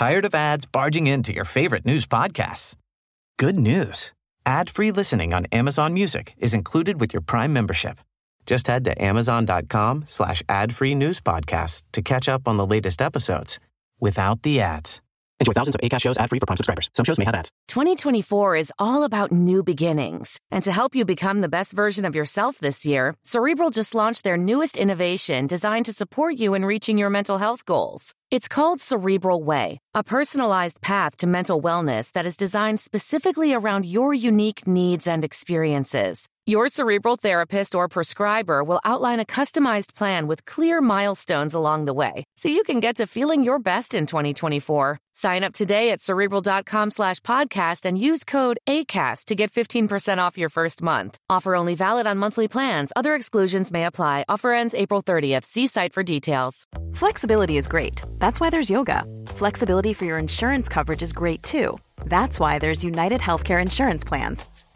Tired of ads barging into your favorite news podcasts? Good news. Ad-free listening on Amazon Music is included with your Prime membership. Just head to amazon.com slash ad-free news podcasts to catch up on the latest episodes without the ads. Enjoy thousands of ACAST shows ad-free for Prime subscribers. Some shows may have ads. 2024 is all about new beginnings. And to help you become the best version of yourself this year, Cerebral just launched their newest innovation designed to support you in reaching your mental health goals. It's called Cerebral Way, a personalized path to mental wellness that is designed specifically around your unique needs and experiences. Your cerebral therapist or prescriber will outline a customized plan with clear milestones along the way, so you can get to feeling your best in 2024. Sign up today at cerebral.com slash podcast and use code ACAST to get 15% off your first month. Offer only valid on monthly plans. Other exclusions may apply. Offer ends April 30th. See site for details. Flexibility is great. That's why there's yoga. Flexibility for your insurance coverage is great too. That's why there's United Healthcare Insurance Plans.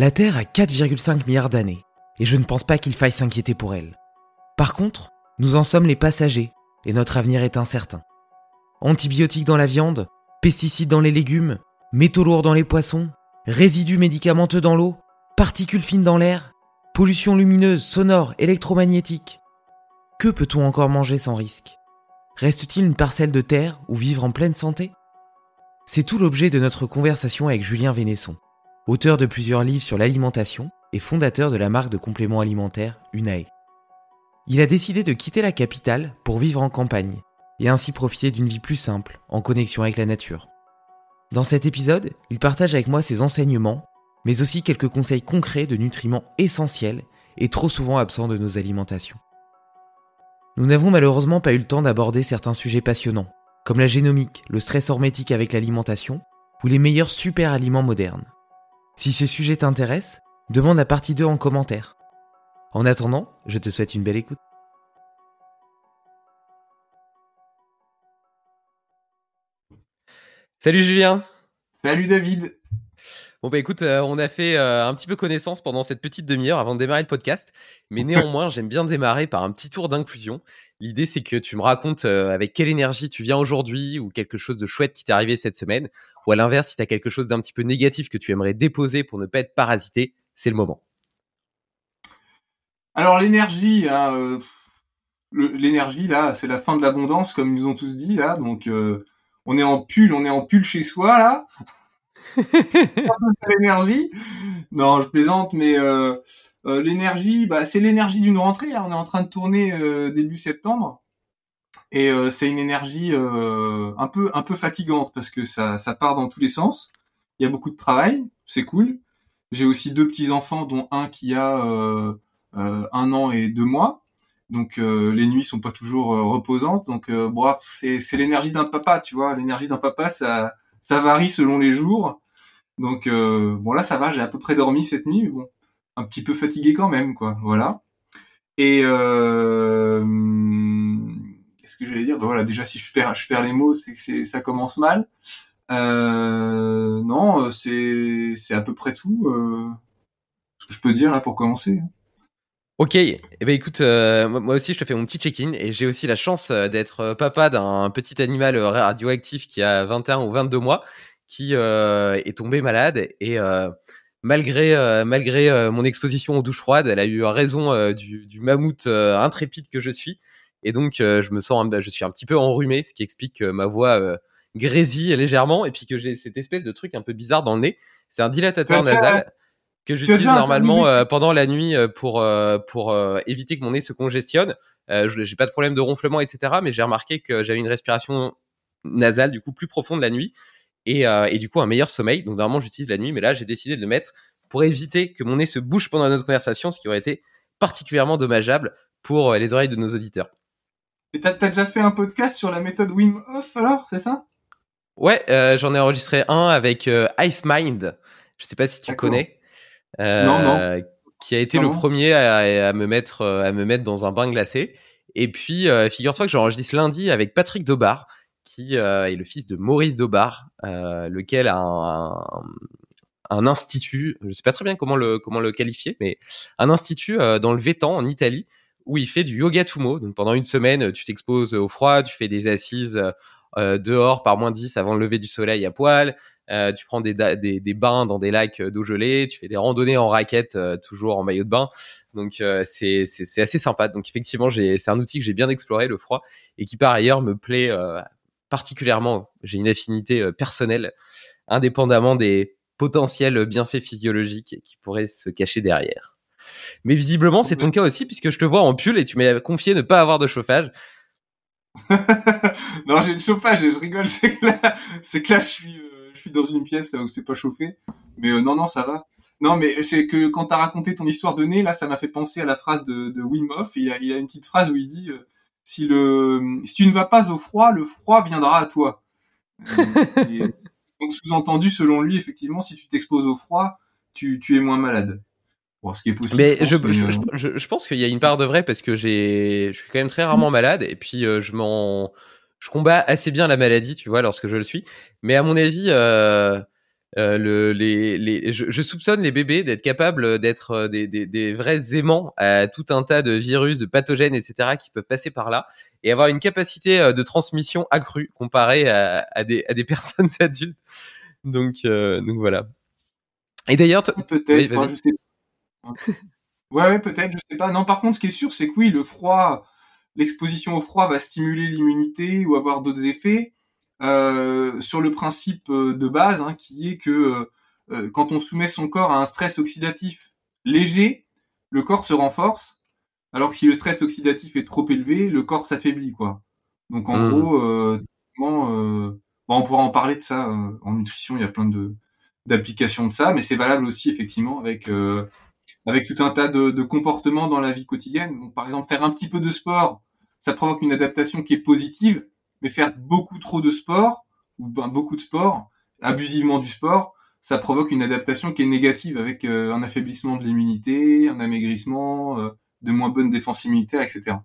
La Terre a 4,5 milliards d'années, et je ne pense pas qu'il faille s'inquiéter pour elle. Par contre, nous en sommes les passagers, et notre avenir est incertain. Antibiotiques dans la viande, pesticides dans les légumes, métaux lourds dans les poissons, résidus médicamenteux dans l'eau, particules fines dans l'air, pollution lumineuse, sonore, électromagnétique. Que peut-on encore manger sans risque? Reste-t-il une parcelle de terre où vivre en pleine santé? C'est tout l'objet de notre conversation avec Julien Vénesson, auteur de plusieurs livres sur l'alimentation et fondateur de la marque de compléments alimentaires Unae. Il a décidé de quitter la capitale pour vivre en campagne et ainsi profiter d'une vie plus simple, en connexion avec la nature. Dans cet épisode, il partage avec moi ses enseignements, mais aussi quelques conseils concrets de nutriments essentiels et trop souvent absents de nos alimentations. Nous n'avons malheureusement pas eu le temps d'aborder certains sujets passionnants, comme la génomique, le stress hormétique avec l'alimentation, ou les meilleurs super aliments modernes. Si ces sujets t'intéressent, demande la partie 2 en commentaire. En attendant, je te souhaite une belle écoute. Salut Julien Salut David Bon bah écoute, euh, on a fait euh, un petit peu connaissance pendant cette petite demi-heure avant de démarrer le podcast, mais néanmoins j'aime bien démarrer par un petit tour d'inclusion. L'idée c'est que tu me racontes avec quelle énergie tu viens aujourd'hui ou quelque chose de chouette qui t'est arrivé cette semaine, ou à l'inverse si tu as quelque chose d'un petit peu négatif que tu aimerais déposer pour ne pas être parasité, c'est le moment. Alors l'énergie, l'énergie là, c'est la fin de l'abondance comme ils nous ont tous dit là, donc on est en pull, on est en pull chez soi là. l'énergie. Non, je plaisante, mais euh, euh, l'énergie, bah, c'est l'énergie d'une rentrée. Là, on est en train de tourner euh, début septembre, et c'est une énergie un peu un peu fatigante parce que ça ça part dans tous les sens. Il y a beaucoup de travail, c'est cool. J'ai aussi deux petits enfants, dont un qui a un an et deux mois. Donc les nuits sont pas toujours reposantes. Donc bon, c'est c'est l'énergie d'un papa, tu vois. L'énergie d'un papa, ça ça varie selon les jours. Donc euh, bon là ça va, j'ai à peu près dormi cette nuit, bon, un petit peu fatigué quand même, quoi. Voilà. Et euh, qu'est-ce que j'allais dire? Ben voilà, déjà si je perds, je perds les mots, c'est que ça commence mal. Euh, non, c'est c'est à peu près tout euh, ce que je peux dire là pour commencer. Ok, eh ben écoute, euh, moi aussi je te fais mon petit check-in et j'ai aussi la chance euh, d'être euh, papa d'un petit animal radioactif qui a 21 ou 22 mois qui est tombé malade et malgré malgré mon exposition aux douches froides, elle a eu raison du, du mammouth intrépide que je suis Et donc, je me sens, je suis un petit peu enrhumé, ce qui explique que ma voix grésille légèrement et puis que j'ai cette espèce de truc un peu bizarre dans le nez. C'est un dilatateur nasal que j'utilise normalement pendant la nuit pour pour éviter que mon nez se congestionne. Euh, j'ai pas de problème de ronflement, etc. Mais j'ai remarqué que j'avais une respiration nasale du coup plus profonde la nuit et, et du coup un meilleur sommeil. Donc normalement j'utilise la nuit, mais là j'ai décidé de le mettre pour éviter que mon nez se bouge pendant notre conversation, ce qui aurait été particulièrement dommageable pour les oreilles de nos auditeurs. Et t'as déjà fait un podcast sur la méthode Wim Hof alors, c'est ça? Ouais, euh, j'en ai enregistré un avec euh, Ice Mind. Je sais pas si tu connais. Euh, non, non. Qui a été le premier à, me mettre à me mettre dans un bain glacé. Et puis, figure-toi que j'enregistre lundi avec Patrick Dobar, qui est le fils de Maurice Dobar, lequel a un, un, institut. Je sais pas très bien comment le comment le qualifier, mais un institut dans le Vétan en Italie où il fait du yoga tumo. Donc pendant une semaine, tu t'exposes au froid, tu fais des assises euh, dehors par moins 10 avant le lever du soleil à poil. Euh, tu prends des, bains dans des lacs d'eau gelée, tu fais des randonnées en raquette, euh, toujours en maillot de bain. Donc c'est assez sympa. Donc effectivement, c'est un outil que j'ai bien exploré, le froid, et qui par ailleurs me plaît particulièrement. J'ai une affinité personnelle, indépendamment des potentiels bienfaits physiologiques qui pourraient se cacher derrière. Mais visiblement, c'est ton cas aussi, puisque je te vois en pull et tu m'as confié ne pas avoir de chauffage. non, j'ai une chauffage et je rigole. C'est que là, je suis, euh, je suis dans une pièce là où c'est pas chauffé. Mais euh, non, non, ça va. Non, mais c'est que quand t'as raconté ton histoire de nez, là, ça m'a fait penser à la phrase de, de Wim Hof. Il a, il a une petite phrase où il dit euh, si le, si tu ne vas pas au froid, le froid viendra à toi. donc sous-entendu, selon lui, effectivement, si tu t'exposes au froid, tu, tu es moins malade ce qui est possible. Mais je, je, je, pense qu'il y a une part de vrai parce que j'ai, je suis quand même très rarement malade et puis euh, je m'en, je combats assez bien la maladie, tu vois, lorsque je le suis. Mais à mon avis, euh, euh, le, les, les, je, soupçonne les bébés d'être capables d'être euh, des, des, des, vrais aimants à tout un tas de virus, de pathogènes, etc., qui peuvent passer par là et avoir une capacité de transmission accrue comparée à, à, des, à des personnes adultes. Donc, donc voilà. Et d'ailleurs, peut-être, je sais ouais, ouais peut-être, je sais pas. Non, par contre, ce qui est sûr, c'est que oui, le froid, l'exposition au froid va stimuler l'immunité ou avoir d'autres effets. Euh, sur le principe euh, de base, hein, qui est que euh, euh, quand on soumet son corps à un stress oxydatif léger, le corps se renforce, alors que si le stress oxydatif est trop élevé, le corps s'affaiblit, quoi. Donc en mmh. gros, euh, bon, on pourra en parler de ça en nutrition. Il y a plein de d'applications de ça, mais c'est valable aussi effectivement avec avec tout un tas de, de, comportements dans la vie quotidienne. Donc, par exemple, faire un petit peu de sport, ça provoque une adaptation qui est positive, mais faire beaucoup trop de sport, ou ben, beaucoup de sport, abusivement du sport, ça provoque une adaptation qui est négative avec euh, un affaiblissement de l'immunité, un amaigrissement, euh, de moins bonne défense immunitaire, etc.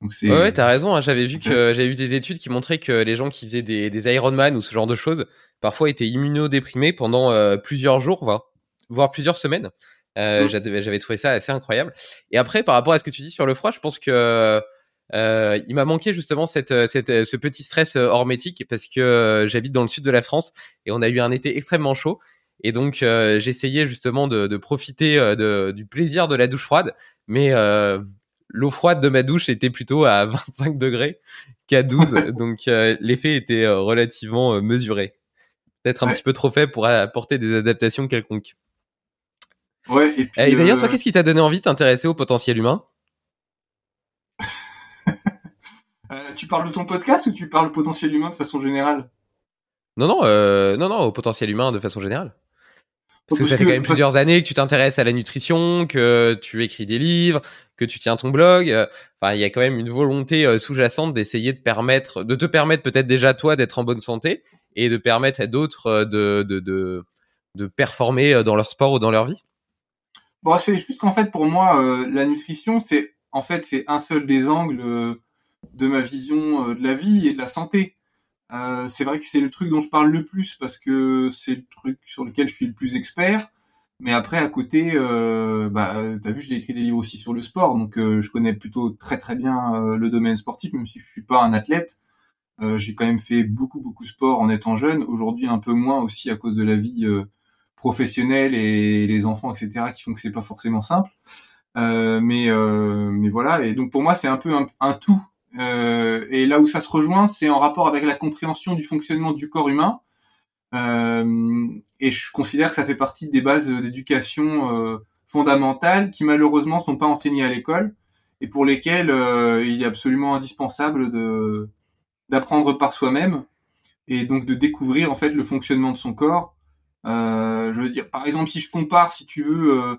Donc. Ouais, ouais t'as raison. Hein. J'avais vu que j'avais vu des études qui montraient que les gens qui faisaient des, des Ironman ou ce genre de choses, parfois étaient immunodéprimés pendant euh, plusieurs jours, voire plusieurs semaines. Euh, mmh. J'avais trouvé ça assez incroyable. Et après, par rapport à ce que tu dis sur le froid, je pense que euh, il m'a manqué justement cette, cette, ce petit stress euh, hormétique parce que j'habite dans le sud de la France et on a eu un été extrêmement chaud. Et donc euh, j'essayais justement de, de profiter de, du plaisir de la douche froide, mais l'eau froide de ma douche était plutôt à 25 degrés qu'à 12, donc l'effet était relativement mesuré. Peut-être un petit peu trop fait pour apporter des adaptations quelconques. Ouais, et, puis, et d'ailleurs, toi, euh, qu'est-ce qui t'a donné envie de t'intéresser au potentiel humain? Euh, Tu parles de ton podcast ou tu parles potentiel humain de façon générale? Non, non, euh, non, non, au potentiel humain de façon générale. Parce, que ça fait quand même plusieurs années que tu t'intéresses à la nutrition, que tu écris des livres, que tu tiens ton blog. Enfin, il y a quand même une volonté sous-jacente d'essayer de permettre, de te permettre peut-être déjà toi d'être en bonne santé et de permettre à d'autres de, de, de, de performer dans leur sport ou dans leur vie. Bon, c'est juste qu'en fait, pour moi, euh, la nutrition, c'est en fait c'est un seul des angles euh, de ma vision euh, de la vie et de la santé. c'est vrai que c'est le truc dont je parle le plus parce que c'est le truc sur lequel je suis le plus expert. Mais après, à côté, euh, bah, t'as vu, j'ai écrit des livres aussi sur le sport, donc je connais plutôt très très bien le domaine sportif, même si je suis pas un athlète. j'ai quand même fait beaucoup beaucoup de sport en étant jeune. Aujourd'hui, un peu moins aussi à cause de la vie professionnels et les enfants, etc., qui font que c'est pas forcément simple. mais mais voilà. Et donc pour moi, c'est un peu un, tout. et là où ça se rejoint, c'est en rapport avec la compréhension du fonctionnement du corps humain. et je considère que ça fait partie des bases d'éducation fondamentales qui malheureusement sont pas enseignées à l'école et pour lesquelles il est absolument indispensable de d'apprendre par soi-même et donc de découvrir en fait le fonctionnement de son corps. Euh, je veux dire, par exemple, si je compare, si tu veux, euh,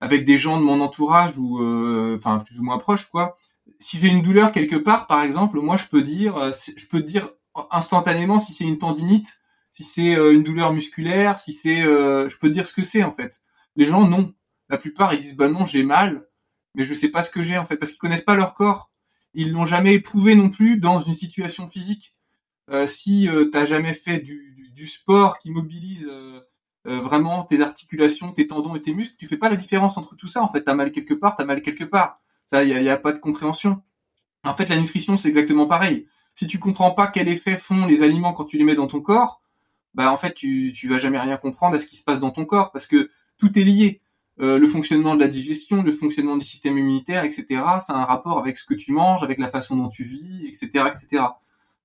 avec des gens de mon entourage ou euh, enfin plus ou moins proches, quoi. Si j'ai une douleur quelque part, par exemple, moi je peux dire, je peux dire instantanément si c'est une tendinite, si c'est une douleur musculaire, si c'est, je peux dire ce que c'est en fait. Les gens non. La plupart ils disent bah non j'ai mal, mais je sais pas ce que j'ai en fait parce qu'ils connaissent pas leur corps. Ils l'ont jamais éprouvé non plus dans une situation physique. Si euh, t'as jamais fait du, du, sport qui mobilise euh, euh, vraiment tes articulations, tes tendons et tes muscles, tu fais pas la différence entre tout ça. En fait, t'as mal quelque part, t'as mal quelque part. Ça, y a, y a pas de compréhension. En fait, la nutrition, c'est exactement pareil. Si tu comprends pas quel effet font les aliments quand tu les mets dans ton corps, bah en fait, tu, tu vas jamais rien comprendre à ce qui se passe dans ton corps parce que tout est lié. Euh, le fonctionnement de la digestion, le fonctionnement du système immunitaire, etc. Ça a un rapport avec ce que tu manges, avec la façon dont tu vis, etc., etc.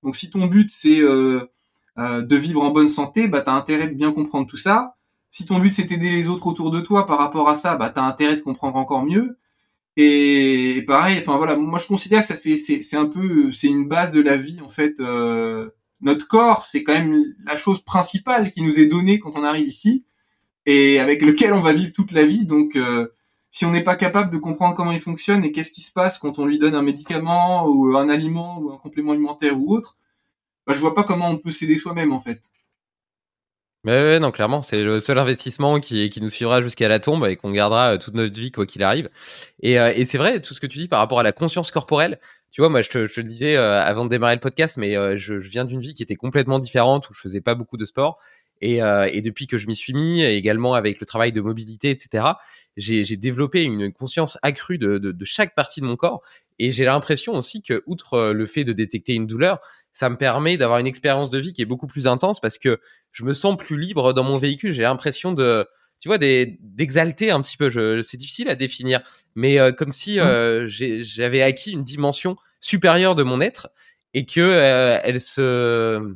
Donc si ton but c'est euh, euh, de vivre en bonne santé, bah as intérêt de bien comprendre tout ça. Si ton but c'est d'aider les autres autour de toi par rapport à ça, bah as intérêt de comprendre encore mieux. Et, pareil, enfin voilà, moi je considère que ça fait c'est un peu c'est une base de la vie en fait. Euh, notre corps, c'est quand même la chose principale qui nous est donnée quand on arrive ici et avec lequel on va vivre toute la vie. Donc euh, si on n'est pas capable de comprendre comment il fonctionne et qu'est-ce qui se passe quand on lui donne un médicament ou un aliment ou un complément alimentaire ou autre, bah, je vois pas comment on peut s'aider soi-même en fait. Mais non, clairement, c'est le seul investissement qui, nous suivra jusqu'à la tombe et qu'on gardera euh, toute notre vie quoi qu'il arrive. Et, euh, et c'est vrai, tout ce que tu dis par rapport à la conscience corporelle, tu vois, moi je te, disais euh, avant de démarrer le podcast, mais je, viens d'une vie qui était complètement différente où je faisais pas beaucoup de sport. Et depuis que je m'y suis mis, également avec le travail de mobilité, etc., j'ai développé une conscience accrue de, de, de, chaque partie de mon corps. Et j'ai l'impression aussi que, outre euh, le fait de détecter une douleur, ça me permet d'avoir une expérience de vie qui est beaucoup plus intense parce que je me sens plus libre dans mon véhicule. J'ai l'impression de, tu vois, d'exalter un petit peu. C'est difficile à définir, mais euh, comme si euh, j'avais acquis une dimension supérieure de mon être et que euh, elle se,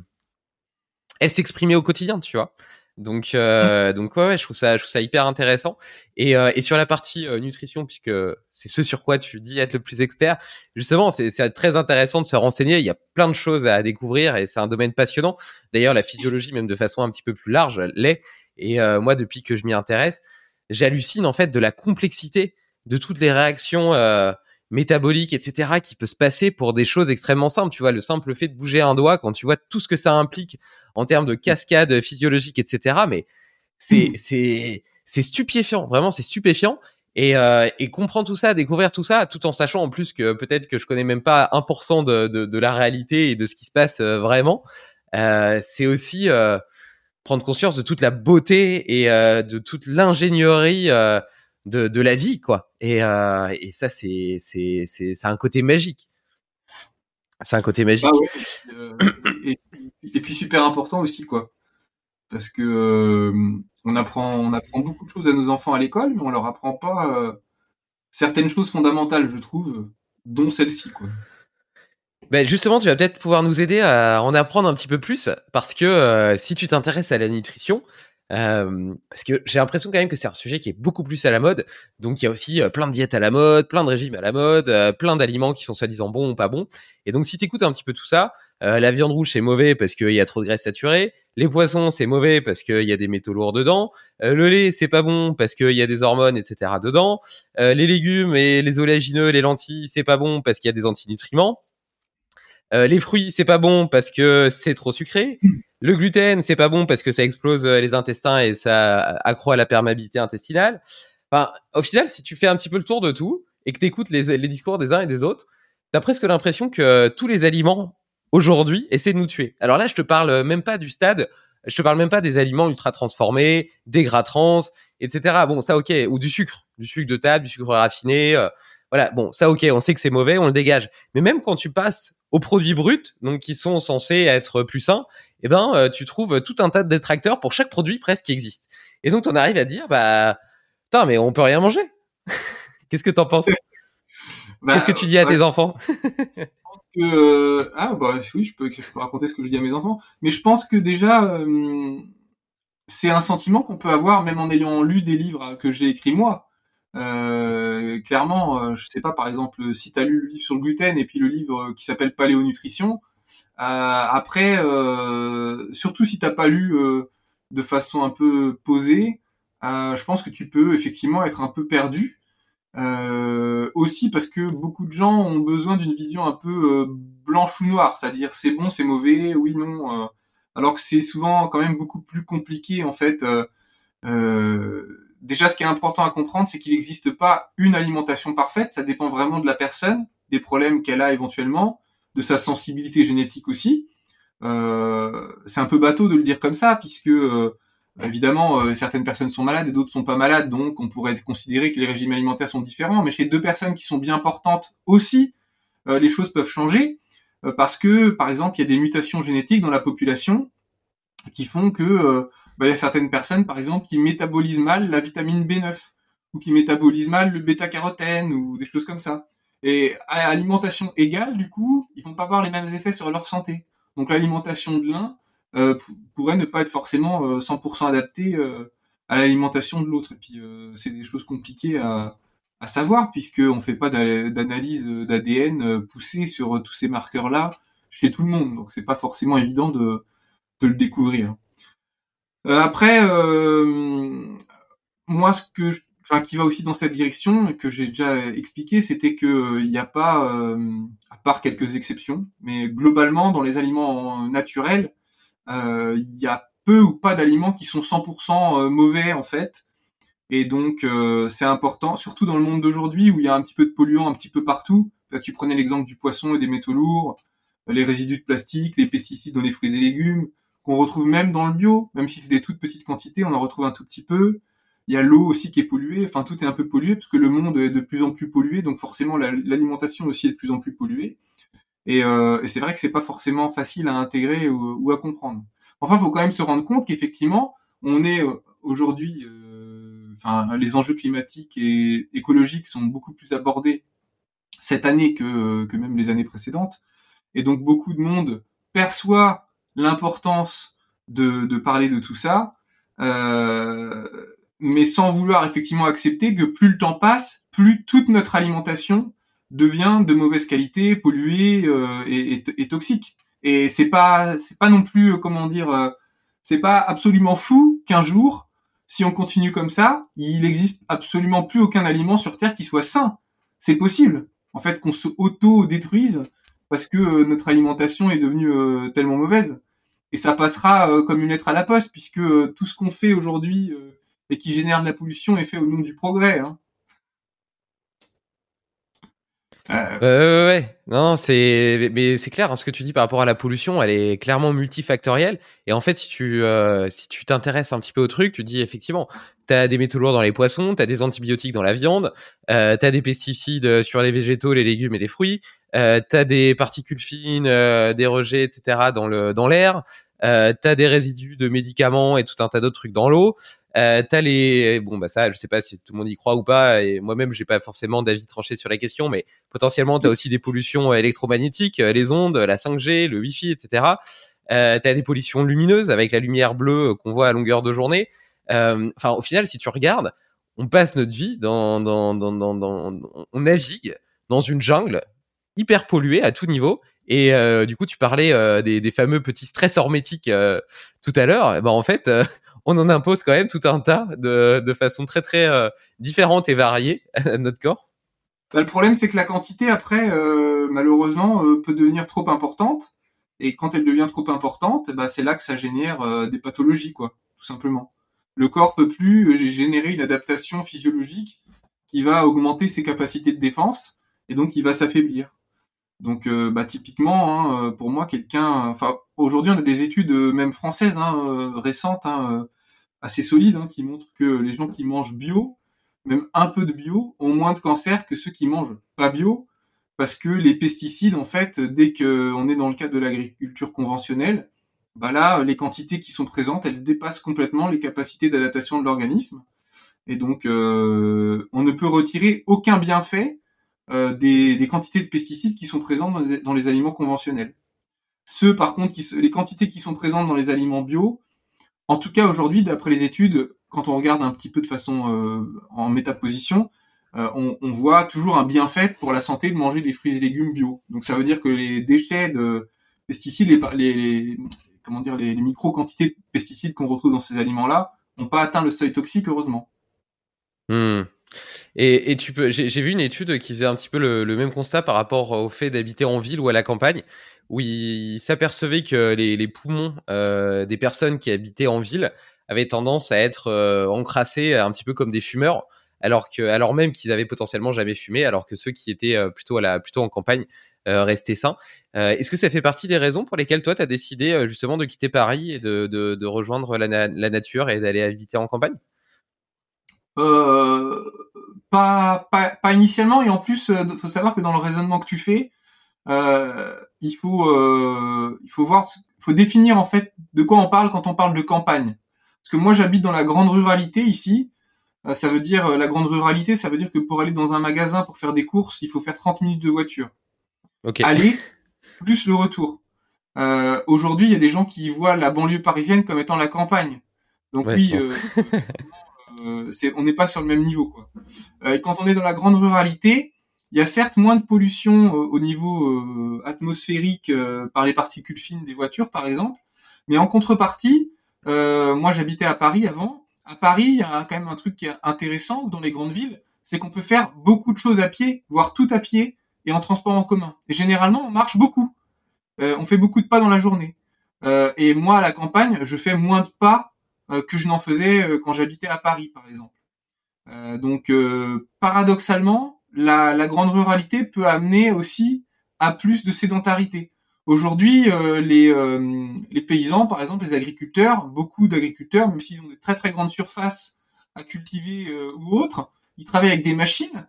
elle s'exprimait au quotidien, tu vois. Donc, euh, donc ouais, ouais, je trouve ça, je trouve ça hyper intéressant. Et, euh, et sur la partie euh, nutrition, puisque c'est ce sur quoi tu dis être le plus expert, justement, c'est très intéressant de se renseigner. Il y a plein de choses à découvrir et c'est un domaine passionnant. D'ailleurs, la physiologie, même de façon un petit peu plus large, l'est. Et euh, moi, depuis que je m'y intéresse, j'hallucine en fait de la complexité de toutes les réactions euh, métabolique, etc., qui peut se passer pour des choses extrêmement simples. Tu vois, le simple fait de bouger un doigt, quand tu vois tout ce que ça implique en termes de cascade physiologique, etc., mais c'est mmh. c'est c'est stupéfiant, vraiment, c'est stupéfiant. Et, euh, et comprendre tout ça, découvrir tout ça, tout en sachant en plus que peut-être que je connais même pas 1% de, de, de, la réalité et de ce qui se passe euh, vraiment, euh, c'est aussi euh, prendre conscience de toute la beauté et euh, de toute l'ingénierie euh, de, de la vie, quoi. Et, euh, et ça, c'est, c'est, c'est, c'est un côté magique. C'est un côté magique. Ah euh, et, et, puis super important aussi, quoi. Parce que euh, on apprend, on apprend beaucoup de choses à nos enfants à l'école, mais on leur apprend pas certaines choses fondamentales, je trouve, dont celle-ci, quoi. Ben justement, tu vas peut-être pouvoir nous aider à en apprendre un petit peu plus, parce que si tu t'intéresses à la nutrition, parce que j'ai l'impression quand même que c'est un sujet qui est beaucoup plus à la mode. Donc il y a aussi plein de diètes à la mode, plein de régimes à la mode, plein d'aliments qui sont soi-disant bons ou pas bons. Et donc si tu écoutes un petit peu tout ça, la viande rouge c'est mauvais parce qu'il y a trop de graisse saturée. Les poissons c'est mauvais parce qu'il y a des métaux lourds dedans. le lait c'est pas bon parce qu'il y a des hormones etc dedans. les légumes et les oléagineux, les lentilles c'est pas bon parce qu'il y a des antinutriments. Les fruits c'est pas bon parce que c'est trop sucré. Le gluten, c'est pas bon parce que ça explose euh, les intestins et ça accroît la perméabilité intestinale. Enfin, au final, si tu fais un petit peu le tour de tout et que tu écoutes les, les, discours des uns et des autres, t'as presque l'impression que tous les aliments aujourd'hui essaient de nous tuer. Alors là, je te parle même pas du stade, je te parle même pas des aliments ultra transformés, des gras trans, etc. Bon, ça ok, ou du sucre, du sucre de table, du sucre raffiné. Euh, voilà, bon, ça ok, on sait que c'est mauvais, on le dégage. Mais même quand tu passes aux produits bruts, donc qui sont censés être plus sains, eh ben euh, tu trouves tout un tas de détracteurs pour chaque produit presque qui existe. Et donc on arrive à dire bah putain mais on peut rien manger. Qu'est-ce que t'en penses? Bah, Qu'est-ce que tu dis à tes enfants? Que, ah bah oui, je peux, je peux raconter ce que je dis à mes enfants, mais je pense que déjà c'est un sentiment qu'on peut avoir même en ayant lu des livres que j'ai écrits moi. Euh, clairement, euh, je sais pas, par exemple, si tu as lu le livre sur le gluten et puis le livre qui s'appelle Paléonutrition, euh, après, euh, surtout si t'as pas lu euh, de façon un peu posée, je pense que tu peux effectivement être un peu perdu. aussi parce que beaucoup de gens ont besoin d'une vision un peu blanche ou noire, c'est-à-dire c'est bon, c'est mauvais, oui, non alors que c'est souvent quand même beaucoup plus compliqué en fait. Euh, euh, déjà, ce qui est important à comprendre, c'est qu'il n'existe pas une alimentation parfaite. Ça dépend vraiment de la personne, des problèmes qu'elle a éventuellement, de sa sensibilité génétique aussi. Euh, c'est un peu bateau de le dire comme ça, puisque évidemment certaines personnes sont malades et d'autres sont pas malades, donc on pourrait considérer que les régimes alimentaires sont différents. Mais chez deux personnes qui sont bien portantes aussi, les choses peuvent changer. Euh, parce que, par exemple, il y a des mutations génétiques dans la population qui font que euh, bah, il y a certaines personnes, par exemple, qui métabolisent mal la vitamine B9 ou qui métabolisent mal le bêta-carotène ou des choses comme ça. Et à alimentation égale, du coup, ils vont pas avoir les mêmes effets sur leur santé. Donc l'alimentation de l'un euh, pourrait ne pas être forcément 100% adaptée à l'alimentation de l'autre. Et puis c'est des choses compliquées à, à savoir, puisqu'on ne fait pas d'analyse d'ADN euh, poussée sur euh, tous ces marqueurs-là chez tout le monde. Donc c'est pas forcément évident de, de le découvrir. Euh, après, moi, ce que, enfin, qui va aussi dans cette direction, que j'ai déjà expliqué, c'était que il n'y a pas, à part quelques exceptions, mais globalement, dans les aliments naturels, il y a peu ou pas d'aliments qui sont 100% mauvais en fait. Et donc, euh, c'est important, surtout dans le monde d'aujourd'hui où il y a un petit peu de polluants un petit peu partout. Là, tu prenais l'exemple du poisson et des métaux lourds, les résidus de plastique, les pesticides dans les fruits et légumes, qu'on retrouve même dans le bio, même si c'est des toutes petites quantités, on en retrouve un tout petit peu. Il y a l'eau aussi qui est polluée, enfin tout est un peu pollué parce que le monde est de plus en plus pollué, donc forcément l'alimentation aussi est de plus en plus polluée. Et, euh, et c'est vrai que c'est pas forcément facile à intégrer ou, à comprendre. Enfin, il faut quand même se rendre compte qu'effectivement, on est euh, aujourd'hui enfin, les enjeux climatiques et écologiques sont beaucoup plus abordés cette année que, que même les années précédentes. Et donc beaucoup de monde perçoit l'importance de, de, parler de tout ça, euh, mais sans vouloir effectivement accepter que plus le temps passe, plus toute notre alimentation devient de mauvaise qualité, polluée euh, et, et, toxique. Et c'est pas c'est pas non plus comment dire, euh, c'est pas absolument fou qu'un jour si on continue comme ça, il n'existe absolument plus aucun aliment sur Terre qui soit sain. C'est possible, en fait, qu'on se auto-détruise parce que euh, notre alimentation est devenue euh, tellement mauvaise. Et ça passera euh, comme une lettre à la poste, puisque tout ce qu'on fait aujourd'hui et qui génère de la pollution est fait au nom du progrès. Hein. Ouais, non, c'est mais c'est clair. Hein, ce que tu dis par rapport à la pollution, elle est clairement multifactorielle. Et en fait, si tu si tu t'intéresses un petit peu au truc, tu dis effectivement, t'as des métaux lourds dans les poissons, t'as des antibiotiques dans la viande, t'as des pesticides sur les végétaux, les légumes et les fruits, euh, t'as des particules fines, euh, des rejets, etc. dans le dans l'air, euh, t'as des résidus de médicaments et tout un tas d'autres trucs dans l'eau. Euh, t'as les bon bah ça je sais pas si tout le monde y croit ou pas et moi-même j'ai pas forcément d'avis tranché sur la question mais potentiellement t'as aussi des pollutions électromagnétiques euh, les ondes la 5G le Wi-Fi etc euh, t'as des pollutions lumineuses avec la lumière bleue euh, qu'on voit à longueur de journée euh, enfin au final si tu regardes on passe notre vie dans, dans, dans, dans, dans on navigue dans une jungle hyper polluée à tout niveau et euh, du coup, tu parlais euh, des, fameux petits stress hormétiques euh, tout à l'heure. Bah, en fait, on en impose quand même tout un tas de, de façon très très différente et variée à notre corps. Bah, le problème, c'est que la quantité, après, malheureusement, peut devenir trop importante. Et quand elle devient trop importante, bah, c'est là que ça génère des pathologies, quoi, tout simplement. Le corps peut plus générer une adaptation physiologique qui va augmenter ses capacités de défense, et donc il va s'affaiblir. Donc, bah, typiquement, hein, pour moi, quelqu'un, enfin, aujourd'hui, on a des études même françaises hein, récentes, hein, assez solides, qui montrent que les gens qui mangent bio, même un peu de bio, ont moins de cancer que ceux qui mangent pas bio, parce que les pesticides, en fait, dès qu'on est dans le cadre de l'agriculture conventionnelle, bah là, les quantités qui sont présentes, elles dépassent complètement les capacités d'adaptation de l'organisme. Et donc, euh, on ne peut retirer aucun bienfait euh, des, des, quantités de pesticides qui sont présentes dans les, dans les aliments conventionnels. Ceux, par contre, qui, les quantités qui sont présentes dans les aliments bio, en tout cas aujourd'hui, d'après les études, quand on regarde un petit peu de façon euh, en métaposition, euh, on, on, voit toujours un bienfait pour la santé de manger des fruits et légumes bio. Donc ça veut dire que les déchets de pesticides, les, les, les comment dire, les, les micro quantités de pesticides qu'on retrouve dans ces aliments-là, n'ont pas atteint le seuil toxique, heureusement. Mmh. Et, tu peux, j'ai vu une étude qui faisait un petit peu le, même constat par rapport au fait d'habiter en ville ou à la campagne, où il s'apercevait que les, poumons euh, des personnes qui habitaient en ville avaient tendance à être euh, encrassés un petit peu comme des fumeurs, alors que, alors même qu'ils avaient potentiellement jamais fumé, alors que ceux qui étaient euh, plutôt à la, plutôt en campagne euh, restaient sains. Euh, Est-ce que ça fait partie des raisons pour lesquelles toi tu as décidé euh, justement de quitter Paris et de, rejoindre la, nature et d'aller habiter en campagne? Euh, pas, pas, pas, initialement, et en plus, il faut savoir que dans le raisonnement que tu fais, euh, il faut, euh, il faut voir, faut définir en fait de quoi on parle quand on parle de campagne. Parce que moi, j'habite dans la grande ruralité ici. Euh, ça veut dire la grande ruralité, ça veut dire que pour aller dans un magasin pour faire des courses, il faut faire 30 minutes de voiture. Okay. Aller plus le retour. Aujourd'hui, il y a des gens qui voient la banlieue parisienne comme étant la campagne. Donc ouais, oui, bon. euh, c'est, on n'est pas sur le même niveau. Quoi. Euh, et quand on est dans la grande ruralité, il y a certes moins de pollution euh, au niveau euh, atmosphérique euh, par les particules fines des voitures, par exemple, mais en contrepartie, moi j'habitais à Paris avant. À Paris, il y a quand même un truc qui est intéressant dans les grandes villes, c'est qu'on peut faire beaucoup de choses à pied, voire tout à pied et en transport en commun. Et généralement, on marche beaucoup. on fait beaucoup de pas dans la journée. et moi, à la campagne, je fais moins de pas que je n'en faisais quand j'habitais à Paris, par exemple. Euh, donc, euh, paradoxalement, la, grande ruralité peut amener aussi à plus de sédentarité. Aujourd'hui, euh, les, paysans, par exemple, les agriculteurs, beaucoup d'agriculteurs, même s'ils ont des très très grandes surfaces à cultiver ou autres, ils travaillent avec des machines.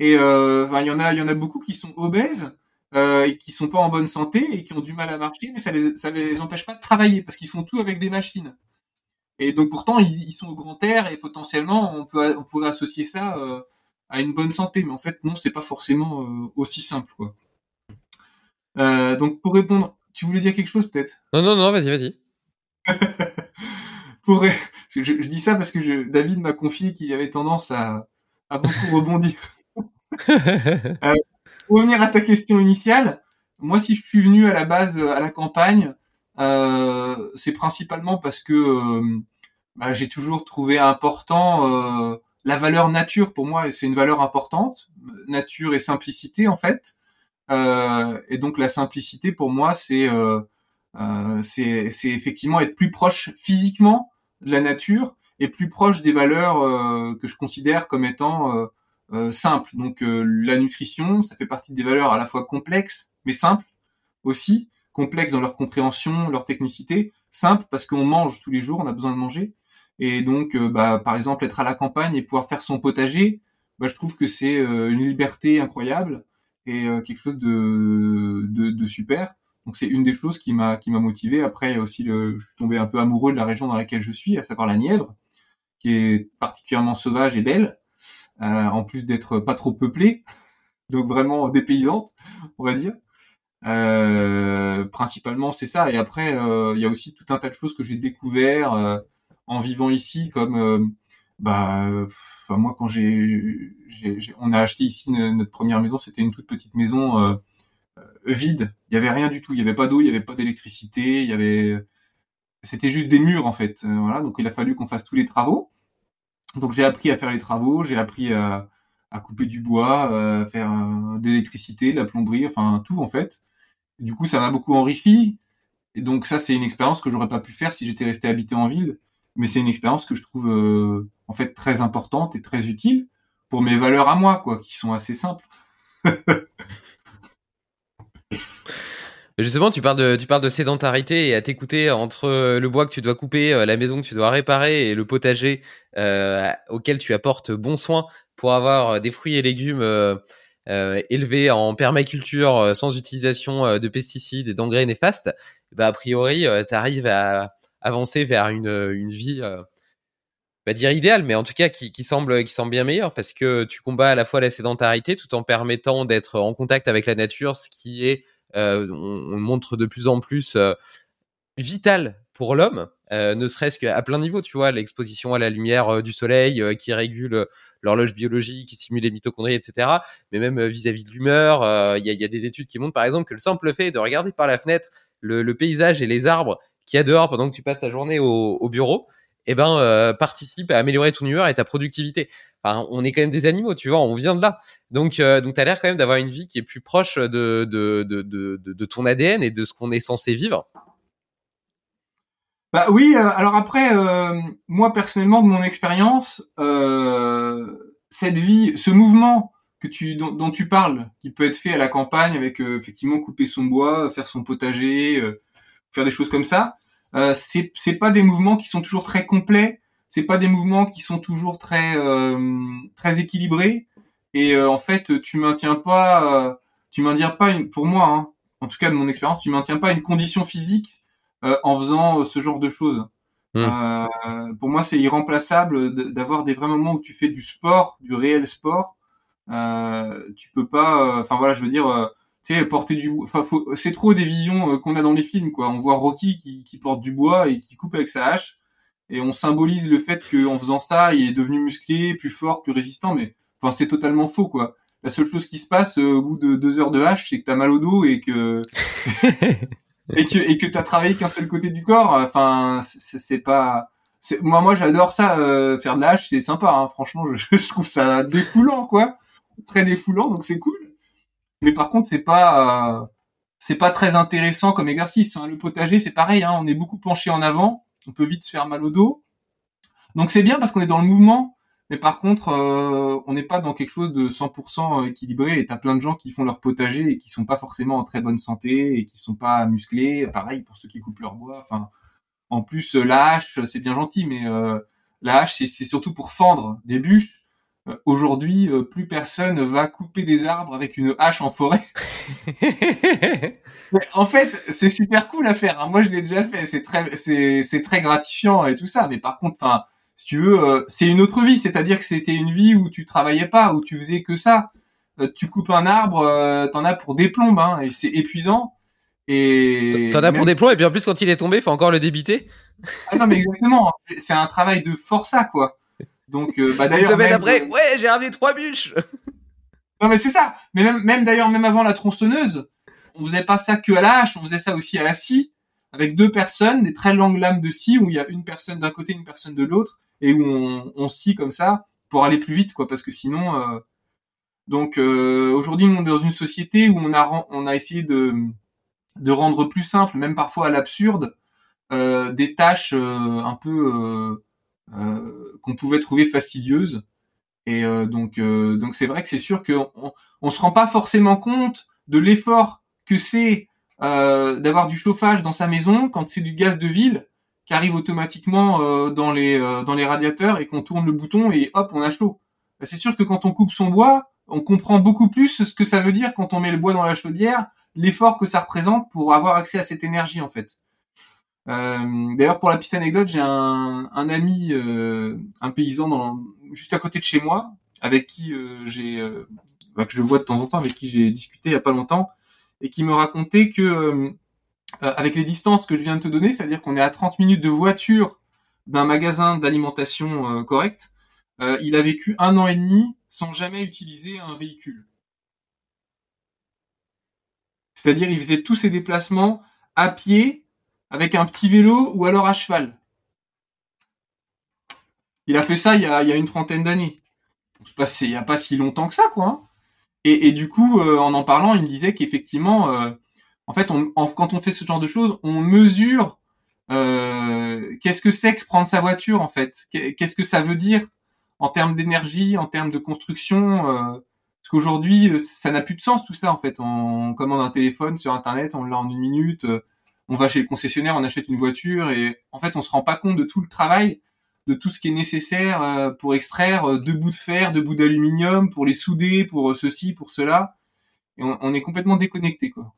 Et enfin, il y en a, il y en a beaucoup qui sont obèses et qui sont pas en bonne santé et qui ont du mal à marcher, mais ça les, ça les empêche pas de travailler parce qu'ils font tout avec des machines. Et donc pourtant ils, ils, sont au grand air et potentiellement on peut on pourrait associer ça euh, à une bonne santé, mais en fait non c'est pas forcément euh, aussi simple quoi. Euh, donc pour répondre, tu voulais dire quelque chose peut-être? Non non non vas-y vas-y. pour je, je, dis ça parce que je, David m'a confié qu'il avait tendance à, à beaucoup rebondir. pour revenir à ta question initiale, moi si je suis venu à la base à la campagne, euh, c'est principalement parce que euh, bah, j'ai toujours trouvé important euh, la valeur nature. Pour moi, c'est une valeur importante, nature et simplicité en fait. Euh, et donc la simplicité pour moi, c'est effectivement être plus proche physiquement de la nature et plus proche des valeurs que je considère comme étant simples. Donc la nutrition, ça fait partie des valeurs à la fois complexes mais simples aussi complexes dans leur compréhension, leur technicité, simple parce qu'on mange tous les jours, on a besoin de manger. Et donc, euh, bah, par exemple, être à la campagne et pouvoir faire son potager, bah, je trouve que c'est euh, une liberté incroyable et euh, quelque chose de, de, de super. Donc c'est une des choses qui m'a qui m'a motivé. Après, aussi le, je suis tombé un peu amoureux de la région dans laquelle je suis, à savoir la Nièvre, qui est particulièrement sauvage et belle, en plus d'être pas trop peuplée, donc vraiment dépaysante, on va dire. Euh, principalement, c'est ça. Et après, euh, il y a aussi tout un tas de choses que j'ai découvert euh, en vivant ici, comme euh, bah, enfin moi quand j'ai, on a acheté ici notre première maison, c'était une toute petite maison vide. Il y avait rien du tout. Il y avait pas d'eau, il y avait pas d'électricité. Il y avait, c'était juste des murs en fait. voilà. Donc il a fallu qu'on fasse tous les travaux. Donc j'ai appris à faire les travaux, j'ai appris à, à couper du bois, à faire de l'électricité, la plomberie, enfin tout en fait. Du coup, ça m'a beaucoup enrichi. Et donc ça, c'est une expérience que j'aurais pas pu faire si j'étais resté habité en ville. Mais c'est une expérience que je trouve euh, en fait très importante et très utile pour mes valeurs à moi, quoi, qui sont assez simples. Justement, tu parles de, tu parles de sédentarité et à t'écouter entre le bois que tu dois couper, la maison que tu dois réparer et le potager euh, auquel tu apportes bon soin pour avoir des fruits et légumes euh, euh, élevés en permaculture euh, sans utilisation euh, de pesticides et d'engrais néfastes, bah, a priori, tu arrives à avancer vers une, une vie pas dire idéal, mais en tout cas qui, semble qui semble bien meilleur parce que tu combats à la fois la sédentarité tout en permettant d'être en contact avec la nature, ce qui est euh, on, on, montre de plus en plus euh, vital pour l'homme, euh, ne serait-ce qu'à plein niveau, tu vois, l'exposition à la lumière euh, du soleil euh, qui régule l'horloge biologique, qui stimule les mitochondries, etc. Mais même vis-à-vis de l'humeur, il y, a des études qui montrent par exemple que le simple fait de regarder par la fenêtre le, paysage et les arbres qu'il y a dehors pendant que tu passes ta journée au, au bureau, eh ben, euh, participe à améliorer ton humeur et ta productivité. Enfin, on est quand même des animaux, tu vois, on vient de là. Donc, euh, donc t'as l'air quand même d'avoir une vie qui est plus proche de, de, de, de, de ton ADN et de ce qu'on est censé vivre. Bah oui, euh, alors après, euh, moi personnellement, de mon expérience, euh, cette vie, ce mouvement que tu, dont, tu parles, qui peut être fait à la campagne avec effectivement couper son bois, faire son potager, faire des choses comme ça, c'est c'est pas des mouvements qui sont toujours très complets, c'est pas des mouvements qui sont toujours très très équilibrés, et en fait, tu maintiens pas, tu maintiens pas une, pour moi, hein, en tout cas de mon expérience, tu maintiens pas une condition physique euh, en faisant euh, ce genre de choses. Mmh. Euh, pour moi, c'est irremplaçable d'avoir des vrais moments où tu fais du sport, du réel sport. Euh, tu peux pas, enfin voilà, je veux dire, tu sais, porter du, enfin, c'est trop des visions qu'on a dans les films, quoi. On voit Rocky qui, qui, porte du bois et qui coupe avec sa hache, et on symbolise le fait qu'en faisant ça, il est devenu musclé, plus fort, plus résistant, mais enfin, c'est totalement faux, quoi. La seule chose qui se passe au bout de deux heures de hache, c'est que t'as mal au dos et que et que et que t'as travaillé qu'un seul côté du corps. Enfin, c'est pas. Moi, moi, j'adore ça. Euh, faire de l'âge, c'est sympa. Hein. Franchement, je, je, trouve ça défoulant, quoi. Très défoulant, donc c'est cool. Mais par contre, c'est pas euh, c'est pas très intéressant comme exercice. Hein. Le potager, c'est pareil. Hein. On est beaucoup penché en avant. On peut vite se faire mal au dos. Donc c'est bien parce qu'on est dans le mouvement. Mais par contre, euh, on n'est pas dans quelque chose de 100% équilibré. Et t'as plein de gens qui font leur potager et qui sont pas forcément en très bonne santé et qui sont pas musclés. Pareil pour ceux qui coupent leur bois. Enfin, en plus, la hache, c'est bien gentil, mais euh, la hache, c'est surtout pour fendre des bûches. Euh, Aujourd'hui, euh, plus personne va couper des arbres avec une hache en forêt. en fait, c'est super cool à faire. Hein. Moi, je l'ai déjà fait. C'est très, c'est très gratifiant et tout ça. Mais par contre, enfin si tu veux, euh, c'est une autre vie. C'est-à-dire que c'était une vie où tu travaillais pas, où tu faisais que ça. Euh, tu coupes un arbre, euh, t'en as pour des plombes, hein, et c'est épuisant. Et t'en as pour des plombs, et puis en plus quand il est tombé, faut encore le débiter. Ah non, mais exactement. C'est un travail de forçat, quoi. Donc, euh, bah d'ailleurs. Une après, ouais, j'ai ramené trois bûches. non, mais c'est ça. Mais même, même d'ailleurs, même avant la tronçonneuse, on faisait pas ça que à la hache, on faisait ça aussi à la scie, avec deux personnes, des très longues lames de scie où il y a une personne d'un côté, une personne de l'autre, et où on, scie comme ça pour aller plus vite, quoi, parce que sinon. Euh... Donc euh, aujourd'hui, on est dans une société où on a on a essayé de de rendre plus simple, même parfois à l'absurde, euh, des tâches euh, un peu euh, qu'on pouvait trouver fastidieuses. Et donc donc c'est vrai que c'est sûr qu'on on, on se rend pas forcément compte de l'effort que c'est d'avoir du chauffage dans sa maison quand c'est du gaz de ville qui arrive automatiquement euh, dans les euh, dans les radiateurs et qu'on tourne le bouton et hop on a chaud. Bah, c'est sûr que quand on coupe son bois, on comprend beaucoup plus ce que ça veut dire quand on met le bois dans la chaudière, l'effort que ça représente pour avoir accès à cette énergie en fait. Euh, D'ailleurs pour la petite anecdote, j'ai un, un ami, euh, un paysan dans, juste à côté de chez moi, avec qui j'ai bah, que je vois de temps en temps, avec qui j'ai discuté il y a pas longtemps, et qui me racontait que euh, avec les distances que je viens de te donner, c'est-à-dire qu'on est à 30 minutes de voiture d'un magasin d'alimentation euh, correct, euh, il a vécu un an et demi sans jamais utiliser un véhicule. C'est-à-dire il faisait tous ses déplacements à pied, avec un petit vélo ou alors à cheval. Il a fait ça il y a, il y a une trentaine d'années. Il n'y a pas si longtemps que ça, quoi. Hein. Et, du coup, en en parlant, il me disait qu'effectivement, en fait, on, quand on fait ce genre de choses, on mesure euh, qu'est-ce que c'est que prendre sa voiture en fait. Qu'est-ce que ça veut dire en termes d'énergie, en termes de construction. Euh, parce qu'aujourd'hui, euh, ça n'a plus de sens tout ça en fait. On commande un téléphone sur internet, on l'a en une minute. Euh, on va chez le concessionnaire, on achète une voiture et en fait, on se rend pas compte de tout le travail, de tout ce qui est nécessaire euh, pour extraire deux bouts de fer, deux bouts d'aluminium, pour les souder, pour ceci, pour cela. On, est complètement déconnecté quoi.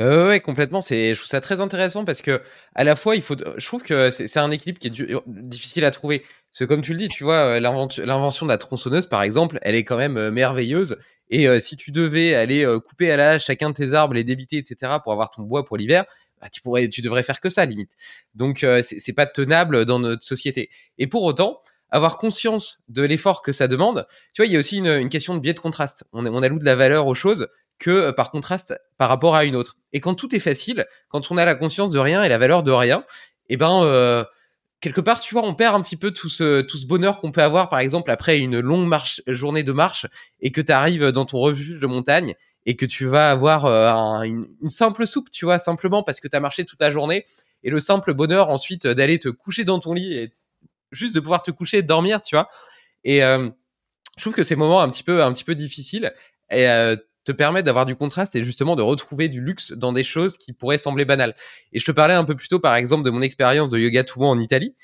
Euh, ouais, complètement. C'est, je trouve ça très intéressant parce que à la fois, il faut. Je trouve que c'est un équilibre qui est difficile à trouver. Parce que comme tu le dis, tu vois, euh, l'invention de la tronçonneuse, par exemple, elle est quand même euh, merveilleuse. Et si tu devais aller couper à la chacun de tes arbres, les débiter, etc., pour avoir ton bois pour l'hiver, bah, tu pourrais, tu devrais faire que ça limite. Donc c'est pas tenable dans notre société. Et pour autant, avoir conscience de l'effort que ça demande. Tu vois, il y a aussi une, une question de biais de contraste. On, on alloue de la valeur aux choses que euh, par contraste par rapport à une autre. Et quand tout est facile, quand on a la conscience de rien et la valeur de rien, eh ben euh, quelque part, tu vois, on perd un petit peu tout ce tout ce bonheur qu'on peut avoir, par exemple après une longue marche, journée de marche, et que tu arrives dans ton refuge de montagne et que tu vas avoir euh, une, simple soupe, tu vois, simplement parce que tu as marché toute la journée, et le simple bonheur ensuite d'aller te coucher dans ton lit et juste de pouvoir te coucher et dormir, tu vois. Et je trouve que ces moments un petit peu un petit peu difficiles et te permettre d'avoir du contraste et justement de retrouver du luxe dans des choses qui pourraient sembler banales. Et je te parlais un peu plus tôt, par exemple, de mon expérience de yoga tout en Italie.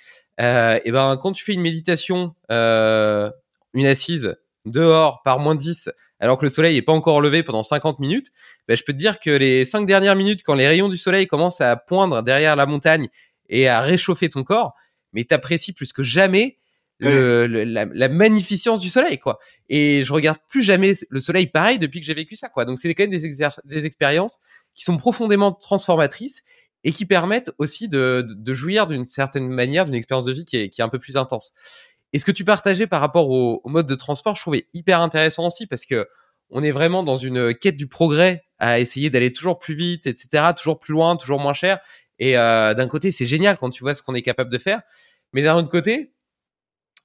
Euh, et ben, quand tu fais une méditation, euh, une assise dehors par moins 10, alors que le soleil est pas encore levé pendant 50 minutes, ben, je peux te dire que les 5 dernières minutes, quand les rayons du soleil commencent à poindre derrière la montagne et à réchauffer ton corps, mais t'apprécies plus que jamais le, la, magnificence du soleil, quoi. Et je regarde plus jamais le soleil pareil depuis que j'ai vécu ça, quoi. Donc c'est quand même des, des expériences qui sont profondément transformatrices et qui permettent aussi de, de, jouir d'une certaine manière d'une expérience de vie qui est, qui est un peu plus intense. Et ce que tu partageais par rapport au, mode de transport, je trouvais hyper intéressant aussi parce que on est vraiment dans une quête du progrès à essayer d'aller toujours plus vite, etc., toujours plus loin, toujours moins cher. Et euh, d'un côté, c'est génial quand tu vois ce qu'on est capable de faire, mais d'un autre côté,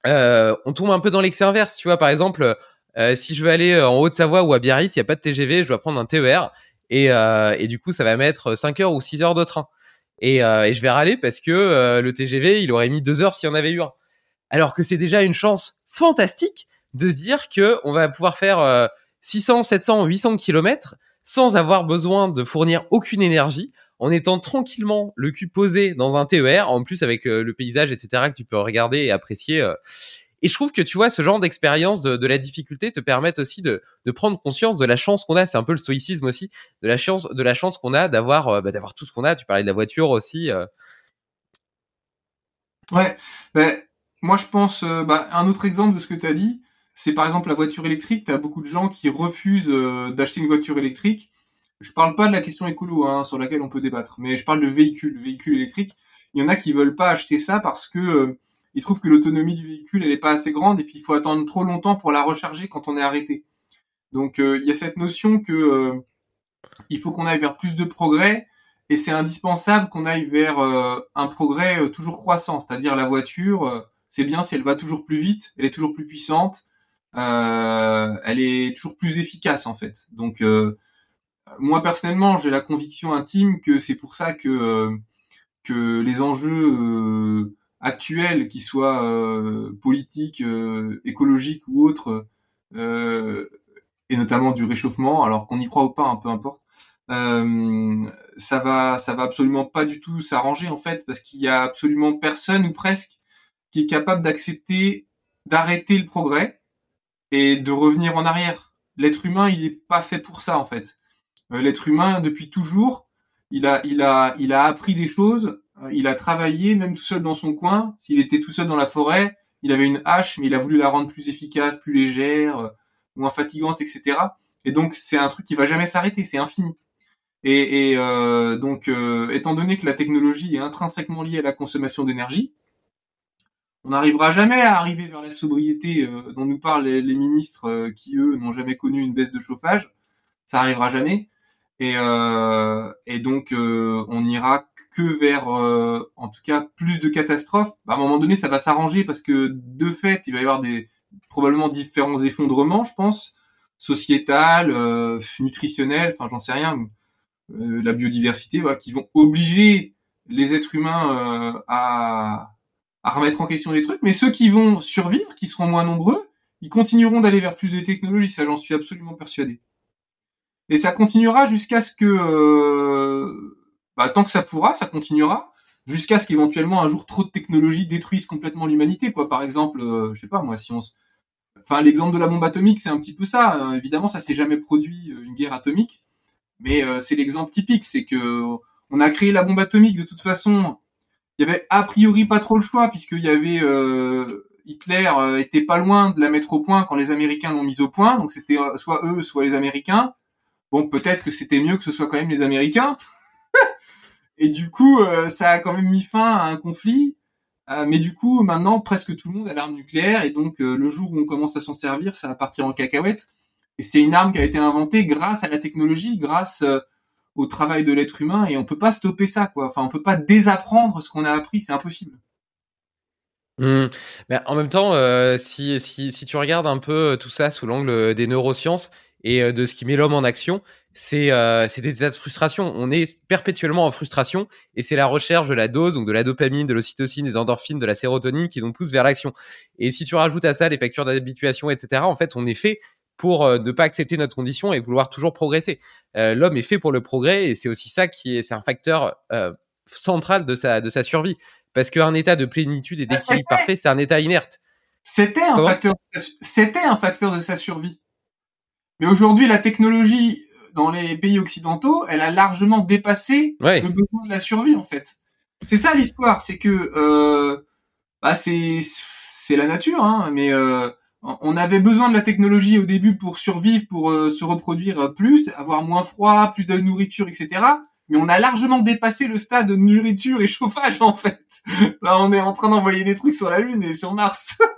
euh, on tombe un peu dans l'excès inverse. Tu vois, par exemple, euh, si je veux aller en Haute-Savoie ou à Biarritz, il n'y a pas de TGV, je dois prendre un TER. Et, et du coup, ça va mettre 5 heures ou 6 heures de train. Et, et je vais râler parce que le TGV, il aurait mis 2 heures s'il y en avait eu un. Alors que c'est déjà une chance fantastique de se dire que on va pouvoir faire 600, 700, 800 kilomètres sans avoir besoin de fournir aucune énergie, en étant tranquillement le cul posé dans un TER, en plus avec euh, le paysage, etc., que tu peux regarder et apprécier. Euh. Et je trouve que tu vois, ce genre d'expérience de, la difficulté te permettent aussi de, prendre conscience de la chance qu'on a. C'est un peu le stoïcisme aussi, de la chance, de la chance qu'on a d'avoir, euh, bah, d'avoir tout ce qu'on a. Tu parlais de la voiture aussi. Ouais, ben, moi je pense, bah, un autre exemple de ce que tu as dit, c'est par exemple la voiture électrique. Tu as beaucoup de gens qui refusent d'acheter une voiture électrique je parle pas de la question écolo hein, sur laquelle on peut débattre, mais je parle de véhicules, véhicules électriques. Il y en a qui veulent pas acheter ça parce que euh, ils trouvent que l'autonomie du véhicule elle est pas assez grande et puis il faut attendre trop longtemps pour la recharger quand on est arrêté. Donc euh, il y a cette notion que euh, il faut qu'on aille vers plus de progrès et c'est indispensable qu'on aille vers un progrès toujours croissant, c'est-à-dire la voiture, c'est bien si elle va toujours plus vite, elle est toujours plus puissante, elle est toujours plus efficace en fait. Donc moi personnellement, j'ai la conviction intime que c'est pour ça que euh, que les enjeux euh, actuels, qu'ils soient euh, politiques, écologiques ou autres, et notamment du réchauffement, alors qu'on y croit ou pas, hein, peu importe, ça va ça va absolument pas du tout s'arranger en fait, parce qu'il y a absolument personne ou presque qui est capable d'accepter d'arrêter le progrès et de revenir en arrière. L'être humain, il est pas fait pour ça en fait. Euh, l'être humain, depuis toujours, il a, appris des choses. Euh, il a travaillé, même tout seul dans son coin. S'il était tout seul dans la forêt, il avait une hache, mais il a voulu la rendre plus efficace, plus légère, euh, moins fatigante, etc. Et donc c'est un truc qui va jamais s'arrêter, c'est infini. Et, et donc, étant donné que la technologie est intrinsèquement liée à la consommation d'énergie, on n'arrivera jamais à arriver vers la sobriété dont nous parlent les, ministres qui eux n'ont jamais connu une baisse de chauffage. Ça arrivera jamais. Et, euh, et donc, euh, on ira que vers, euh, en tout cas, plus de catastrophes. Bah, à un moment donné, ça va s'arranger parce que, de fait, il va y avoir des probablement différents effondrements, je pense, sociétal, euh, nutritionnel, enfin, j'en sais rien, euh, la biodiversité, voilà, qui vont obliger les êtres humains à, à remettre en question des trucs. Mais ceux qui vont survivre, qui seront moins nombreux, ils continueront d'aller vers plus de technologies. Ça, j'en suis absolument persuadé. Et ça continuera jusqu'à ce que, euh, bah, tant que ça pourra, ça continuera, jusqu'à ce qu'éventuellement un jour trop de technologies détruisent complètement l'humanité. Quoi, par exemple, euh, je sais pas moi, si on, enfin l'exemple de la bombe atomique, c'est un petit peu ça. Euh, évidemment, ça s'est jamais produit une guerre atomique, mais c'est l'exemple typique, c'est que on a créé la bombe atomique de toute façon. Y avait a priori pas trop le choix puisqu'il y avait Hitler était pas loin de la mettre au point quand les Américains l'ont mise au point, donc c'était soit eux, soit les Américains. Bon, peut-être que c'était mieux que ce soit quand même les Américains. Et du coup, ça a quand même mis fin à un conflit. Euh, mais du coup, maintenant, presque tout le monde a l'arme nucléaire, et donc euh, le jour où on commence à s'en servir, ça va partir en cacahuète. Et c'est une arme qui a été inventée grâce à la technologie, grâce euh, au travail de l'être humain, et on peut pas stopper ça, quoi. Enfin, on peut pas désapprendre ce qu'on a appris, c'est impossible. Mmh. Mais en même temps, si, si, si tu regardes un peu tout ça sous l'angle des neurosciences et de ce qui met l'homme en action, c'est euh, des états de frustration. On est perpétuellement en frustration et c'est la recherche de la dose, donc de la dopamine, de l'ocytocine, des endorphines, de la sérotonine qui nous pousse vers l'action. Et si tu rajoutes à ça les factures d'habituation, etc., en fait, on est fait pour euh, ne pas accepter notre condition et vouloir toujours progresser. Euh, L'homme est fait pour le progrès et c'est aussi ça qui est, c'est un facteur euh, central de sa, de sa survie. Parce qu'un état de plénitude et d'équilibre parfait, c'est un état inerte. C'était un facteur, c'était un facteur de sa survie. Mais aujourd'hui, la technologie dans les pays occidentaux, elle a largement dépassé le besoin de la survie en fait. C'est ça l'histoire, c'est que euh, bah c'est c'est la nature, hein, mais euh, on avait besoin de la technologie au début pour survivre, pour euh, se reproduire plus, avoir moins froid, plus de nourriture, etc. Mais on a largement dépassé le stade de nourriture et chauffage en fait. Là, on est en train d'envoyer des trucs sur la Lune et sur Mars.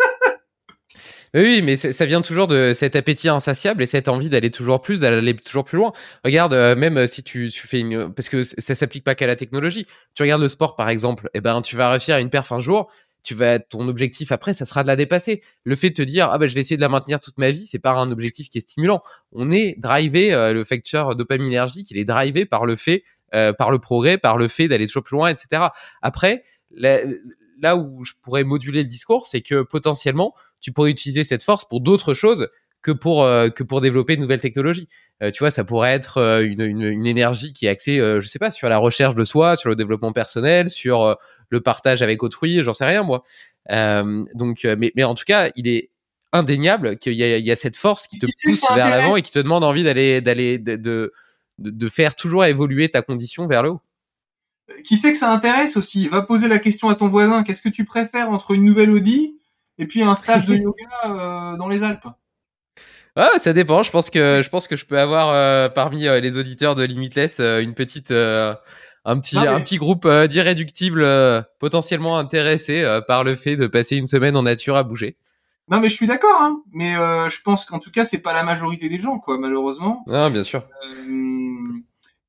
Oui, mais ça vient toujours de cet appétit insatiable et cette envie d'aller toujours plus, d'aller toujours plus loin. Regarde, euh, même euh, si tu, fais une, parce que ça s'applique pas qu'à la technologie. Tu regardes le sport, par exemple, eh ben, tu vas réussir à une perf un jour. Tu vas, ton objectif après, ça sera de la dépasser. Le fait de te dire, ah ben, je vais essayer de la maintenir toute ma vie, c'est pas un objectif qui est stimulant. On est drivé, euh, le facteur dopaminergique, il est drivé par le fait, par le progrès, par le fait d'aller toujours plus loin, etc. Après, là où je pourrais moduler le discours, c'est que potentiellement, tu pourrais utiliser cette force pour d'autres choses que pour euh, que pour développer de nouvelles technologies. Euh, tu vois, ça pourrait être euh, une, une, une, énergie qui est axée, je sais pas, sur la recherche de soi, sur le développement personnel, sur le partage avec autrui, j'en sais rien moi. donc, mais, mais en tout cas, il est indéniable qu'il y, y, a cette force qui te pousse vers l'avant et qui te demande envie d'aller d'aller de, de, de faire toujours évoluer ta condition vers le haut. Qui sait que ça intéresse aussi? Va poser la question à ton voisin. Qu'est-ce que tu préfères entre une nouvelle Audi et puis un stage de yoga euh, dans les Alpes? Ah, ça dépend. Je pense que je pense que je peux avoir euh, parmi euh, les auditeurs de Limitless une petite un petit un petit groupe d'irréductibles potentiellement intéressés par le fait de passer une semaine en nature à bouger. Non mais je suis d'accord hein. Mais je pense qu'en tout cas c'est pas la majorité des gens quoi malheureusement. Non bien sûr.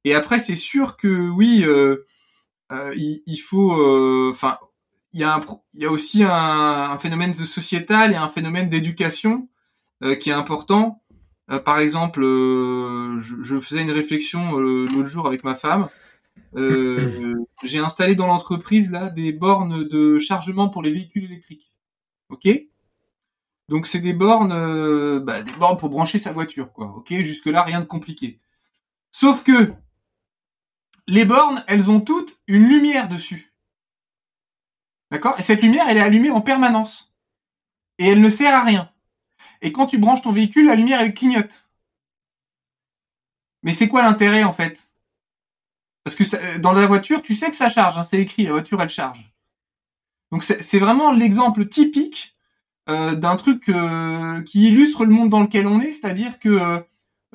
et après c'est sûr que oui il, il, faut enfin il y a, un, il y a aussi un, un, phénomène de sociétal et un phénomène d'éducation euh, qui est important. Euh, par exemple, euh, je, je, faisais une réflexion l'autre jour avec ma femme. J'ai installé dans l'entreprise là des bornes de chargement pour les véhicules électriques. Ok? Donc c'est des bornes, bah, des bornes pour brancher sa voiture, quoi. Ok? Jusque là rien de compliqué. Sauf que les bornes, elles ont toutes une lumière dessus. D'accord? Et cette lumière, elle est allumée en permanence. Et elle ne sert à rien. Et quand tu branches ton véhicule, la lumière, elle clignote. Mais c'est quoi l'intérêt, en fait? Parce que dans la voiture, tu sais que ça charge. Hein, c'est écrit, la voiture, elle charge. Donc c'est vraiment l'exemple typique euh, d'un truc euh, qui illustre le monde dans lequel on est, c'est-à-dire que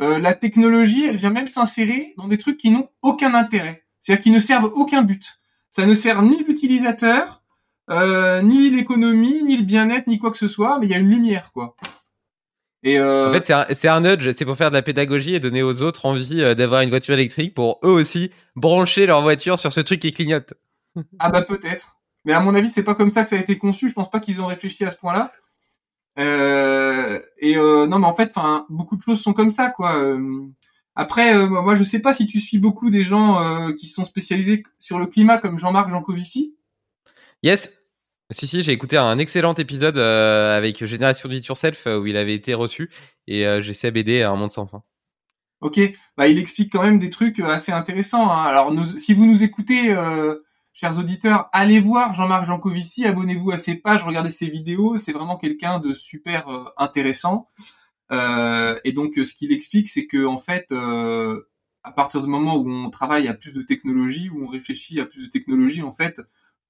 euh, la technologie, elle vient même s'insérer dans des trucs qui n'ont aucun intérêt, c'est-à-dire qui ne servent aucun but. Ça ne sert ni l'utilisateur, euh, ni l'économie, ni le bien-être, ni quoi que ce soit, mais il y a une lumière, quoi. Et euh... En fait, c'est un, nudge, c'est pour faire de la pédagogie et donner aux autres envie euh, d'avoir une voiture électrique pour eux aussi brancher leur voiture sur ce truc qui clignote. ah bah peut-être. Mais à mon avis, c'est pas comme ça que ça a été conçu. Je pense pas qu'ils ont réfléchi à ce point-là. Euh, et euh, non, mais en fait, enfin, beaucoup de choses sont comme ça, quoi. Euh, après, euh, moi, je sais pas si tu suis beaucoup des gens qui sont spécialisés sur le climat, comme Jean-Marc Jancovici. Yes, si, si, j'ai écouté un excellent épisode euh, avec Génération de Yourself euh, où il avait été reçu et euh, j'essaie à BD à un monde sans fin. Ok, bah, il explique quand même des trucs assez intéressants. Hein. Alors, si vous nous écoutez, chers auditeurs, allez voir Jean-Marc Jancovici, abonnez-vous à ses pages, regardez ses vidéos. C'est vraiment quelqu'un de super intéressant. et donc, ce qu'il explique, c'est que en fait, à partir du moment où on travaille à plus de technologie, où on réfléchit à plus de technologie, en fait,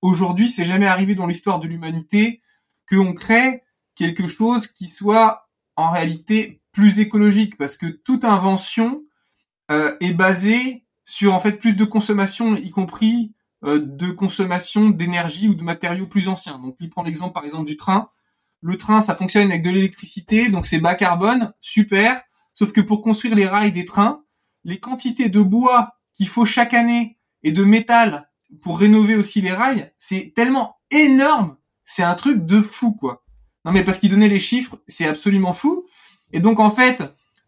aujourd'hui, c'est jamais arrivé dans l'histoire de l'humanité qu'on crée quelque chose qui soit en réalité plus écologique, parce que toute invention euh, est basée sur en fait plus de consommation, y compris euh, de consommation d'énergie ou de matériaux plus anciens. Donc, il prend l'exemple par exemple du train. Le train, ça fonctionne avec de l'électricité, donc c'est bas carbone, super. Sauf que pour construire les rails des trains, les quantités de bois qu'il faut chaque année et de métal pour rénover aussi les rails, c'est tellement énorme, c'est un truc de fou quoi. Non mais parce qu'il donnait les chiffres, c'est absolument fou. Et donc en fait,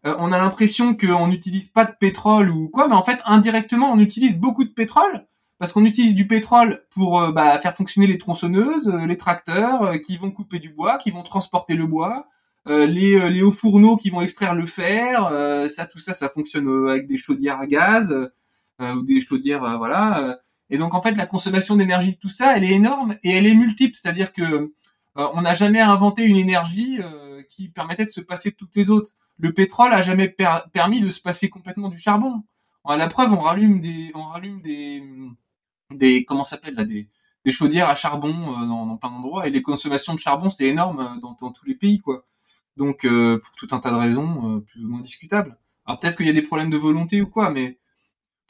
euh, on a l'impression qu'on n'utilise pas de pétrole ou quoi, mais en fait indirectement on utilise beaucoup de pétrole parce qu'on utilise du pétrole pour euh, bah, faire fonctionner les tronçonneuses, euh, les tracteurs qui vont couper du bois, qui vont transporter le bois, les, les hauts fourneaux qui vont extraire le fer, ça, tout ça, ça fonctionne avec des chaudières à gaz ou des chaudières, voilà. Et donc en fait, la consommation d'énergie de tout ça, elle est énorme et elle est multiple, c'est-à-dire que on n'a jamais inventé une énergie qui permettait de se passer de toutes les autres. Le pétrole a jamais permis de se passer complètement du charbon. À la preuve, on rallume des, on rallume des, des, comment s'appelle là, des, des chaudières à charbon dans, dans, plein d'endroits et les consommations de charbon c'est énorme dans, dans, tous les pays quoi. Donc euh, pour tout un tas de raisons euh, plus ou moins discutables. Alors peut-être qu'il y a des problèmes de volonté ou quoi, mais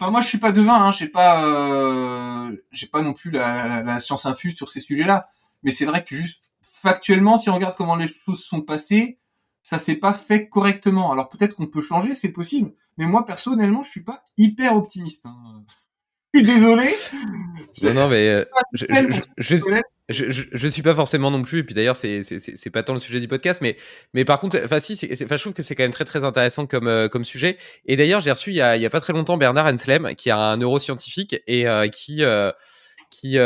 enfin moi je suis pas devin, hein, j'ai pas euh, j'ai pas non plus la, science infuse sur ces sujets-là. Mais c'est vrai que juste factuellement, si on regarde comment les choses sont passées, ça s'est pas fait correctement. Alors peut-être qu'on peut changer, c'est possible. Mais moi personnellement, je suis pas hyper optimiste. Hein. Suis désolé. Non, non, mais je, je, je, je, suis pas forcément non plus, et puis d'ailleurs, c'est, c'est, pas tant le sujet du podcast, mais, mais par contre, enfin, si, c'est, je trouve que c'est quand même très, très intéressant comme, euh, comme sujet. Et d'ailleurs, j'ai reçu il y, a, il y a pas très longtemps Bernard Henslem, qui est un neuroscientifique et euh, qui, euh, qui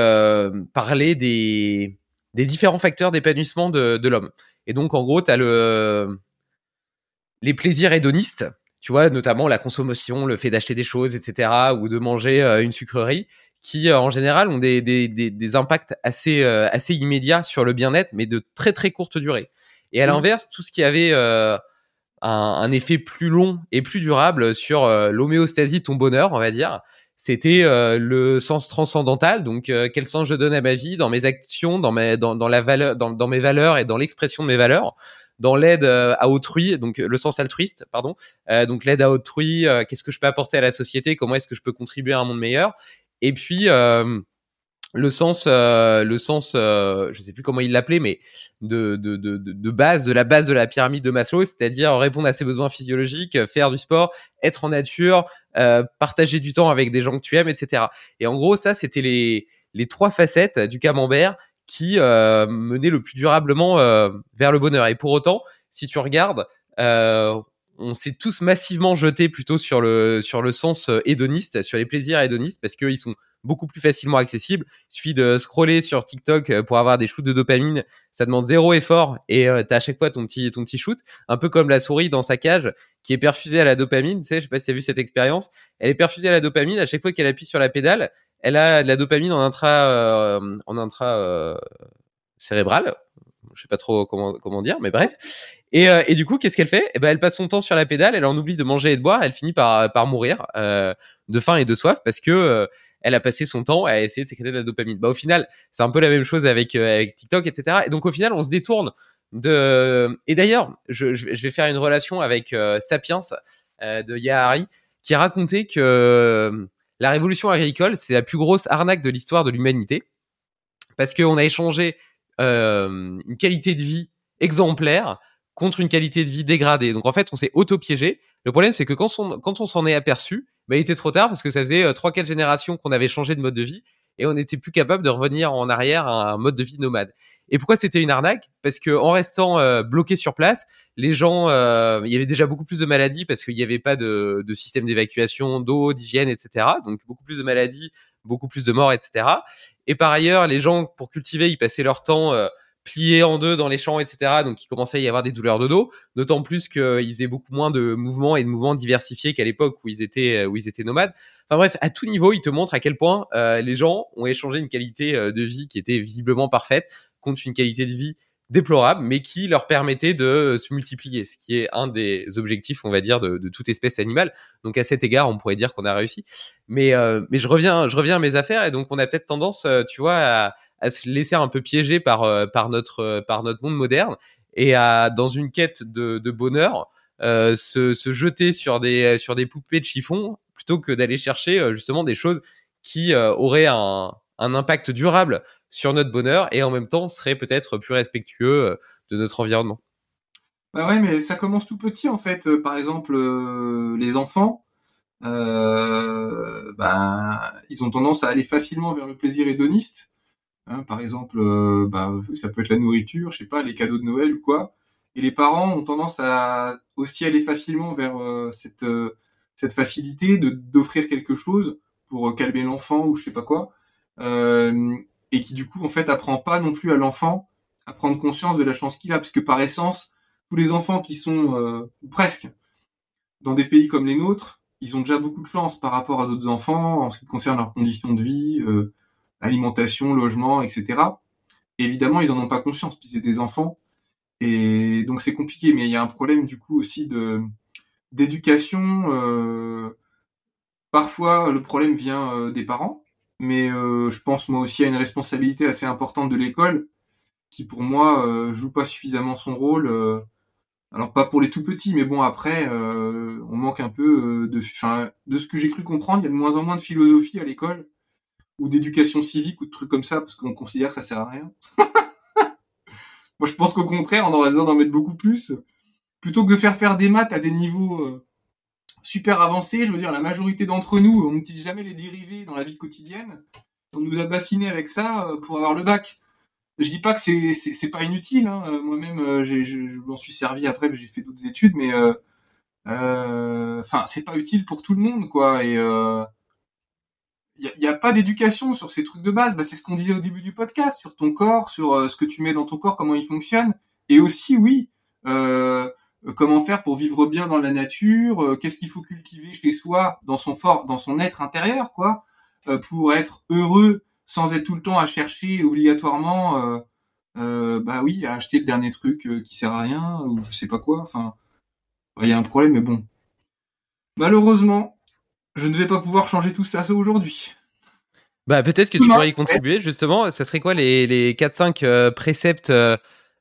parlait des, des différents facteurs d'épanouissement de, de l'homme. Et donc, en gros, tu as le, les plaisirs hédonistes, tu vois, notamment la consommation, le fait d'acheter des choses, etc., ou de manger une sucrerie qui euh, en général ont des, des, des, des impacts assez, euh, assez immédiats sur le bien-être, mais de très très courte durée. Et à mmh. l'inverse, tout ce qui avait euh, un, un, effet plus long et plus durable sur l'homéostasie de ton bonheur, on va dire, c'était le sens transcendantal. Donc, quel sens je donne à ma vie, dans mes actions, dans, mes, dans, dans la valeur, dans, dans mes valeurs et dans l'expression de mes valeurs? Dans l'aide à autrui, donc le sens altruiste, pardon, euh, donc l'aide à autrui, euh, qu'est-ce que je peux apporter à la société, comment est-ce que je peux contribuer à un monde meilleur, et puis euh, le sens, euh, le sens, euh, je sais plus comment il l'appelait, mais de, de, de, de, base, de la base de la pyramide de Maslow, c'est-à-dire répondre à ses besoins physiologiques, faire du sport, être en nature, euh, partager du temps avec des gens que tu aimes, etc. Et en gros, ça, c'était les, les trois facettes du camembert qui euh, menaient le plus durablement vers le bonheur. Et pour autant, si tu regardes, on s'est tous massivement jetés plutôt sur le sur le sens euh, hédoniste, sur les plaisirs hédonistes parce qu'ils sont beaucoup plus facilement accessibles. Il suffit de scroller sur TikTok euh, pour avoir des shoots de dopamine. Ça demande zéro effort et euh, t'as à chaque fois ton petit ton petit shoot, un peu comme la souris dans sa cage qui est perfusée à la dopamine. Tu sais, je sais pas si tu as vu cette expérience. Elle est perfusée à la dopamine à chaque fois qu'elle appuie sur la pédale. Elle a de la dopamine en intra en intra cérébral je sais pas trop comment, comment dire, mais bref. Et, euh, et du coup, qu'est-ce qu'elle fait? Eh ben, Elle passe son temps sur la pédale, elle en oublie de manger et de boire, elle finit par, par mourir euh, de faim et de soif parce que euh, elle a passé son temps à essayer de sécréter de la dopamine. Bah, au final, c'est un peu la même chose avec, euh, avec TikTok, etc. Et donc, au final, on se détourne de... Et d'ailleurs, je, je, vais faire une relation avec Sapiens de Yahari qui a raconté que la révolution agricole, c'est la plus grosse arnaque de l'histoire de l'humanité parce qu'on a échangé euh, une qualité de vie exemplaire contre une qualité de vie dégradée. Donc en fait, on s'est auto-piégé. Le problème, c'est que quand on, s'en est aperçu, bah, il était trop tard parce que ça faisait euh, trois, quatre générations qu'on avait changé de mode de vie et on n'était plus capable de revenir en arrière à un mode de vie nomade. Et pourquoi c'était une arnaque? Parce que en restant euh, bloqué sur place, les gens, euh, il y avait déjà beaucoup plus de maladies parce qu'il n'y avait pas de, de système d'évacuation, d'eau, d'hygiène, etc. Donc beaucoup plus de maladies, beaucoup plus de morts, etc. Et par ailleurs, les gens, pour cultiver, ils passaient leur temps euh, pliés en deux dans les champs, etc. Donc, il commençait à y avoir des douleurs de dos. D'autant plus qu'ils faisaient beaucoup moins de mouvements et de mouvements diversifiés qu'à l'époque où ils étaient où ils étaient nomades. Enfin bref, à tout niveau, ils te montrent à quel point euh, les gens ont échangé une qualité euh, de vie qui était visiblement parfaite contre une qualité de vie déplorables, mais qui leur permettaient de se multiplier, ce qui est un des objectifs, on va dire, de, toute espèce animale. Donc à cet égard, on pourrait dire qu'on a réussi. Mais, euh, mais je reviens, je reviens à mes affaires, et donc on a peut-être tendance, euh, tu vois, à, se laisser un peu piéger par, euh, par, notre, par notre monde moderne, et à, dans une quête de, bonheur, euh, se, jeter sur des, sur des poupées de chiffon, plutôt que d'aller chercher justement des choses qui auraient un impact durable sur notre bonheur et en même temps serait peut-être plus respectueux euh, de notre environnement. Bah ouais, mais ça commence tout petit en fait. Euh, par exemple, euh, les enfants, bah, ils ont tendance à aller facilement vers le plaisir hédoniste. Hein, par exemple, bah, ça peut être la nourriture, je sais pas, les cadeaux de Noël ou quoi. Et les parents ont tendance à aussi aller facilement vers cette cette facilité d'offrir quelque chose pour calmer l'enfant ou je sais pas quoi. Et qui du coup en fait apprend pas non plus à l'enfant à prendre conscience de la chance qu'il a, parce que par essence, tous les enfants qui sont euh, presque dans des pays comme les nôtres, ils ont déjà beaucoup de chance par rapport à d'autres enfants en ce qui concerne leurs conditions de vie, euh, alimentation, logement, etc. Et évidemment, ils en ont pas conscience, puis c'est des enfants, et donc c'est compliqué. Mais il y a un problème du coup aussi de d'éducation. Euh, parfois, le problème vient euh, des parents mais euh, je pense moi aussi à une responsabilité assez importante de l'école qui pour moi euh, joue pas suffisamment son rôle. Euh, alors pas pour les tout petits, mais bon après on manque un peu de, enfin de ce que j'ai cru comprendre, il y a de moins en moins de philosophie à l'école ou d'éducation civique ou de trucs comme ça parce qu'on considère que ça sert à rien. moi je pense qu'au contraire on aurait besoin d'en mettre beaucoup plus plutôt que de faire faire des maths à des niveaux super avancé. Je veux dire, la majorité d'entre nous, on n'utilise jamais les dérivés dans la vie quotidienne. On nous a bassiné avec ça euh, pour avoir le bac. Je dis pas que c'est c'est pas inutile. Hein. Euh, moi-même, euh, je, m'en suis servi après, j'ai fait d'autres études, mais enfin, c'est pas utile pour tout le monde, quoi. Et il euh, y, a, pas d'éducation sur ces trucs de base. Bah, c'est ce qu'on disait au début du podcast, sur ton corps, sur ce que tu mets dans ton corps, comment il fonctionne. Et aussi, oui, comment faire pour vivre bien dans la nature, euh, qu'est-ce qu'il faut cultiver chez soi, dans son fort, dans son être intérieur, quoi, euh, pour être heureux sans être tout le temps à chercher obligatoirement, bah oui, à acheter le dernier truc qui sert à rien ou je sais pas quoi. Enfin, il y a un problème, mais bon. Malheureusement, je ne vais pas pouvoir changer tout ça aujourd'hui. Bah peut-être que tu pourrais y contribuer justement. Ça serait quoi les, les 4-5 préceptes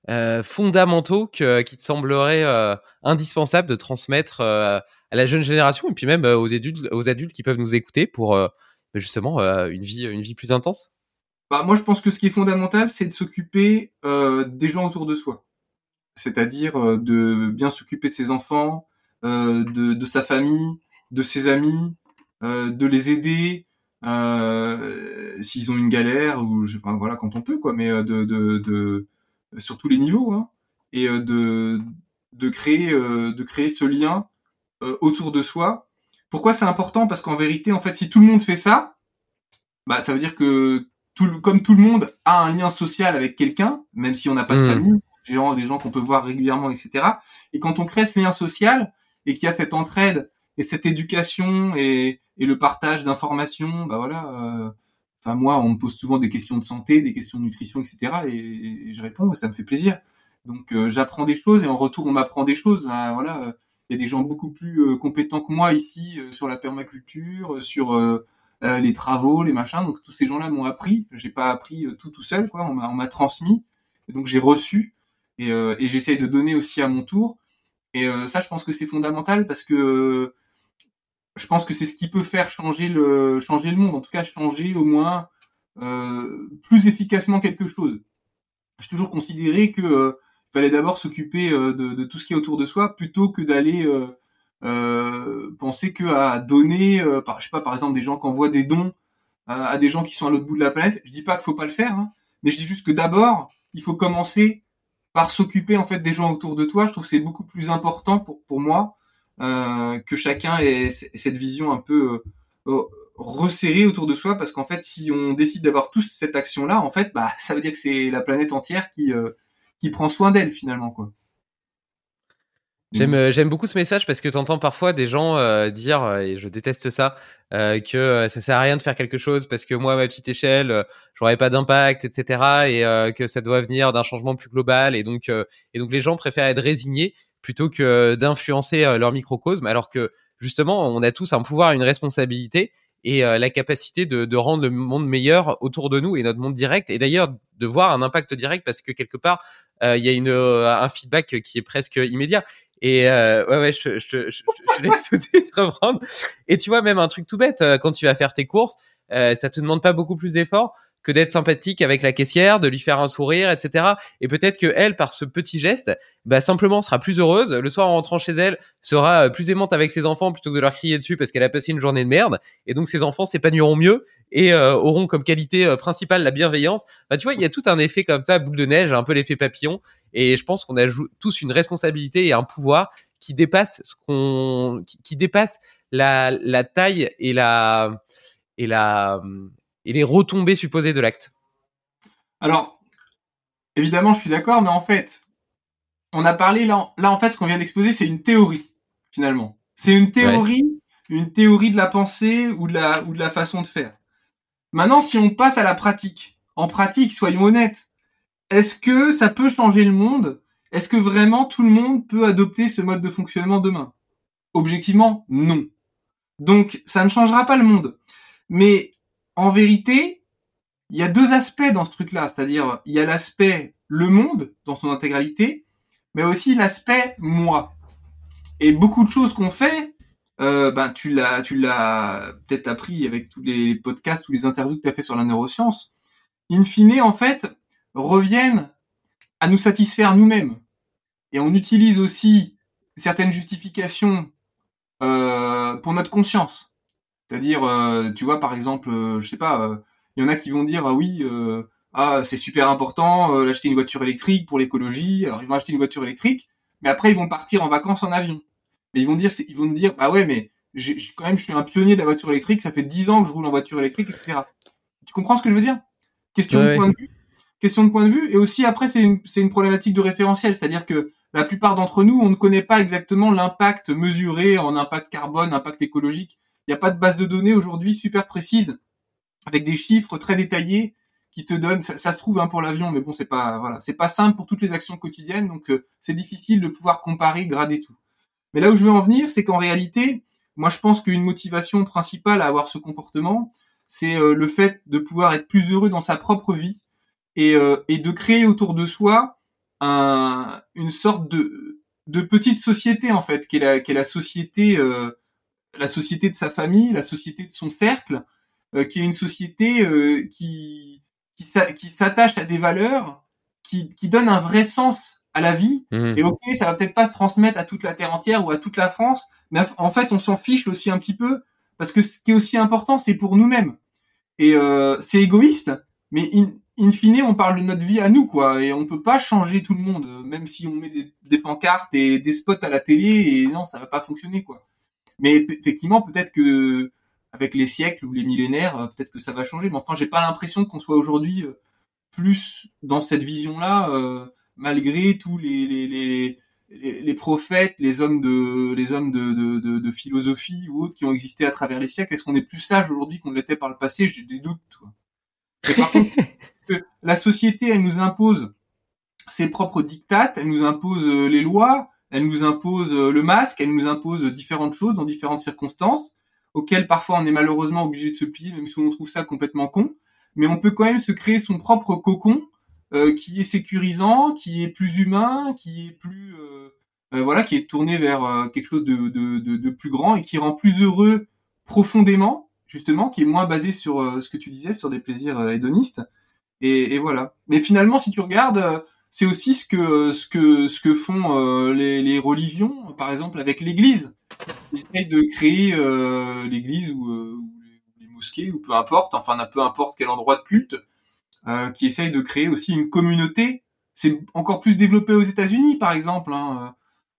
euh, fondamentaux que, qui te sembleraient euh, indispensables de transmettre euh, à la jeune génération et puis même aux adultes, aux adultes qui peuvent nous écouter pour justement une vie, une vie plus intense? Bah, Moi, je pense que ce qui est fondamental, c'est de s'occuper des gens autour de soi. C'est-à-dire de bien s'occuper de ses enfants, de, sa famille, de ses amis, de les aider, euh, s'ils ont une galère ou enfin, voilà quand on peut quoi mais de, de, de sur tous les niveaux, hein, et euh, de, de, créer, euh, de créer ce lien euh, autour de soi. Pourquoi c'est important? Parce qu'en vérité, en fait, si tout le monde fait ça, bah, ça veut dire que tout, comme tout le monde a un lien social avec quelqu'un, même si on n'a pas de mmh. famille, genre des gens qu'on peut voir régulièrement, etc. Et quand on crée ce lien social et qu'il y a cette entraide et cette éducation et, et le partage d'informations, bah voilà, euh, Moi, on me pose souvent des questions de santé, des questions de nutrition, etc. Et, je réponds, ça me fait plaisir. Donc, euh, j'apprends des choses et en retour, on m'apprend des choses. Voilà, il y a des gens beaucoup plus euh, compétents que moi ici euh, sur la permaculture, sur euh, les travaux, les machins. Donc, tous ces gens-là m'ont appris. J'ai pas appris tout tout seul, quoi. On m'a, on m'a transmis. Et donc, j'ai reçu et, et j'essaye de donner aussi à mon tour. Et ça, je pense que c'est fondamental parce que je pense que c'est ce qui peut faire changer le changer le monde, en tout cas changer au moins euh, plus efficacement quelque chose. J'ai toujours considéré que euh, fallait d'abord s'occuper euh, de, de, tout ce qui est autour de soi plutôt que d'aller euh, euh penser que à donner, euh, par, je sais pas, par exemple des gens qui envoient des dons à, à des gens qui sont à l'autre bout de la planète. Je dis pas qu'il faut pas le faire, hein, mais je dis juste que d'abord il faut commencer par s'occuper en fait des gens autour de toi. Je trouve que c'est beaucoup plus important pour pour moi que chacun ait cette vision un peu euh, resserrée autour de soi, parce qu'en fait, si on décide d'avoir tous cette action-là, en fait, bah, ça veut dire que c'est la planète entière qui euh, qui prend soin d'elle finalement, quoi. J'aime euh, j'aime beaucoup ce message parce que tu entends parfois des gens euh, dire euh, et je déteste ça que ça sert à rien de faire quelque chose parce que moi à ma petite échelle j'aurais pas d'impact etc et que ça doit venir d'un changement plus global et donc et donc les gens préfèrent être résignés plutôt que d'influencer leur microcosme alors que justement on a tous un pouvoir une responsabilité et la capacité de, de rendre le monde meilleur autour de nous et notre monde direct. Et d'ailleurs de voir un impact direct parce que quelque part il y a une, un feedback qui est presque immédiat. Et euh, ouais, ouais, je, je, je, laisse te reprendre. Et tu vois, même un truc tout bête, euh, quand tu vas faire tes courses, euh, ça te demande pas beaucoup plus d'efforts que d'être sympathique avec la caissière, de lui faire un sourire, etc. Et peut-être que elle, par ce petit geste, bah simplement sera plus heureuse. Le soir, en rentrant chez elle, sera euh, plus aimante avec ses enfants plutôt que de leur crier dessus parce qu'elle a passé une journée de merde. Et donc, ses enfants s'épanouiront mieux et euh, auront comme qualité euh, principale la bienveillance. Bah, tu vois, il y a tout un effet comme ça, boule de neige, un peu l'effet papillon. Et je pense qu'on a tous une responsabilité et un pouvoir qui dépasse ce qu'on, qui, dépasse la, la taille et la et la et les retombées supposées de l'acte. Alors, évidemment, je suis d'accord, mais en fait, on a parlé là, là en fait, ce qu'on vient d'exposer, c'est une théorie finalement. C'est une théorie, une théorie de la pensée ou de la ou de la façon de faire. Maintenant, si on passe à la pratique, en pratique, soyons honnêtes, est-ce que ça peut changer le monde? Est-ce que vraiment tout le monde peut adopter ce mode de fonctionnement demain? Objectivement, non. Donc, ça ne changera pas le monde. Mais en vérité, il y a deux aspects dans ce truc-là, c'est-à-dire il y a l'aspect le monde dans son intégralité, mais aussi l'aspect moi. Et beaucoup de choses qu'on fait, euh, ben tu l'as, tu l'as peut-être appris avec tous les podcasts ou les interviews que tu as fait sur la neuroscience. In fine, en fait, reviennent à nous satisfaire nous-mêmes. Et on utilise aussi certaines justifications euh, pour notre conscience. C'est-à-dire, euh, tu vois, par exemple, euh, je sais pas, il y en a qui vont dire ah oui, ah c'est super important d'acheter une voiture électrique pour l'écologie. Alors ils vont acheter une voiture électrique, mais après ils vont partir en vacances en avion. Mais ils vont dire, ils vont dire ah ouais, mais j'ai, quand même je suis un pionnier de la voiture électrique, ça fait dix ans que je roule en voiture électrique, etc. Tu comprends ce que je veux dire? Question ouais, de point de vue. Question de point de vue. Et aussi après c'est une, c'est une problématique de référentiel, c'est-à-dire que la plupart d'entre nous, on ne connaît pas exactement l'impact mesuré en impact carbone, impact écologique il n'y a pas de base de données aujourd'hui super précise avec des chiffres très détaillés qui te donnent. Ça, se trouve hein, pour l'avion, mais bon, c'est pas voilà, c'est pas simple pour toutes les actions quotidiennes, donc euh, c'est difficile de pouvoir comparer, grader tout. Mais là où je veux en venir, c'est qu'en réalité, moi, je pense qu'une motivation principale à avoir ce comportement, c'est euh, le fait de pouvoir être plus heureux dans sa propre vie et, euh, et de créer autour de soi un, une sorte de, de petite société en fait, qui est la, qui est la société la société de sa famille, la société de son cercle, euh, qui est une société euh, qui qui s'attache à des valeurs, qui, qui donne un vrai sens à la vie. Mmh. Et ok, ça va peut-être pas se transmettre à toute la terre entière ou à toute la France, mais en fait, on s'en fiche aussi un petit peu parce que ce qui est aussi important, c'est pour nous-mêmes. Et euh, c'est égoïste, mais in, in, fine, on parle de notre vie à nous, quoi. Et on peut pas changer tout le monde, même si on met des, des pancartes et des spots à la télé. Et non, ça va pas fonctionner, quoi. Mais effectivement, peut-être que avec les siècles ou les millénaires, euh, peut-être que ça va changer. Mais enfin, j'ai pas l'impression qu'on soit aujourd'hui euh, plus dans cette vision-là, euh, malgré tous les, les, les, les, prophètes, les hommes de les hommes de, de, de, de, philosophie ou autres qui ont existé à travers les siècles. Est-ce qu'on est plus sage aujourd'hui qu'on l'était par le passé? J'ai des doutes. Toi. Mais par contre, que la société, elle nous impose ses propres dictates, elle nous impose les lois, elle nous impose euh, le masque, elle nous impose différentes choses dans différentes circonstances, auxquelles parfois on est malheureusement obligé de se plier, même si on trouve ça complètement con. Mais on peut quand même se créer son propre cocon euh, qui est sécurisant, qui est plus humain, qui est plus euh, euh voilà, qui est tourné vers euh, quelque chose de, de, de, plus grand et qui rend plus heureux profondément, justement, qui est moins basé sur ce que tu disais, sur des plaisirs hédonistes. Et, et, voilà. Mais finalement, si tu regardes c'est aussi ce que ce que ce que font euh, les, les, religions, par exemple avec l'Église. Ils essayent de créer euh, l'Église ou, euh, les mosquées ou peu importe, enfin peu importe quel endroit de culte, euh, qui essayent de créer aussi une communauté. C'est encore plus développé aux États-Unis, par exemple, hein,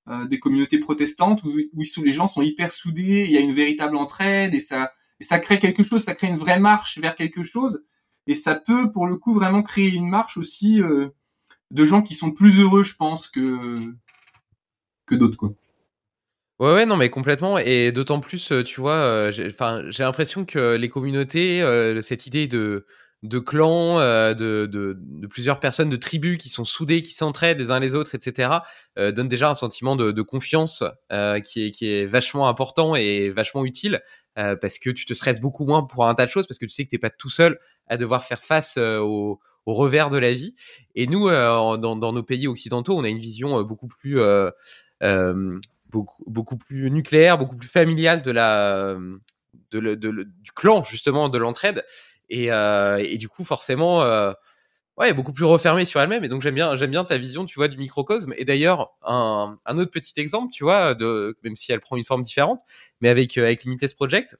euh, des communautés protestantes où, où les gens sont hyper soudés, il y a une véritable entraide et ça et ça crée quelque chose, ça crée une vraie marche vers quelque chose et ça peut pour le coup vraiment créer une marche aussi de gens qui sont plus heureux, je pense, que que d'autres quoi. Ouais, ouais, non, mais complètement. Et d'autant plus, tu vois, j'ai l'impression que les communautés, cette idée de, de clans, euh, de, de, plusieurs personnes, de tribus qui sont soudées, qui s'entraident les uns les autres, etc., euh, donne déjà un sentiment de, confiance euh, qui, est, qui est vachement important et vachement utile euh, parce que tu te stresses beaucoup moins pour un tas de choses parce que tu sais que t'es pas tout seul à devoir faire face euh, au, revers de la vie. Et nous, dans, dans, nos pays occidentaux, on a une vision beaucoup plus beaucoup, beaucoup plus nucléaire, beaucoup plus familiale de la de, de, de, du clan justement de l'entraide et, euh, et du coup, forcément, euh, ouais, beaucoup plus refermée sur elle-même. Et donc, j'aime bien, j'aime bien ta vision, tu vois, du microcosme. Et d'ailleurs, un, un, autre petit exemple, tu vois, de, même si elle prend une forme différente, mais avec, euh, avec Limitless Project,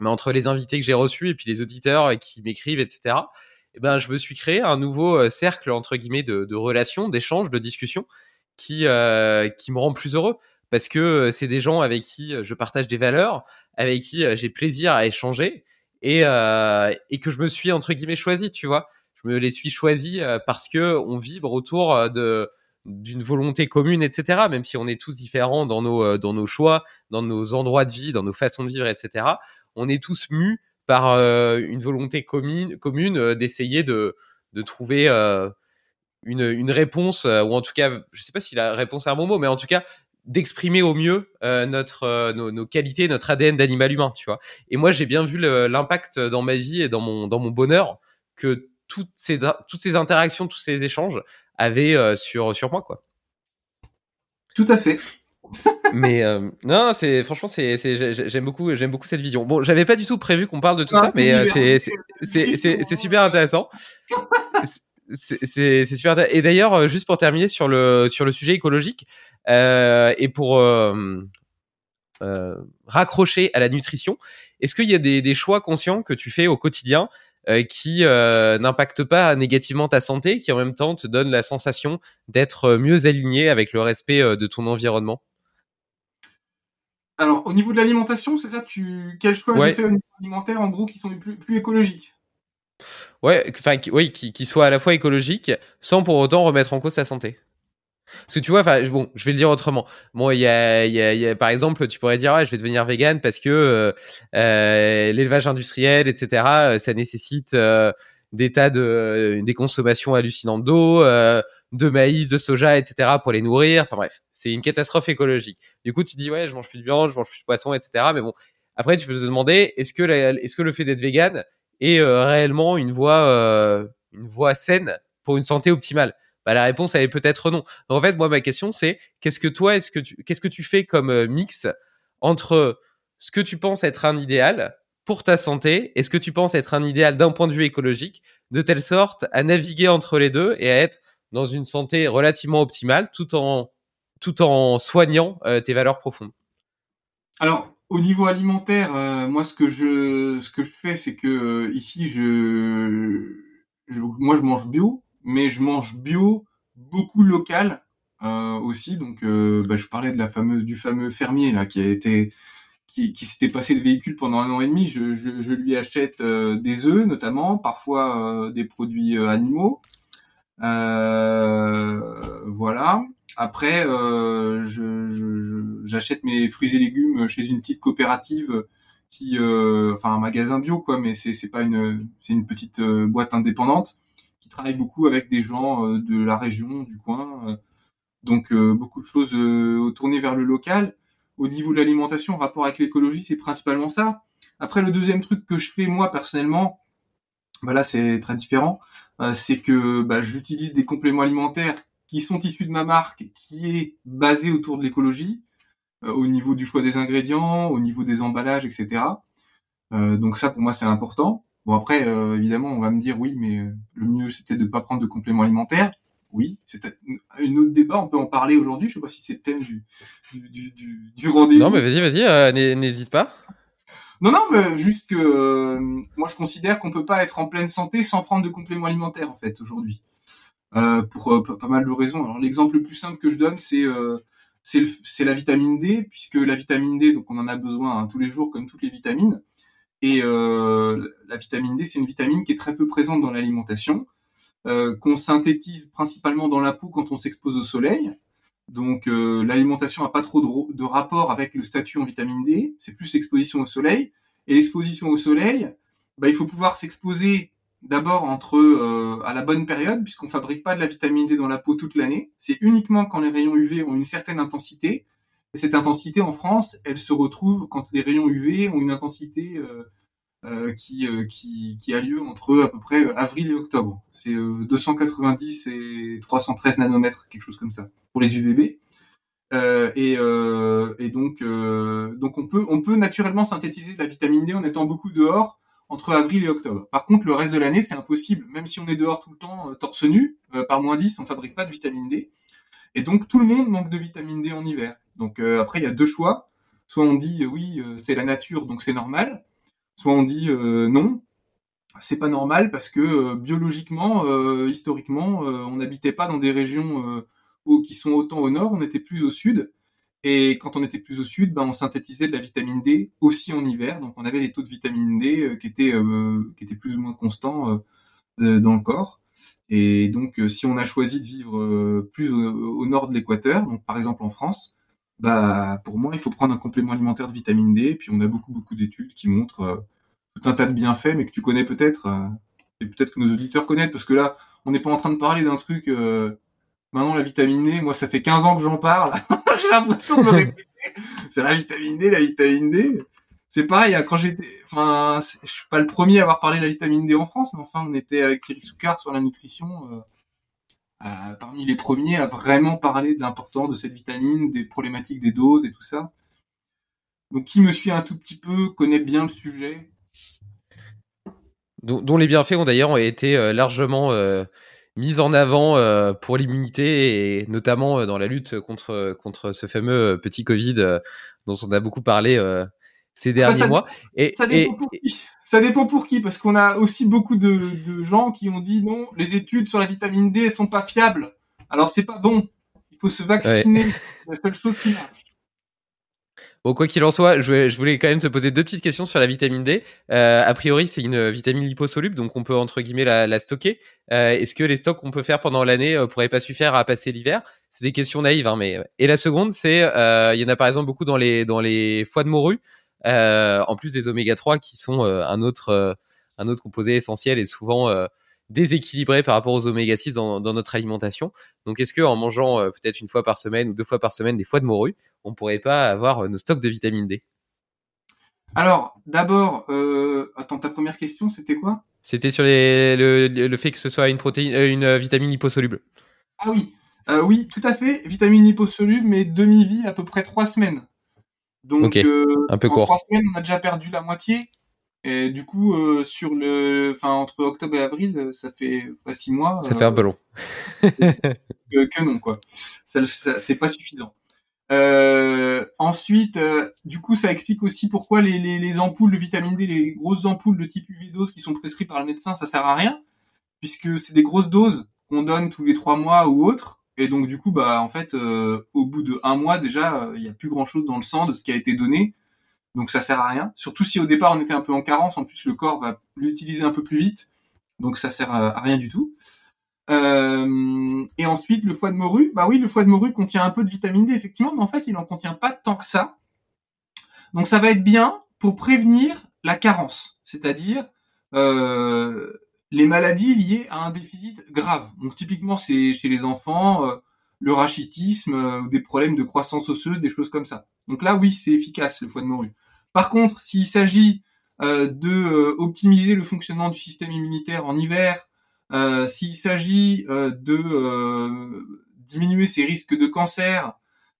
mais entre les invités que j'ai reçus et puis les auditeurs qui m'écrivent, etc., eh ben, je me suis créé un nouveau euh, cercle, entre guillemets, de, relations, d'échanges, de discussions qui, euh, qui me rend plus heureux parce que c'est des gens avec qui je partage des valeurs, avec qui j'ai plaisir à échanger et, euh, et que je me suis entre guillemets choisi, tu vois. Je me les suis choisis euh, parce que on vibre autour euh, de d'une volonté commune, etc. Même si on est tous différents dans nos euh, dans nos choix, dans nos endroits de vie, dans nos façons de vivre, etc. On est tous mus par euh, une volonté commune commune d'essayer de de trouver une, une réponse ou en tout cas, je sais pas si la réponse est un bon mot, mais en tout cas d'exprimer au mieux euh, notre euh, nos, qualités, notre ADN d'animal humain, tu vois. Et moi, j'ai bien vu l'impact dans ma vie et dans mon dans mon bonheur que toutes ces toutes ces interactions, tous ces échanges avaient euh, sur sur moi, quoi. Tout à fait. Mais euh, non, c'est franchement, c'est j'aime beaucoup j'aime beaucoup cette vision. Bon, j'avais pas du tout prévu qu'on parle de tout ah, ça, mais euh, c'est c'est super intéressant. c'est super. Et d'ailleurs, juste pour terminer sur le sur le sujet écologique, euh, et pour euh, euh, raccrocher à la nutrition, est-ce qu'il y a des, des, choix conscients que tu fais au quotidien qui n'impactent pas négativement ta santé, qui en même temps te donnent la sensation d'être mieux aligné avec le respect de ton environnement? Alors, au niveau de l'alimentation, c'est ça tu... Quel choix ouais. j'ai fait au niveau alimentaire, en gros, qui sont plus, plus écologiques? Ouais, enfin, oui, qui, qui soit à la fois écologique, sans pour autant remettre en cause sa santé. Parce que tu vois, bon, je vais le dire autrement. Bon, il y a, y, a, y a, par exemple, tu pourrais dire, ouais, je vais devenir vegan parce que euh, euh, l'élevage industriel, etc., euh, ça nécessite euh, des tas de, des consommations hallucinantes d'eau, euh, de maïs, de soja, etc., pour les nourrir. Enfin bref, c'est une catastrophe écologique. Du coup, tu dis, ouais, je mange plus de viande, je mange plus de poisson, etc. Mais bon, après, tu peux te demander, est-ce que, est-ce que le fait d'être vegan est réellement une voie, une voie saine pour une santé optimale? Bah, la réponse elle est peut-être non. en fait, moi ma question c'est qu'est-ce que toi est-ce que tu qu'est-ce que tu fais comme euh, mix entre ce que tu penses être un idéal pour ta santé et ce que tu penses être un idéal d'un point de vue écologique de telle sorte à naviguer entre les deux et à être dans une santé relativement optimale tout en tout en soignant euh, tes valeurs profondes. Alors au niveau alimentaire, euh, moi ce que je ce que je fais c'est que ici je, moi je mange bio mais je mange bio, beaucoup local euh, aussi. Donc, euh, bah, je parlais de la fameuse, du fameux fermier là qui a été, qui, qui s'était passé de véhicule pendant un an et demi. Je, je, lui achète euh, des œufs notamment, parfois euh, des produits euh, animaux. Voilà. Après, j'achète mes fruits et légumes chez une petite coopérative qui, enfin un magasin bio quoi, mais c'est pas une, c'est une petite boîte indépendante qui travaille beaucoup avec des gens euh, de la région, du coin. Euh. donc euh, beaucoup de choses tournées vers le local. Au niveau de l'alimentation, rapport avec l'écologie, c'est principalement ça. Après, le deuxième truc que je fais moi personnellement, bah là c'est très différent, c'est que bah, j'utilise des compléments alimentaires qui sont issus de ma marque, qui est basé autour de l'écologie, au niveau du choix des ingrédients, au niveau des emballages, etc. donc ça pour moi c'est important. Bon après, euh, évidemment, on va me dire oui, mais euh, le mieux c'était de ne pas prendre de compléments alimentaires. Oui, c'est un autre débat, on peut en parler aujourd'hui. Je sais pas si c'est le thème du, du, rendez-vous. Non, mais vas-y, vas-y, euh, n'hésite pas. Non, non, mais juste que euh, moi je considère qu'on peut pas être en pleine santé sans prendre de compléments alimentaires en fait aujourd'hui. Euh, pour pas mal de raisons. Alors l'exemple le plus simple que je donne, c'est c'est la vitamine D, puisque la vitamine D, donc on en a besoin hein, tous les jours comme toutes les vitamines. Et euh, la vitamine D, c'est une vitamine qui est très peu présente dans l'alimentation, euh, qu'on synthétise principalement dans la peau quand on s'expose au soleil. Donc l'alimentation n'a pas trop de, de, rapport avec le statut en vitamine D, c'est plus l'exposition au soleil. Et l'exposition au soleil, bah, il faut pouvoir s'exposer d'abord entre euh, à la bonne période, puisqu'on fabrique pas de la vitamine D dans la peau toute l'année. C'est uniquement quand les rayons UV ont une certaine intensité. Et cette intensité en France, elle se retrouve quand les rayons UV ont une intensité euh, euh, qui, qui, qui a lieu entre à peu près avril et octobre. C'est 290 et 313 nanomètres, quelque chose comme ça, pour les UVB. et, donc, on peut naturellement synthétiser de la vitamine D en étant beaucoup dehors entre avril et octobre. Par contre, le reste de l'année, c'est impossible. Même si on est dehors tout le temps, euh, torse nu, euh, par moins 10, on fabrique pas de vitamine D. Et donc, tout le monde manque de vitamine D en hiver. Donc, euh, après, il y a deux choix. Soit on dit, oui, c'est la nature, donc c'est normal. Soit on dit, non, c'est pas normal parce que biologiquement, historiquement, on n'habitait pas dans des régions qui sont autant au nord, on était plus au sud. Et quand on était plus au sud, ben, on synthétisait de la vitamine D aussi en hiver. Donc on avait des taux de vitamine D euh, qui étaient euh, qui étaient plus ou moins constants euh, dans le corps. Et donc si on a choisi de vivre plus au, nord de l'équateur, donc par exemple en France, bah pour moi il faut prendre un complément alimentaire de vitamine D. Puis on a beaucoup beaucoup d'études qui montrent tout un tas de bienfaits, mais que tu connais peut-être et peut-être que nos auditeurs connaissent parce que là on n'est pas en train de parler d'un truc. maintenant la vitamine D, moi ça fait 15 ans que j'en parle. j'ai l'impression de me répéter. C'est la vitamine D, la vitamine D. C'est pareil, hein, quand j'étais, enfin, je suis pas le premier à avoir parlé de la vitamine D en France, mais enfin, on était avec Thierry Soucard sur la nutrition, euh, euh, parmi les premiers à vraiment parler de l'importance de cette vitamine, des problématiques des doses et tout ça. Donc, qui me suit un tout petit peu connaît bien le sujet. Dont, les bienfaits ont d'ailleurs été euh, largement mise en avant euh, pour l'immunité et notamment euh, dans la lutte contre contre ce fameux euh, petit Covid dont on a beaucoup parlé ces derniers mois. Et, ça dépend pour qui. Ça dépend pour qui, parce qu'on a aussi beaucoup de, de, gens qui ont dit non, les études sur la vitamine D sont pas fiables. Alors c'est pas bon. Il faut se vacciner. La seule chose qui marche. Bon, quoi qu'il en soit, je voulais, quand même te poser deux petites questions sur la vitamine D. Euh, a priori, c'est une vitamine liposoluble, donc on peut entre guillemets la, stocker. Euh, est-ce que les stocks qu'on peut faire pendant l'année euh, pourraient pas suffire à passer l'hiver? C'est des questions naïves, hein, mais et la seconde, c'est il y en a par exemple beaucoup dans les dans les foies de morue, en plus des oméga 3 qui sont un autre un autre composé essentiel et souvent déséquilibré par rapport aux oméga 6 dans, notre alimentation. Donc, est-ce que en mangeant euh, peut-être une fois par semaine ou deux fois par semaine des foies de morue, on pourrait pas avoir euh, nos stocks de vitamine D? Alors, d'abord, euh, attends, ta première question, c'était quoi? C'était sur le, fait que ce soit une protéine, une vitamine liposoluble. Ah oui, oui, tout à fait, vitamine liposoluble, mais demi-vie à peu près trois semaines. Donc, un peu en court. trois semaines, on a déjà perdu la moitié. Et du coup, euh, sur le, enfin entre octobre et avril, euh, ça fait pas six mois. Ça fait un peu long. que, non quoi. Ça, c'est pas suffisant. Euh, ensuite, du coup, ça explique aussi pourquoi les, les, les, ampoules de vitamine D, les grosses ampoules de type UV dose qui sont prescrites par le médecin, ça sert à rien, puisque c'est des grosses doses qu'on donne tous les trois mois ou autres. Et donc du coup, bah en fait, au bout de un mois déjà, il y a plus grand chose dans le sang de ce qui a été donné donc ça sert à rien. Surtout si au départ on était un peu en carence, en plus le corps va l'utiliser un peu plus vite, donc ça sert à, rien du tout. Euh, et ensuite le foie de morue, bah oui, le foie de morue contient un peu de vitamine D effectivement, mais en fait il en contient pas tant que ça. Donc ça va être bien pour prévenir la carence, c'est-à-dire euh, les maladies liées à un déficit grave. Donc typiquement c'est chez les enfants. Euh, le rachitisme, ou des problèmes de croissance osseuse, des choses comme ça. Donc là, oui, c'est efficace le foie de morue. Par contre, s'il s'agit euh, de euh, optimiser le fonctionnement du système immunitaire en hiver, euh, s'il s'agit de diminuer ses risques de cancer,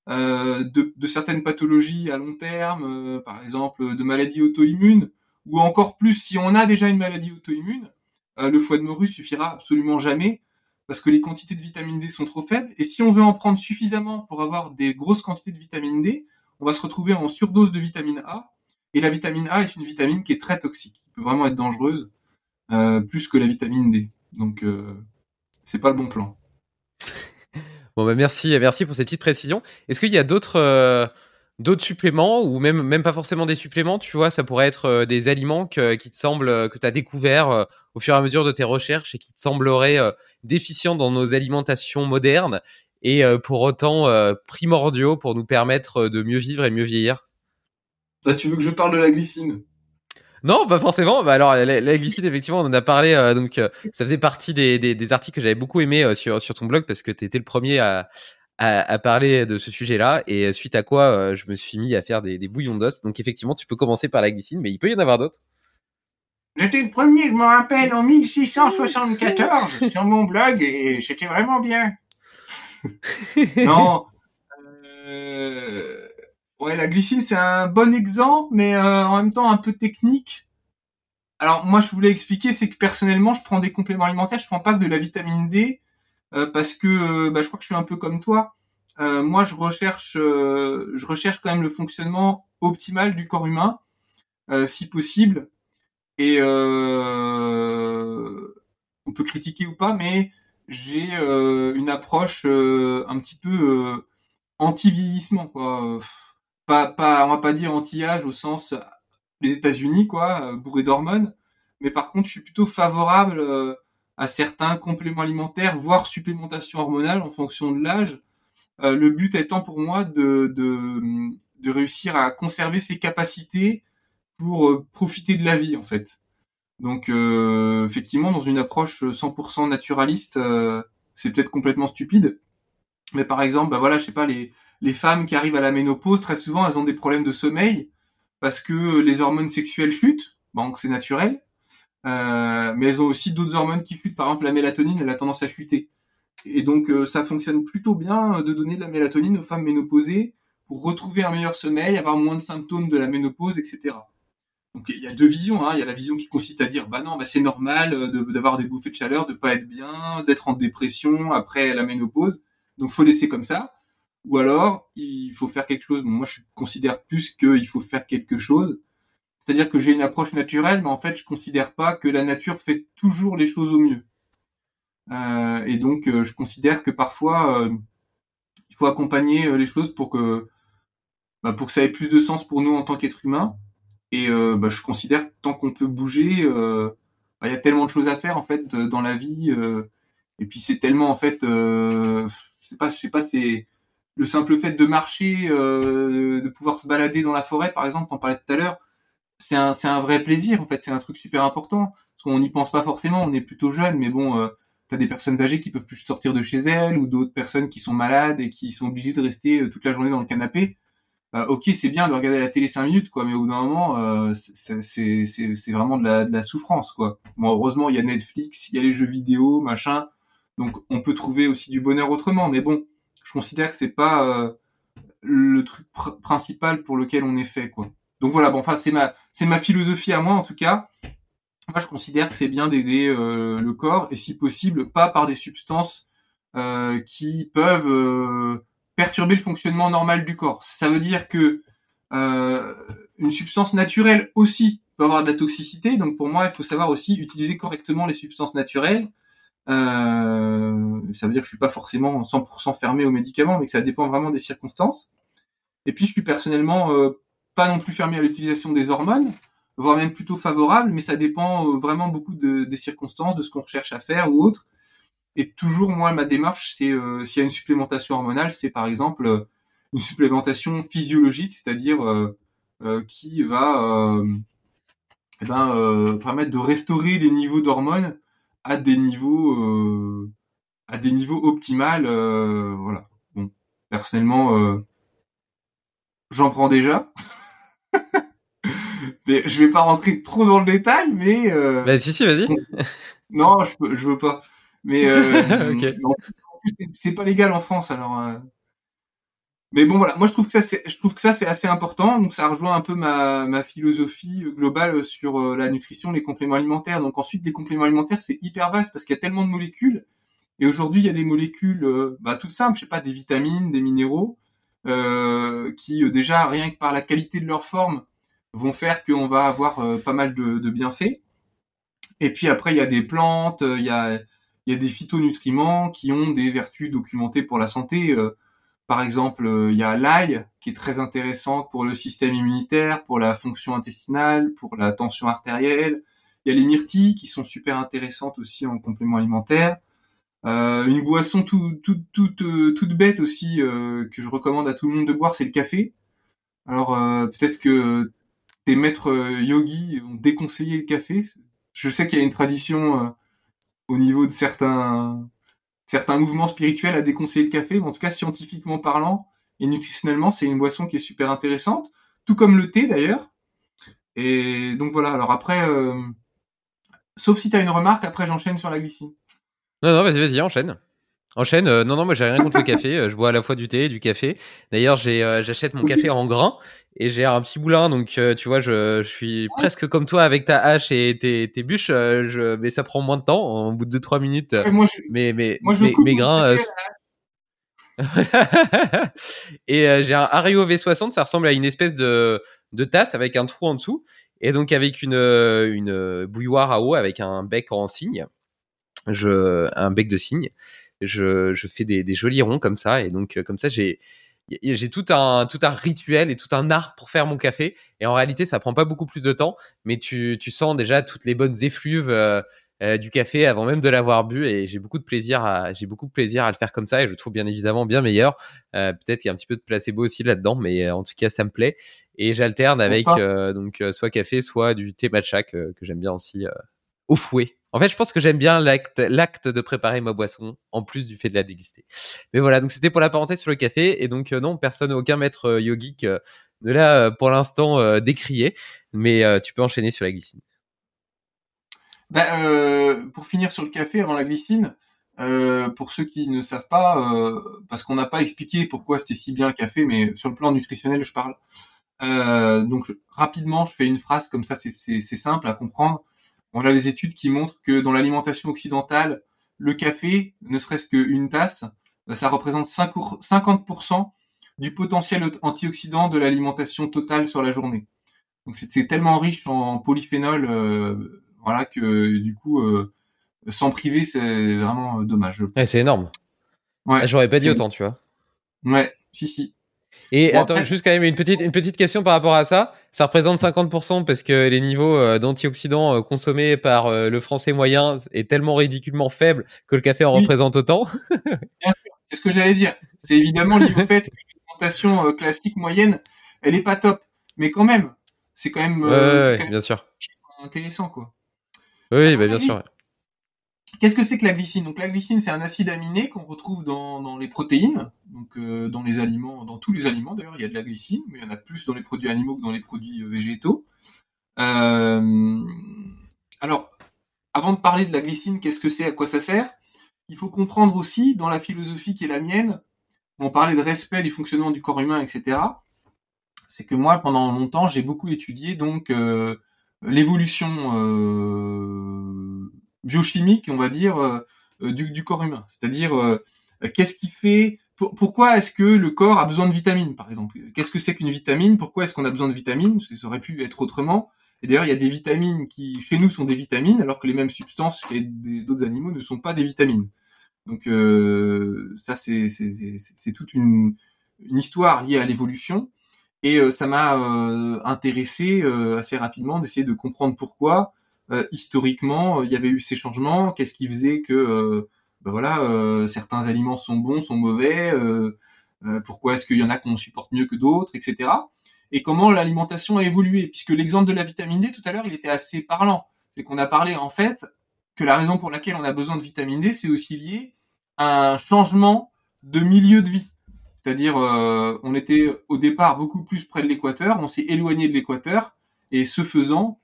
de, de, certaines pathologies à long terme, par exemple de maladies auto-immunes, ou encore plus si on a déjà une maladie auto-immune, le foie de morue suffira absolument jamais parce que les quantités de vitamine D sont trop faibles. Et si on veut en prendre suffisamment pour avoir des grosses quantités de vitamine D, on va se retrouver en surdose de vitamine A. Et la vitamine A est une vitamine qui est très toxique, qui peut vraiment être dangereuse, euh, plus que la vitamine D. Donc, euh, c'est pas le bon plan. Bon, bah merci, merci pour cette petite précision. Est-ce qu'il y a d'autres euh, d'autres suppléments ou même même pas forcément des suppléments, tu vois, ça pourrait être euh, des aliments qui te semblent euh, que tu as découvert euh, au fur et à mesure de tes recherches et qui te sembleraient déficients dans nos alimentations modernes et pour autant primordiaux pour nous permettre de mieux vivre et mieux vieillir ah, Tu veux que je parle de la glycine? Non, pas forcément. Bah alors, la, glycine, effectivement, on en a parlé. donc, ça faisait partie des, des, articles que j'avais beaucoup aimé sur, sur ton blog parce que tu étais le premier à, à, parler de ce sujet-là. Et suite à quoi, je me suis mis à faire des, des bouillons d'os. Donc, effectivement, tu peux commencer par la glycine, mais il peut y en avoir d'autres. J'étais le premier, je me rappelle, en 1674 sur mon blog et c'était vraiment bien. non. Euh... Ouais, la glycine, c'est un bon exemple, mais euh, en même temps un peu technique. Alors moi, je voulais expliquer, c'est que personnellement, je prends des compléments alimentaires, je prends pas que de la vitamine D, euh, parce que euh, bah, je crois que je suis un peu comme toi. moi, je recherche, je recherche quand même le fonctionnement optimal du corps humain, si possible. Et euh, on peut critiquer ou pas, mais j'ai euh, une approche euh, un petit peu anti-vieillissement, quoi. Pas, pas, on va pas dire anti-âge au sens les États-Unis, quoi, bourré d'hormones. Mais par contre, je suis plutôt favorable à certains compléments alimentaires, voire supplémentation hormonale en fonction de l'âge. le but étant pour moi de, de, de réussir à conserver ses capacités pour euh, profiter de la vie en fait. Donc euh, effectivement, dans une approche 100% naturaliste, euh, c'est peut-être complètement stupide. Mais par exemple, bah voilà, je sais pas, les, les femmes qui arrivent à la ménopause, très souvent, elles ont des problèmes de sommeil parce que les hormones sexuelles chutent, donc c'est naturel. Euh, mais elles ont aussi d'autres hormones qui chutent. Par exemple, la mélatonine, elle a tendance à chuter. Et donc, ça fonctionne plutôt bien de donner de la mélatonine aux femmes ménopausées pour retrouver un meilleur sommeil, avoir moins de symptômes de la ménopause, etc. Donc il y a deux visions. Hein. Il y a la vision qui consiste à dire bah non, bah c'est normal euh, d'avoir des bouffées de chaleur, de pas être bien, d'être en dépression après la ménopause. Donc faut laisser comme ça. Ou alors il faut faire quelque chose. moi je considère plus qu'il faut faire quelque chose. C'est-à-dire que j'ai une approche naturelle, mais en fait je considère pas que la nature fait toujours les choses au mieux. Euh, et donc euh, je considère que parfois il faut accompagner les choses pour que bah, pour que ça ait plus de sens pour nous en tant qu'être humain et euh, bah, je considère que tant qu'on peut bouger, euh, bah, il y a tellement de choses à faire en fait dans la vie. Euh, et puis c'est tellement en fait, je sais pas, sais pas, c'est le simple fait de marcher, de pouvoir se balader dans la forêt, par exemple, t'en parlais tout à l'heure, c'est un, vrai plaisir, en fait, c'est un truc super important, parce qu'on n'y pense pas forcément, on est plutôt jeune, mais bon, euh, t'as des personnes âgées qui peuvent plus sortir de chez elles, ou d'autres personnes qui sont malades et qui sont obligées de rester toute la journée dans le canapé. Euh, ok, c'est bien de regarder la télé cinq minutes, quoi, mais au bout d'un moment, euh, c'est vraiment de la, de la souffrance, quoi. Bon, heureusement, il y a Netflix, il y a les jeux vidéo, machin, donc on peut trouver aussi du bonheur autrement. Mais bon, je considère que c'est pas euh, le truc principal pour lequel on est fait, quoi. Donc voilà, bon, enfin, c'est ma, c'est ma philosophie à moi, en tout cas. Moi, je considère que c'est bien d'aider le corps, et si possible, pas par des substances qui peuvent perturber le fonctionnement normal du corps. Ça veut dire que euh, une substance naturelle aussi peut avoir de la toxicité. Donc pour moi, il faut savoir aussi utiliser correctement les substances naturelles. Euh, ça veut dire que je suis pas forcément 100% fermé aux médicaments, mais que ça dépend vraiment des circonstances. Et puis je suis personnellement euh, pas non plus fermé à l'utilisation des hormones, voire même plutôt favorable, mais ça dépend euh, vraiment beaucoup de, des circonstances, de ce qu'on recherche à faire ou autre. Et toujours, moi, ma démarche, c'est euh, s'il y a une supplémentation hormonale, c'est par exemple euh, une supplémentation physiologique, c'est-à-dire euh, qui va eh ben, permettre de restaurer des niveaux d'hormones à des niveaux à des niveaux optimales. voilà. Bon, personnellement, j'en prends déjà. mais je vais pas rentrer trop dans le détail, mais. bah si si, vas-y. non, je, je veux pas. Mais euh, c'est pas légal en France, alors. Euh. Mais bon voilà, moi je trouve que ça c'est je trouve que ça c'est assez important, donc ça rejoint un peu ma, ma philosophie globale sur euh, la nutrition, les compléments alimentaires. Donc ensuite les compléments alimentaires c'est hyper vaste parce qu'il y a tellement de molécules et aujourd'hui il y a des molécules bah, toutes simples, je sais pas des vitamines, des minéraux euh, qui déjà rien que par la qualité de leur forme vont faire qu'on va avoir pas mal de, de bienfaits. Et puis après il y a des plantes, il y a il y a des phytonutriments qui ont des vertus documentées pour la santé. Euh, par exemple, euh, il y a l'ail qui est très intéressante pour le système immunitaire, pour la fonction intestinale, pour la tension artérielle. Il y a les myrtilles qui sont super intéressantes aussi en complément alimentaire. Euh, une boisson tout, tout, toute, euh, toute bête aussi euh, que je recommande à tout le monde de boire, c'est le café. Alors euh, peut-être que tes maîtres euh, yogis ont déconseillé le café. Je sais qu'il y a une tradition euh, au niveau de certains certains mouvements spirituels à déconseiller le café, mais en tout cas scientifiquement parlant et nutritionnellement, c'est une boisson qui est super intéressante, tout comme le thé d'ailleurs. Et donc voilà. Alors après, sauf si tu as une remarque, après j'enchaîne sur la glycine. Non, non, vas-y, vas-y, enchaîne. Enchaîne. Euh, non, non, moi j'ai rien contre le café. Euh, je bois à la fois du thé et du café. D'ailleurs, euh, j'achète mon café en grain et j'ai un petit moulin. Donc, euh, tu vois, je, je suis presque comme toi avec ta hache et tes, tes bûches. je, mais ça prend moins de temps. En bout de 2-3 minutes, moi, je, mes, moi, grains. et j'ai un Ario V60, ça ressemble à une espèce de, de tasse avec un trou en dessous. Et donc avec une, une bouilloire à eau avec un bec en cygne, je, un bec de cygne, je, je fais des, des jolis ronds comme ça. Et donc euh, comme ça, j'ai j'ai tout un, tout un rituel et tout un art pour faire mon café. Et en réalité, ça prend pas beaucoup plus de temps, mais tu, tu sens déjà toutes les bonnes effluves euh, euh, du café avant même de l'avoir bu. Et j'ai beaucoup de plaisir à, j'ai beaucoup de plaisir à le faire comme ça. Et je le trouve bien évidemment bien meilleur. Euh, Peut-être qu'il y a un petit peu de placebo aussi là-dedans, mais euh, en tout cas, ça me plaît. Et j'alterne avec donc soit café, soit du thé matcha que, que j'aime bien aussi au fouet. En fait, je pense que j'aime bien l'acte, de préparer ma boisson, en plus du fait de la déguster. Mais voilà, donc c'était pour la parenthèse sur le café. Et donc, euh, non, personne, aucun maître euh, yogique ne l'a euh, pour l'instant décrié. Mais tu peux enchaîner sur la glycine. Ben, pour finir sur le café avant la glycine, pour ceux qui ne savent pas, parce qu'on n'a pas expliqué pourquoi c'était si bien le café, mais sur le plan nutritionnel, je parle. Donc rapidement, je fais une phrase comme ça, c'est simple à comprendre. On a des études qui montrent que dans l'alimentation occidentale, le café, ne serait-ce qu'une tasse, ben, ça représente 5 pour- 50% du potentiel antioxydant de l'alimentation totale sur la journée. Donc c'est tellement riche en polyphénol, euh, voilà que du coup, euh, s'en priver, c'est vraiment euh, dommage. Ouais, c'est énorme. Ouais, Ah, J'aurais pas dit autant, tu vois. Ouais, si si. Et Bon, attends, juste quand même une petite, une petite question par rapport à ça. Ça représente 50% parce que les niveaux euh, d'antioxydants euh, consommés par euh, le français moyen est tellement ridiculement faible que le café en Oui. représente autant. Bien sûr, c'est ce que j'allais dire. C'est évidemment lié au fait que l'alimentation classique moyenne, elle est pas top, mais quand même, c'est quand même, Ouais, ouais, c'est ouais, quand même bien sûr. intéressant quoi. Oui, bah, bien sûr. Qu'est-ce que c'est que la glycine? Donc la glycine, c'est un acide aminé qu'on retrouve dans, dans les protéines, donc euh, dans les aliments, dans tous les aliments d'ailleurs, il y a de la glycine, mais il y en a plus dans les produits animaux que dans les produits euh, végétaux. Euh, alors, avant de parler de la glycine, qu'est-ce que c'est, à quoi ça sert? Il faut comprendre aussi, dans la philosophie qui est la mienne, on parlait de respect du fonctionnement du corps humain, etc. C'est que moi, pendant longtemps, j'ai beaucoup étudié donc euh, l'évolution euh, biochimique, on va dire, euh, du, corps humain. C'est-à-dire, euh, qu'est-ce qui fait, pour- pourquoi est-ce que le corps a besoin de vitamines, par exemple? Qu'est-ce que c'est qu'une vitamine? Pourquoi est-ce qu'on a besoin de vitamines? Ça aurait pu être autrement. Et d'ailleurs, il y a des vitamines qui, chez nous, sont des vitamines, alors que les mêmes substances chez d'autres animaux ne sont pas des vitamines. Donc euh, ça, c'est toute une, histoire liée à l'évolution. Et ça m'a intéressé assez rapidement d'essayer de comprendre pourquoi historiquement euh, il y avait eu ces changements, qu'est-ce qui faisait que euh, ben voilà euh, certains aliments sont bons, sont mauvais, euh, euh, pourquoi est-ce qu'il y en a qu'on supporte mieux que d'autres, etc. Et comment l'alimentation a évolué, puisque l'exemple de la vitamine D tout à l'heure il était assez parlant, c'est qu'on a parlé en fait que la raison pour laquelle on a besoin de vitamine D c'est aussi lié à un changement de milieu de vie. C'est-à-dire, euh, on était au départ beaucoup plus près de l'équateur, on s'est éloigné de l'équateur, et ce faisant,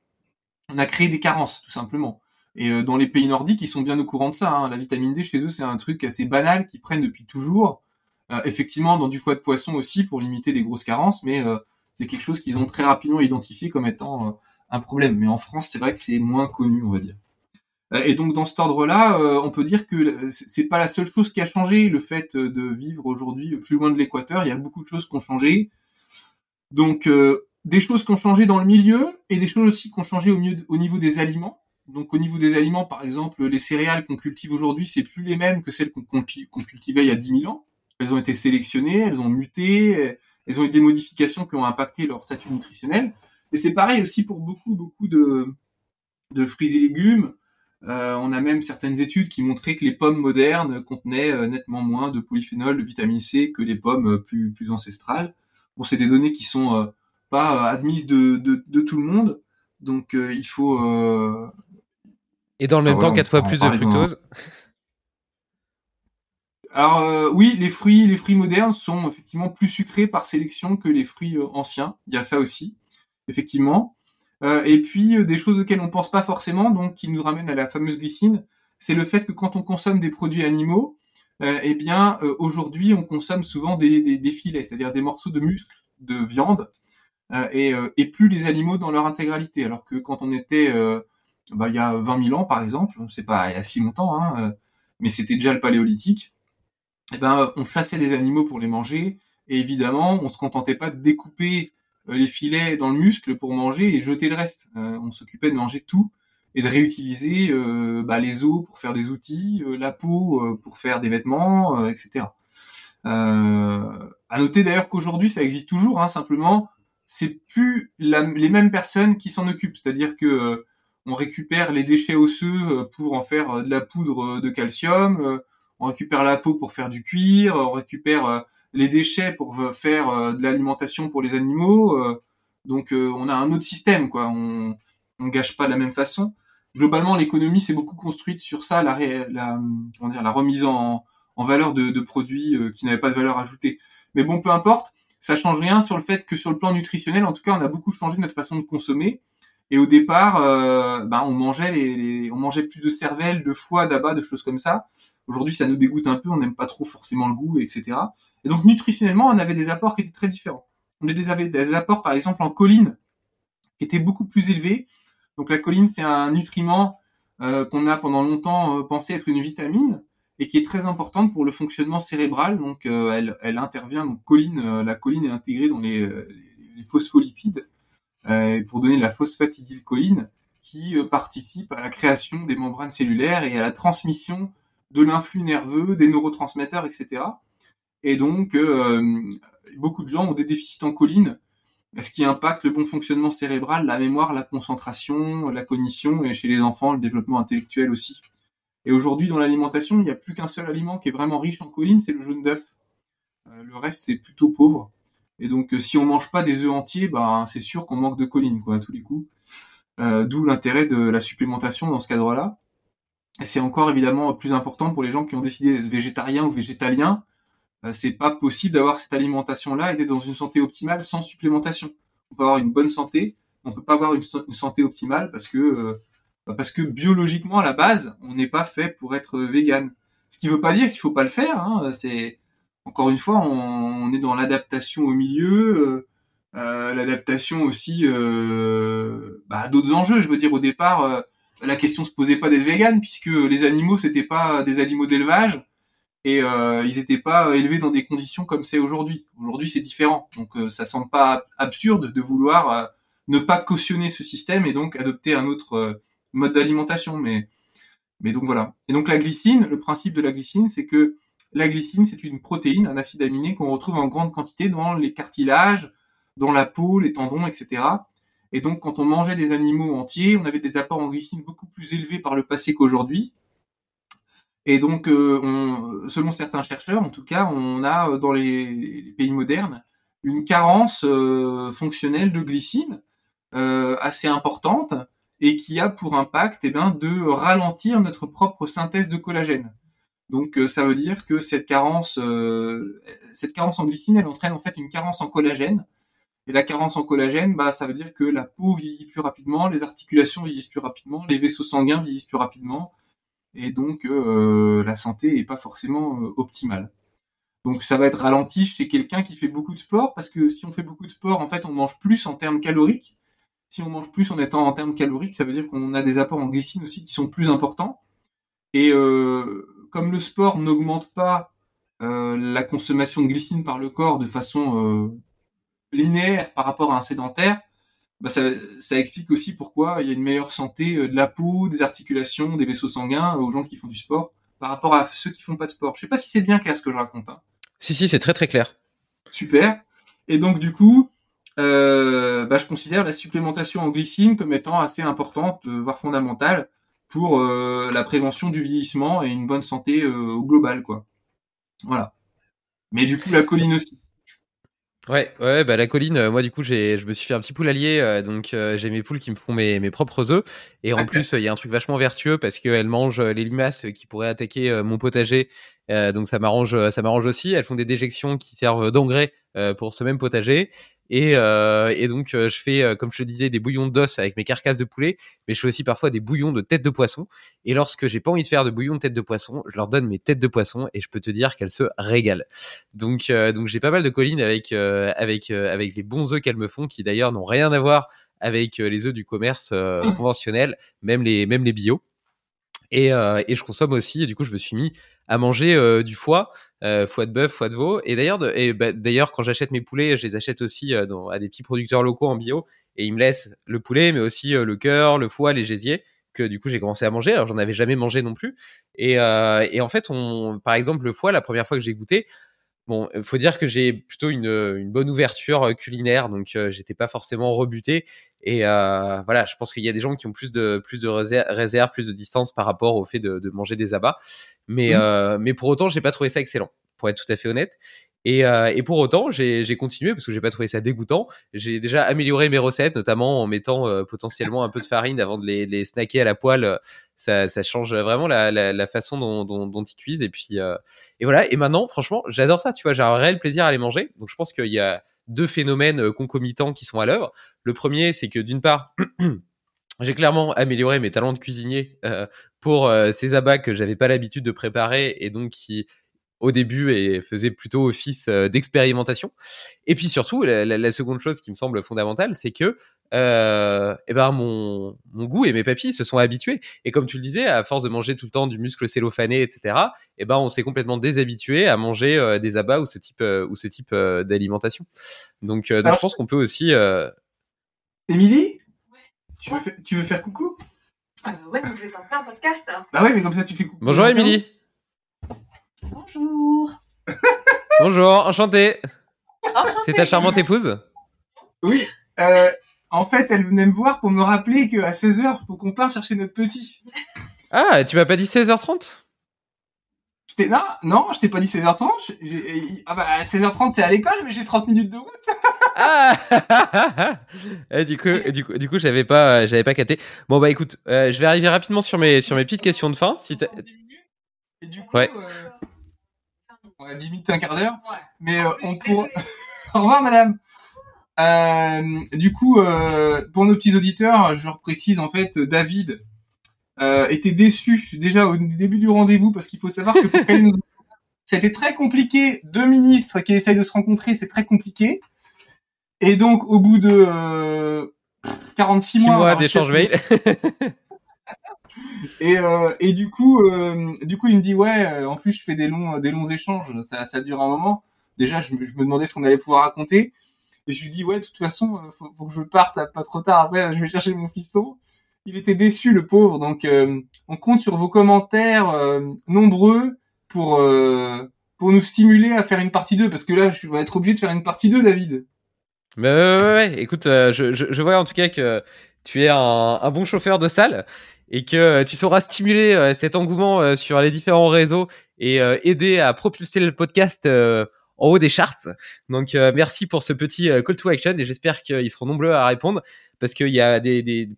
on a créé des carences, tout simplement. Et euh, dans les pays nordiques, ils sont bien au courant de ça. hein. La vitamine D, chez eux, c'est un truc assez banal qu'ils prennent depuis toujours. Euh, effectivement, dans du foie de poisson aussi, pour limiter les grosses carences, mais euh, c'est quelque chose qu'ils ont très rapidement identifié comme étant un problème. Mais en France, c'est vrai que c'est moins connu, on va dire. Et donc dans cet ordre-là, on peut dire que c'est pas la seule chose qui a changé, le fait de vivre aujourd'hui plus loin de l'équateur. Il y a beaucoup de choses qui ont changé. Donc des choses qui ont changé dans le milieu et des choses aussi qui ont changé au, mieux- au niveau des aliments. Donc au niveau des aliments, par exemple, les céréales qu'on cultive aujourd'hui, c'est plus les mêmes que celles qu'on qu'on cultivait il y a 10 000 ans. Elles ont été sélectionnées, elles ont muté, elles ont eu des modifications qui ont impacté leur statut nutritionnel. Et c'est pareil aussi pour beaucoup, beaucoup de, de fruits et légumes. on a même certaines études qui montraient que les pommes modernes contenaient nettement moins de polyphénol, de vitamine C que les pommes plus, plus ancestrales. Bon, c'est des données qui sont pas admises de, de, de, tout le monde, donc il faut. Et dans le même temps, quatre fois plus de fructose? Alors euh, oui, les fruits, les fruits modernes sont effectivement plus sucrés par sélection que les fruits euh, anciens. Il y a ça aussi, effectivement. Euh, et puis des choses auxquelles on pense pas forcément, donc qui nous ramènent à la fameuse glycine, c'est le fait que quand on consomme des produits animaux, eh bien aujourd'hui on consomme souvent des, des, filets, c'est-à-dire des morceaux de muscles, de viande, et, et, plus les animaux dans leur intégralité. Alors que quand on était bah, il y a 20 000 ans par exemple, c'est pas il y a si longtemps, hein, mais c'était déjà le paléolithique eh ben, on chassait des animaux pour les manger, et évidemment, on se contentait pas de découper euh, les filets dans le muscle pour manger et jeter le reste. Euh, on s'occupait de manger tout et de réutiliser euh, bah, les os pour faire des outils, la peau pour faire des vêtements, etc. à noter d'ailleurs qu'aujourd'hui, ça existe toujours. Hein, simplement, c'est plus les mêmes personnes qui s'en occupent. C'est-à-dire que on récupère les déchets osseux pour en faire de la poudre de calcium on récupère la peau pour faire du cuir, on récupère euh, les déchets pour faire euh, de l'alimentation pour les animaux. Euh, donc on a un autre système, quoi. On, on gâche pas de la même façon. Globalement, l'économie s'est beaucoup construite sur ça, la, la, comment dire, la remise en, en valeur de, de produits qui n'avaient pas de valeur ajoutée. Mais bon, peu importe, ça change rien sur le fait que sur le plan nutritionnel, en tout cas, on a beaucoup changé notre façon de consommer. Et au départ, euh, ben, on mangeait les, on mangeait plus de cervelle, de foie, d'abat, de choses comme ça. Aujourd'hui, ça nous dégoûte un peu, on n'aime pas trop forcément le goût, etc. Et donc, nutritionnellement, on avait des apports qui étaient très différents. On avait des apports, par exemple, en choline, qui étaient beaucoup plus élevés. Donc, la choline, c'est un nutriment euh, qu'on a pendant longtemps euh, pensé être une vitamine et qui est très importante pour le fonctionnement cérébral. Donc, euh, elle, intervient. Donc, choline, la choline est intégrée dans les, les phospholipides pour donner la phosphatidylcholine qui participe à la création des membranes cellulaires et à la transmission de l'influx nerveux, des neurotransmetteurs, etc. Et donc, euh, beaucoup de gens ont des déficits en choline, ce qui impacte le bon fonctionnement cérébral, la mémoire, la concentration, la cognition, et chez les enfants, le développement intellectuel aussi. Et aujourd'hui, dans l'alimentation, il n'y a plus qu'un seul aliment qui est vraiment riche en choline, c'est le jaune d'œuf. Euh, le reste, c'est plutôt pauvre. Et donc, euh, si on mange pas des œufs entiers, bah, c'est sûr qu'on manque de choline, quoi, à tous les coups. D'où l'intérêt de la supplémentation dans ce cadre-là c'est encore évidemment plus important pour les gens qui ont décidé d'être végétariens ou végétaliens. Euh, c'est pas possible d'avoir cette alimentation-là et d'être dans une santé optimale sans supplémentation. On peut avoir une bonne santé, on peut pas avoir une, santé optimale parce que euh, parce que biologiquement à la base, on n'est pas fait pour être vegan. Ce qui veut pas dire qu'il faut pas le faire. Hein. C'est encore une fois, on, est dans l'adaptation au milieu, euh, l'adaptation aussi bah, à d'autres enjeux. Je veux dire au départ la question se posait pas d'être vegan puisque les animaux c'était pas des animaux d'élevage et euh, ils étaient pas élevés dans des conditions comme c'est aujourd'hui. Aujourd'hui c'est différent, donc euh, ça semble pas absurde de vouloir euh, ne pas cautionner ce système et donc adopter un autre euh, mode d'alimentation. Mais mais donc voilà. Et donc la glycine, le principe de la glycine, c'est que la glycine c'est une protéine, un acide aminé qu'on retrouve en grande quantité dans les cartilages, dans la peau, les tendons, etc. Et donc, quand on mangeait des animaux entiers, on avait des apports en glycine beaucoup plus élevés par le passé qu'aujourd'hui. Et donc, euh, on, selon certains chercheurs, en tout cas, on a euh, dans les, pays modernes une carence euh, fonctionnelle de glycine assez importante et qui a pour impact eh bien, de ralentir notre propre synthèse de collagène. Donc, ça veut dire que cette carence, cette carence en glycine, elle entraîne en fait une carence en collagène et la carence en collagène, bah, ça veut dire que la peau vieillit plus rapidement, les articulations vieillissent plus rapidement, les vaisseaux sanguins vieillissent plus rapidement, et donc euh, la santé est pas forcément euh, optimale. Donc ça va être ralenti chez quelqu'un qui fait beaucoup de sport, parce que si on fait beaucoup de sport, en fait, on mange plus en termes caloriques. Si on mange plus en étant en termes caloriques, ça veut dire qu'on a des apports en glycine aussi qui sont plus importants. Et euh, comme le sport n'augmente pas la consommation de glycine par le corps de façon linéaire par rapport à un sédentaire, bah ça, ça, explique aussi pourquoi il y a une meilleure santé euh, de la peau, des articulations, des vaisseaux sanguins aux gens qui font du sport par rapport à ceux qui font pas de sport. Je sais pas si c'est bien clair ce que je raconte. Hein. Si si, c'est très très clair. Super. Et donc du coup, euh, bah, je considère la supplémentation en glycine comme étant assez importante, euh, voire fondamentale, pour la prévention du vieillissement et une bonne santé au global, quoi. Voilà. Mais du coup, la colline aussi. Ouais, ouais, bah la colline, euh, moi du coup, j'ai, je me suis fait un petit poulailler, euh, donc euh, j'ai mes poules qui me font mes, mes propres œufs. Et en plus, il y a un truc vachement vertueux parce qu'elles mangent les limaces qui pourraient attaquer mon potager. donc ça m'arrange, ça m'arrange aussi. Elles font des déjections qui servent d'engrais pour ce même potager. Et, euh, et donc, euh, je fais, euh, comme je te disais, des bouillons d'os avec mes carcasses de poulet, mais je fais aussi parfois des bouillons de tête de poisson. Et lorsque j'ai pas envie de faire de bouillon de tête de poisson, je leur donne mes têtes de poisson et je peux te dire qu'elles se régalent. Donc, donc j'ai pas mal de collines avec, avec, avec les bons œufs qu'elles me font, qui d'ailleurs n'ont rien à voir avec les œufs du commerce conventionnel, même les, même les bio. Et, et je consomme aussi, et du coup, je me suis mis à manger du foie. Euh, foie de bœuf, foie de veau. Et bah, d'ailleurs, quand j'achète mes poulets, je les achète aussi euh, à des petits producteurs locaux en bio, et ils me laissent le poulet, mais aussi euh, le cœur, le foie, les gésiers, que du coup j'ai commencé à manger. Alors j'en avais jamais mangé non plus. Et, et en fait, on, par exemple, le foie, la première fois que j'ai goûté, Bon, il faut dire que j'ai plutôt une, une, bonne ouverture culinaire, donc j'étais pas forcément rebuté. Et euh, voilà, je pense qu'il y a des gens qui ont plus de plus de réserve, plus de distance par rapport au fait de, de manger des abats. Mais mmh. euh, mais pour autant, j'ai pas trouvé ça excellent, pour être tout à fait honnête. Et, euh, et pour autant, j'ai continué parce que j'ai pas trouvé ça dégoûtant. J'ai déjà amélioré mes recettes, notamment en mettant euh, potentiellement un peu de farine avant de les, les snacker à la poêle. Ça, ça change vraiment la, la, la façon dont, dont, dont, ils cuisent. Et puis euh, et voilà. Et maintenant, franchement, j'adore ça. Tu vois, j'ai un réel plaisir à les manger. Donc je pense qu'il y a deux phénomènes euh, concomitants qui sont à l'œuvre. Le premier, c'est que d'une part, j'ai clairement amélioré mes talents de cuisinier euh, pour ces abats que j'avais pas l'habitude de préparer et donc qui au début et faisait plutôt office euh, d'expérimentation. Et puis surtout, la, la, la, seconde chose qui me semble fondamentale, c'est que euh, eh ben mon, mon goût et mes papilles se sont habitués. Et comme tu le disais, à force de manger tout le temps du muscle cellophané, etc., eh ben on s'est complètement déshabitué à manger euh, des abats ou ce type euh, ou ce type euh, d'alimentation. Donc, donc je pense qu'on peut aussi. Émilie, tu, veux tu veux faire coucou? Ouais, mais vous êtes en plein podcast. Hein. Bah ouais, mais comme ça tu fais coucou. Bonjour Émilie. Bonjour. Bonjour, enchanté. C'est ta charmante épouse Oui. Euh, en fait, elle venait me voir pour me rappeler qu'à 16h, faut qu'on parte chercher notre petit. Ah, tu m'as pas dit 16h30 non, non, je t'ai pas dit 16h30. Ah bah, 16h30, c'est à l'école, mais j'ai 30 minutes de route. ah et du coup, du coup, du coup, j'avais pas, j'avais pas capté. Bon bah écoute, euh, je vais arriver rapidement sur mes, sur mes petites questions de fin. Si et du coup, ouais. Euh, on a 10 minutes, un quart d'heure. Ouais. Mais euh, on pourra... Au revoir, madame. Euh, du coup, euh, pour nos petits auditeurs, je leur précise en fait, David euh, était déçu déjà au début du rendez-vous parce qu'il faut savoir que pour nous... ça a été très compliqué. Deux ministres qui essayent de se rencontrer, c'est très compliqué. Et donc, au bout de 46 mois, mois d'échange mail. et, euh, et du coup, euh, du coup, il me dit ouais. Euh, en plus, je fais des longs, échanges. Ça, dure un moment. Déjà, je, me demandais ce qu'on allait pouvoir raconter. Et je lui dis ouais, de toute façon, faut, faut que je parte pas trop tard. Après, je vais chercher mon fiston. Il était déçu, le pauvre. Donc, on compte sur vos commentaires nombreux pour pour nous stimuler à faire une partie 2 parce que là, je vais être obligé de faire une partie 2, David. Bah ouais, ouais, ouais. Écoute, je, vois en tout cas que tu es un bon chauffeur de salle et que euh, tu sauras stimuler euh, cet engouement euh, sur les différents réseaux et aider à propulser le podcast en haut des charts. Donc merci pour ce petit call to action et j'espère qu'ils seront nombreux à répondre parce qu'il y a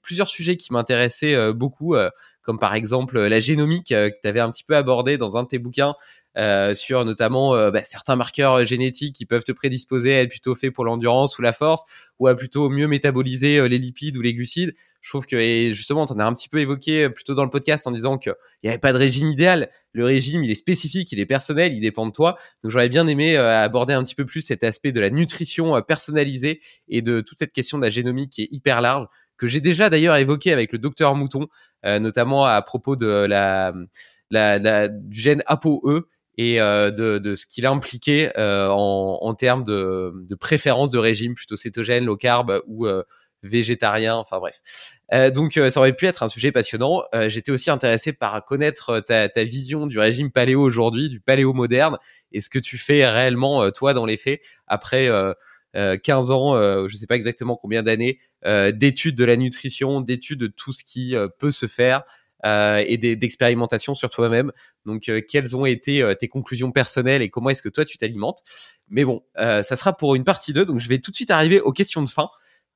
plusieurs sujets qui m'intéressaient beaucoup, comme par exemple la génomique que tu avais un petit peu abordé dans un de tes bouquins euh, sur notamment euh, bah, certains marqueurs génétiques qui peuvent te prédisposer à être plutôt fait pour l'endurance ou la force, ou à plutôt mieux métaboliser euh, les lipides ou les glucides. Je trouve que et justement, tu en as un petit peu évoqué plutôt dans le podcast en disant qu'il n'y avait pas de régime idéal. Le régime, il est spécifique, il est personnel, il dépend de toi. Donc j'aurais bien aimé aborder un petit peu plus cet aspect de la nutrition personnalisée et de toute cette question de la génomique qui est hyper large que j'ai déjà d'ailleurs évoqué avec le docteur Mouton, notamment à propos de la, du gène ApoE et euh, de, ce qu'il a impliqué euh, en, termes de, préférence de régime, plutôt cétogène, low carb ou euh, végétarien, enfin bref. Euh, donc ça aurait pu être un sujet passionnant. J'étais aussi intéressé par connaître ta, vision du régime paléo aujourd'hui, du paléo moderne, et ce que tu fais réellement toi dans les faits après 15 ans, je ne sais pas exactement combien d'années d'études de la nutrition, d'études de tout ce qui peut se faire euh, et d'expérimentation sur toi-même. Donc, euh, quelles ont été tes conclusions personnelles et comment est-ce que toi tu t'alimentes? Mais bon, ça sera pour une partie 2. Donc, je vais tout de suite arriver aux questions de fin.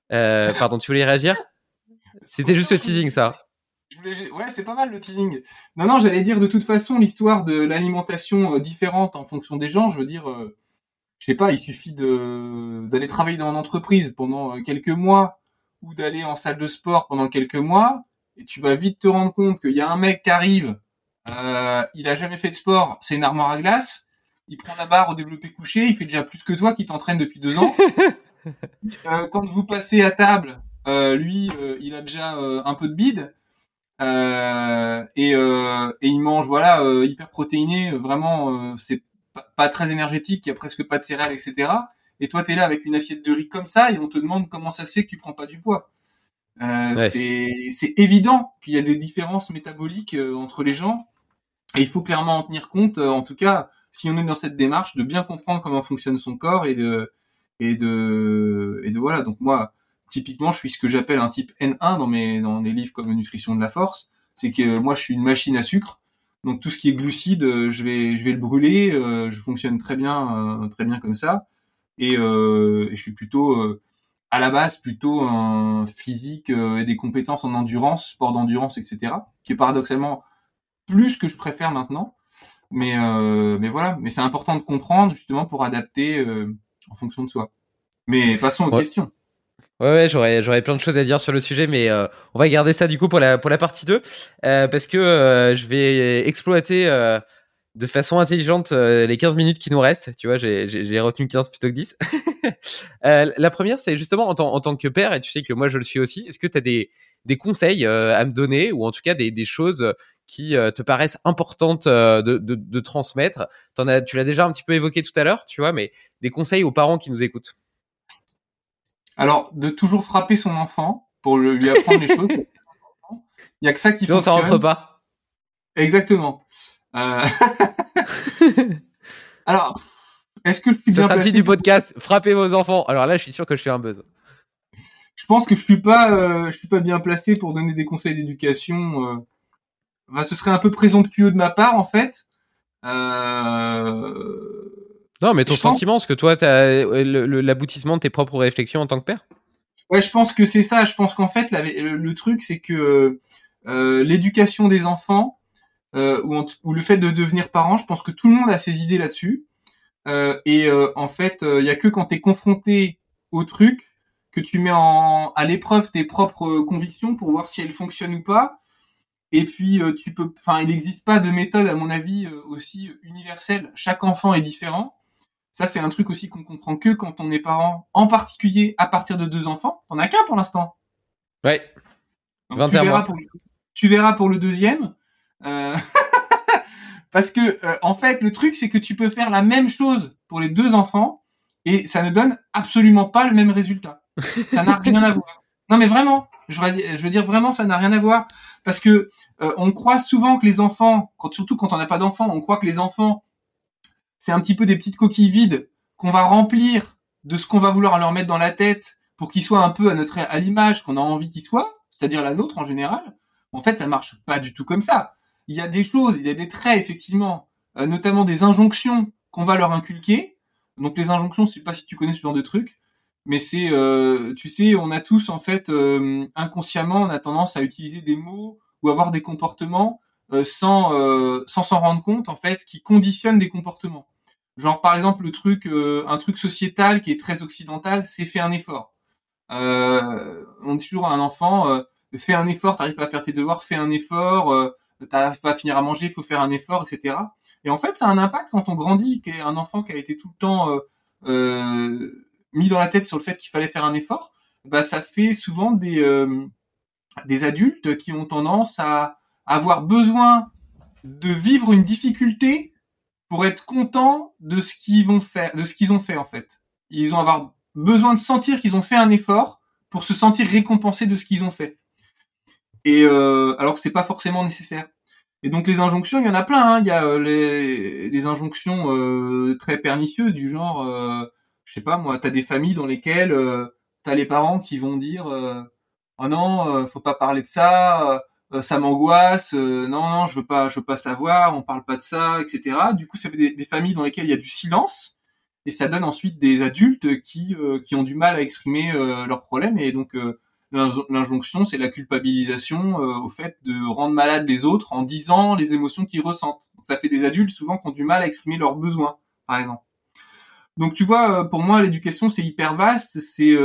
pardon, tu voulais réagir? C'était juste le teasing, ça. Ouais, c'est pas mal le teasing. Non, non, j'allais dire de toute façon l'histoire de l'alimentation différente en fonction des gens. Je veux dire, je sais pas, il suffit de d'aller travailler dans une entreprise pendant quelques mois ou d'aller en salle de sport pendant quelques mois, et tu vas vite te rendre compte qu'il y a un mec qui arrive, euh, il a jamais fait de sport, c'est une armoire à glace, il prend la barre au développé couché, il fait déjà plus que toi qui t'entraîne depuis deux ans. euh, quand vous passez à table, euh, lui, euh, il a déjà euh, un peu de bide. et, et il mange voilà hyper protéiné vraiment c'est pas, pas, très énergétique il y a presque pas de céréales etc et toi, tu es là avec une assiette de riz comme ça, et on te demande comment ça se fait que tu prends pas du poids. Euh, C'est évident qu'il y a des différences métaboliques euh, entre les gens, et il faut clairement en tenir compte. Euh, en tout cas, si on est dans cette démarche, de bien comprendre comment fonctionne son corps et de et de et de voilà. Donc moi, typiquement, je suis ce que j'appelle un type N1 dans mes dans les livres comme Nutrition de la force. C'est que moi, je suis une machine à sucre. Donc tout ce qui est glucide, euh, je vais je vais le brûler. je fonctionne très bien très bien comme ça et, euh, je suis plutôt euh, à la base plutôt un physique euh, et des compétences en endurance, sport d'endurance, etc. Qui est paradoxalement plus que je préfère maintenant. Mais euh, mais voilà, mais c'est important de comprendre justement pour adapter en fonction de soi. Mais passons aux questions. Ouais, ouais j'aurais, j'aurais plein de choses à dire sur le sujet, mais on va garder ça du coup pour la, pour la partie 2, parce que je vais exploiter de façon intelligente euh, les 15 minutes qui nous restent. Tu vois, j'ai retenu 15 plutôt que 10. euh, la première, c'est justement en, en, tant que père, et tu sais que moi je le suis aussi, est-ce que tu as des, des conseils euh, à me donner, ou en tout cas des, des choses qui euh, te paraissent importantes de, de, de, transmettre? En as, Tu l'as déjà un petit peu évoqué tout à l'heure, tu vois, mais des conseils aux parents qui nous écoutent. Alors, de toujours frapper son enfant pour lui apprendre les choses. Il n'y a que ça qui fonctionne. ça rentre pas. Exactement. Euh, Alors, est-ce que je suis Ça bien sera placé du podcast. Frappez vos enfants. Alors là, je suis sûr que je fais un buzz. Je pense que je suis pas, euh, je suis pas bien placé pour donner des conseils d'éducation. Euh... ce serait un peu présomptueux de ma part, en fait. Euh... Non, mais ton sentiment, pense... ce que toi, t'as l'aboutissement de tes propres réflexions en tant que père? Ouais, je pense que c'est ça. Je pense qu'en fait, le, le, truc, c'est que euh, l'éducation des enfants, euh, ou, le fait de devenir parent, je pense que tout le monde a ses idées là-dessus. Euh, et euh, en fait, il y a que quand tu es confronté au truc que tu mets en, à l'épreuve tes propres convictions pour voir si elles fonctionnent ou pas. Et puis tu peux, enfin, il n'existe pas de méthode à mon avis aussi universelle. Chaque enfant est différent. Ça, c'est un truc aussi qu'on comprend que quand on est parent, en particulier à partir de deux enfants. T'en as qu'un pour l'instant. Ouais. tu, verras pour, tu verras pour le deuxième. Euh, parce que euh, en fait, le truc c'est que tu peux faire la même chose pour les deux enfants et ça ne donne absolument pas le même résultat. Ça n'a rien à voir. Non mais vraiment, je veux dire, vraiment ça n'a rien à voir parce que euh, on croit souvent que les enfants, quand, surtout quand on n'a pas d'enfants, on croit que les enfants c'est un petit peu des petites coquilles vides qu'on va remplir de ce qu'on va vouloir leur mettre dans la tête pour qu'ils soient un peu à notre à l'image qu'on a envie qu'ils soient, c'est-à-dire la nôtre en général. En fait, ça marche pas du tout comme ça il y a des choses, il y a des traits effectivement, euh, notamment des injonctions qu'on va leur inculquer. Donc les injonctions, je sais pas si tu connais ce genre de truc, mais c'est, euh, tu sais, on a tous en fait euh, inconsciemment, on a tendance à utiliser des mots ou avoir des comportements sans sans s'en rendre compte en fait, qui conditionnent des comportements. Genre par exemple le truc, un truc sociétal qui est très occidental, c'est faire un effort. on dit toujours à un enfant, fais un effort, t'arrives pas à faire tes devoirs, fais un effort t'arrives pas à finir à manger, faut faire un effort, etc. Et en fait, ça a un impact quand on grandit, qu'un enfant qui a été tout le temps euh, euh, mis dans la tête sur le fait qu'il fallait faire un effort, bah ça fait souvent des euh, des adultes qui ont tendance à avoir besoin de vivre une difficulté pour être contents de ce qu'ils vont faire, de ce qu'ils ont fait en fait. Ils ont avoir besoin de sentir qu'ils ont fait un effort pour se sentir récompensés de ce qu'ils ont fait. Et euh, alors que c'est pas forcément nécessaire. Et donc les injonctions, il y en a plein. Hein. Il y a euh, les, injonctions euh, très pernicieuses du genre, euh, je sais pas moi, t'as des familles dans lesquelles euh, t'as les parents qui vont dire, oh non, faut pas parler de ça, ça m'angoisse, euh, non non, je veux pas, je veux pas savoir, on parle pas de ça, etc. Du coup, ça fait des, familles dans lesquelles il y a du silence et ça donne ensuite des adultes qui qui ont du mal à exprimer leurs problèmes et donc l'injonction, c'est la culpabilisation au fait de rendre malade les autres en disant les émotions qu'ils ressentent. Donc, ça fait des adultes souvent qui ont du mal à exprimer leurs besoins, par exemple. Donc tu vois, pour moi, l'éducation c'est hyper vaste, c'est